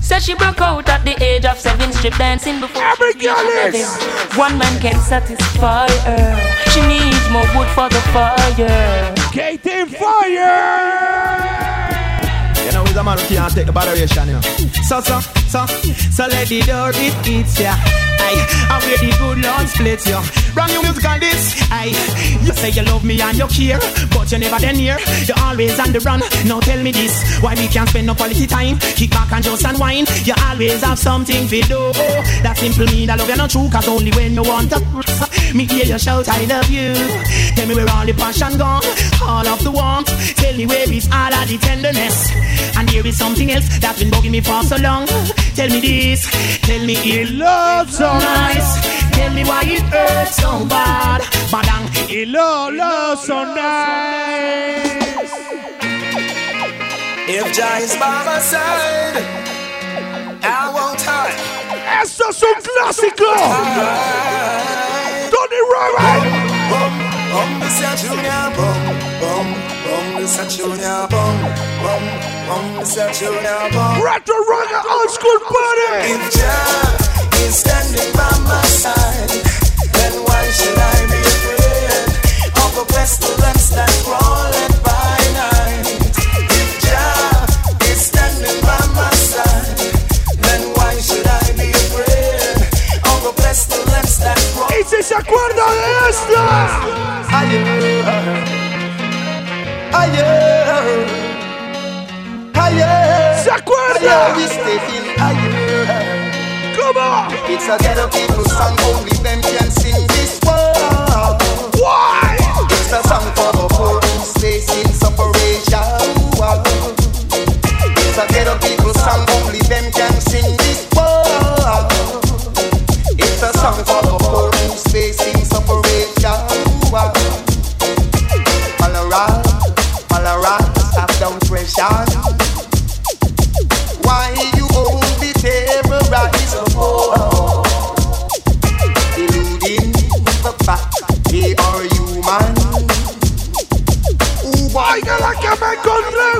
Says she broke out at the age of seven, strip dancing before she reached heaven. One man can satisfy her. She needs more wood for the fire. Gating fire! A man can't take the botheration, you know. So, so, so, so let the door it eats ya. Aye, and where the good Lord split you. Brand new music on this. Aye, you say you love me and you care, but you never then here. You're always on the run. Now tell me this, why we can't spend no quality time? Kick back and just unwind. You always have something to do. That simple mean that love you not true, cause only when you want to. Me hear you shout, I love you. Tell me where all the passion gone, all of the warmth. Tell me where is all of the tenderness. And here is something else that's been bugging me for so long. Tell me this, tell me it love nice. Tell me why it hurts so bad. Love, love so nice. If Jah is by my side, I won't hide. Esto es un clásico. Tony Robert. Bum, bum, this a junior bum, bum, bum, this a junior bum, bum, bum, this a junior bum. Retro Ragga Old School Party. If Jah is standing by my side, then why should I be afraid of a pestilence that crawleth by night? If Jah is standing by my side, then why should I be afraid of a pestilence that crawleth? Y si se acuerda de esta. ¿Se acuerda? It's a ghetto people song, only them can sing this one. Why?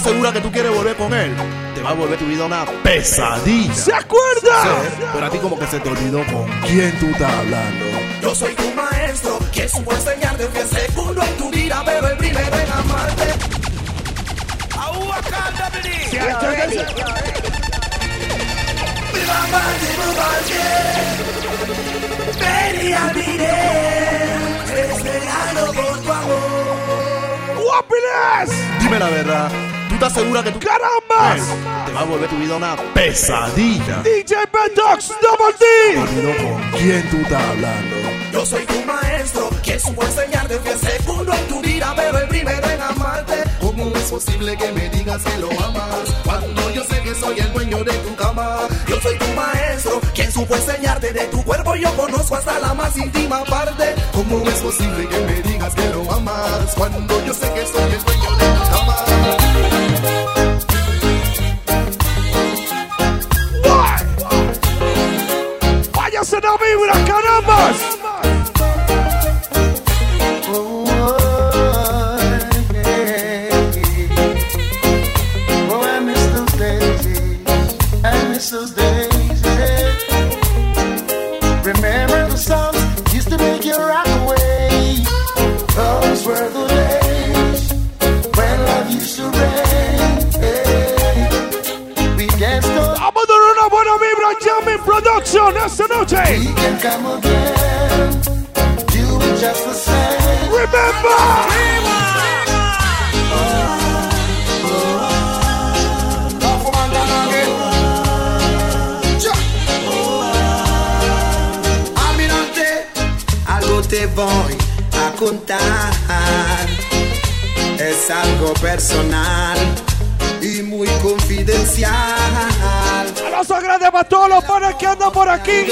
estás segura que tú quieres volver con él? Te va a volver tu vida una pesadilla. ¿Se acuerda? Sí, pero a ti como que se te olvidó con quién tú estás hablando. Yo soy tu maestro, que supo enseñarte que segundo en tu vida, pero el primero en amarte. Venía esperando por tu amor. Dime la verdad, ¿tú estás segura que tú... ¡Carambas! Te va a volver tu vida una pesadilla. DJ Bendox, Double D. con quién tú estás hablando. Yo soy tu maestro, que supo enseñarte que segundo en tu vida, pero el primero en amarte. ¿Cómo es posible que me digas que lo amas? Cuando yo sé que soy el dueño de tu cama. Yo soy tu maestro, quien supo enseñarte de tu cuerpo. Yo conozco hasta la más íntima parte. ¿Cómo es posible que me digas que lo amas? Cuando yo sé que soy el dueño de tu cama. ¡Váyase la vibra, carambas! Oh, just the same. Remember! Te voy a contar. Es algo personal y muy confidencial. A los agrade para todos los panes que andan por aquí.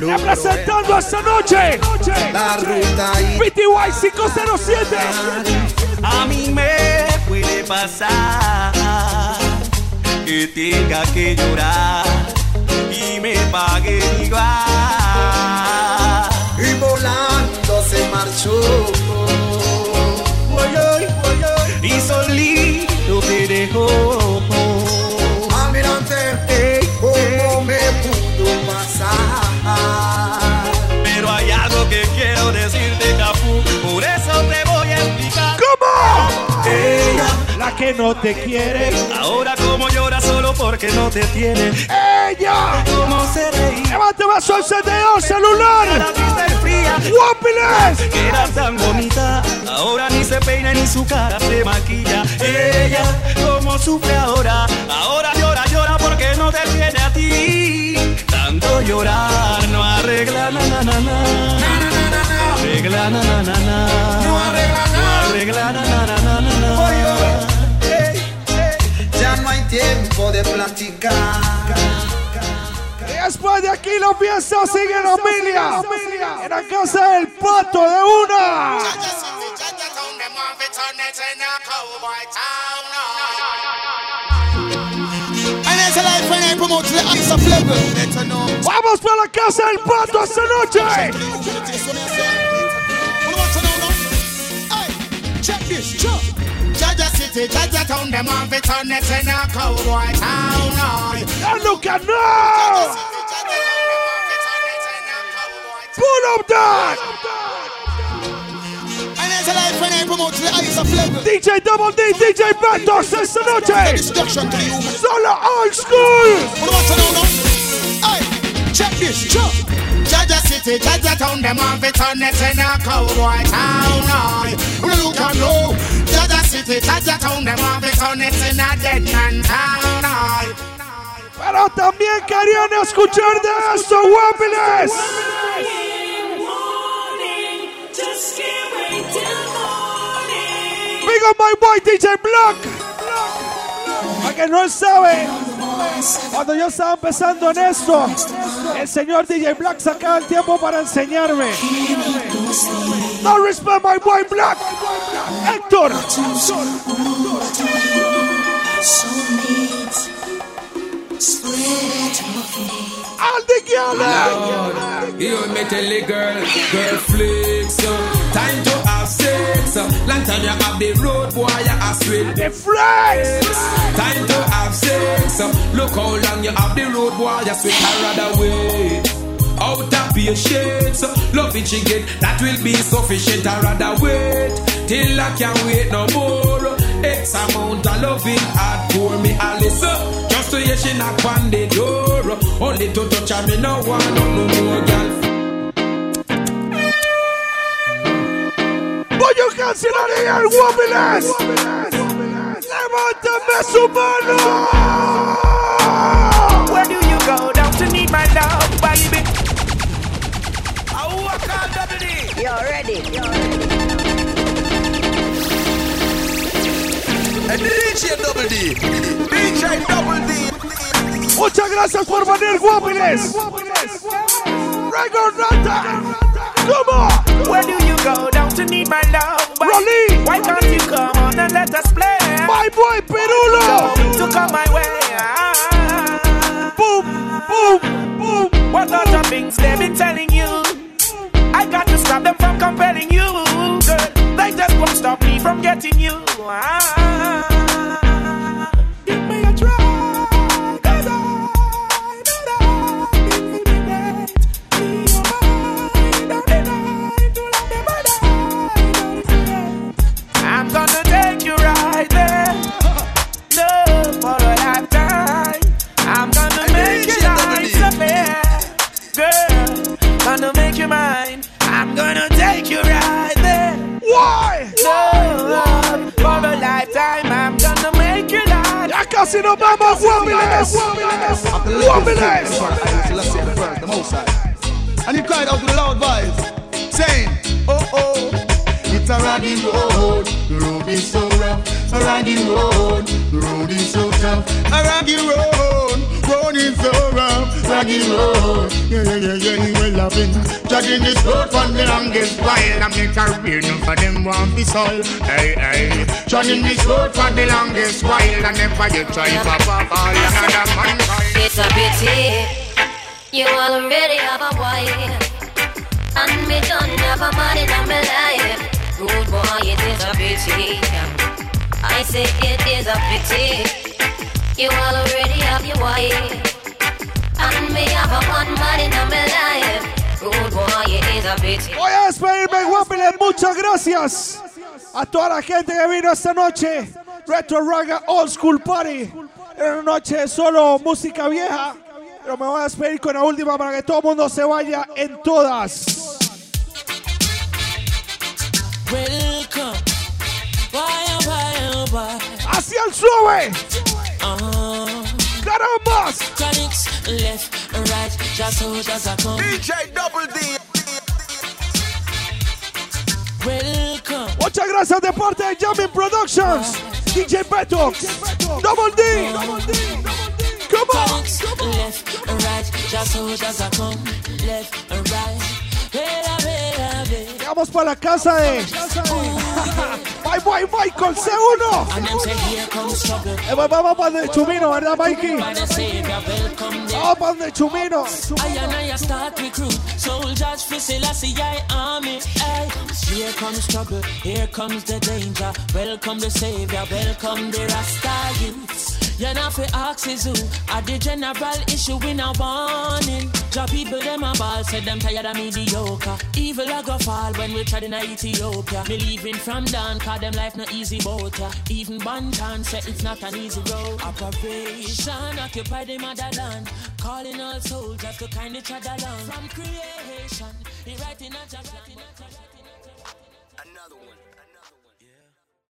Representando esta noche. La ruta PTY 507. A mí me puede pasar que tenga que llorar y me pague igual. y volando se marchó. Que no te quiere. ahora como llora solo porque no te tiene. Ella. Cómo se reía. Levante vaso el CDO celular. Guapiles. que era tan bonita, ahora ni se peina ni su cara se maquilla. Ella, como sufre ahora, ahora llora, llora porque no te tiene a ti. Tanto llorar no arregla na na na na. Arregla na na na na. No arregla No arregla na na na na na na. Tiempo de platicar. Y después de aquí la fiesta sigue en Amelia. En la casa del pato de una. Vamos para la casa del pato esta noche. Check this, City, Jaja Town, them want to turn it in a cowboy town. Look at now. Pull up that. And there's a life when I promote the eyes of level. DJ Double D, DJ Ventox esta noche. Destruction to you. Solo old school. What do you want to know now? Hey, check this, check. Jaja City, Jaja Town, them want to turn it in a cowboy town. Look and know. Pero también querían escuchar de esto, guapiles. on my boy DJ Block. Para que no sabe, cuando yo estaba empezando en esto, el señor DJ Black sacaba el tiempo para enseñarme. No respect my boy Black. Héctor. All the. You me tell the girl, girl flex. Long time you have the road boy, you are sweet. The flex. Time to have sex. Look how long you have the road boy, you sweet. I rather wait. Out of patience, love it she get, that will be sufficient. I rather wait till I can't wait no more. X amount of loving hard for me, Alice. Just to hear she knock on the door. Only to touch her, me no want no more, girl. Voy a cancelar el Wobbeless. Levántame su mano. Where do you go down to need my love, baby? You're ready. DJ Double D. DJ Double D. Muchas gracias por venir, Wobbeless. Record Rata. Come on. Where do you go down to need my love? Rolly. Why can't you come on and let us play? My boy Perulo. To come my way. Boom, boom, boom. What other things they've been telling you? I got to stop them from compelling you, girl. They just won't stop me from getting you. Ah. Nice. Ya casi nos vamos, Wobbeless. Wobbeless. the most. And he cried out with a loud voice, saying, Oh oh, it's a raggy road, the road is so rough. A raggy road, the road is so tough. A raggy road, is so rough. Raggy road, yeah yeah yeah yeah, he will love it. Judging this road for the longest while, I make a real no for them want be soil. Hey hey, judging this road for the longest while, I never you try pop all another man. It's a pity you already have a wife, and me don't have a man in my life. Rude boy, it is a pity. I say it is a pity. You already have your wife, and me have a one man in my life. Boy, is a. Voy a despedirme, Wobbeless. Muchas gracias a toda la gente que vino esta noche. Retro Raga Old School Party. Era una noche de solo música vieja. Pero me voy a despedir con la última para que todo el mundo se vaya en todas. Welcome. Why, oh, why, Hacia el suave. Uh-huh. Chronics, left right, just so just a come. DJ Double D. Welcome. Muchas gracias de parte de Jamming Productions. DJ Beto. Double D. Come on. Left and right, just so just a come. Left and right. Vela, vela, vela. Vamos para la casa de My Boy Michael C1. And them say here comes trouble. Eh, Vamos para el Chumino, ¿verdad, Mikey? By the Savior, welcome them. Vamos para el Chumino. I and I start recruit soldiers for Selassie I army. Hey, here comes trouble, here comes the danger. Welcome the savior, welcome the Rasta youths. You know for is who are the general issue in a warning. Job people them a ball, said them tired of mediocre. Evil a go fall when we tried in Ethiopia. Me leaving from down, cause them life no easy boat. ya. Even Banton said it's not an easy road. Operation occupy the motherland. Calling all soldiers to kind each other. From creation, he writing a job.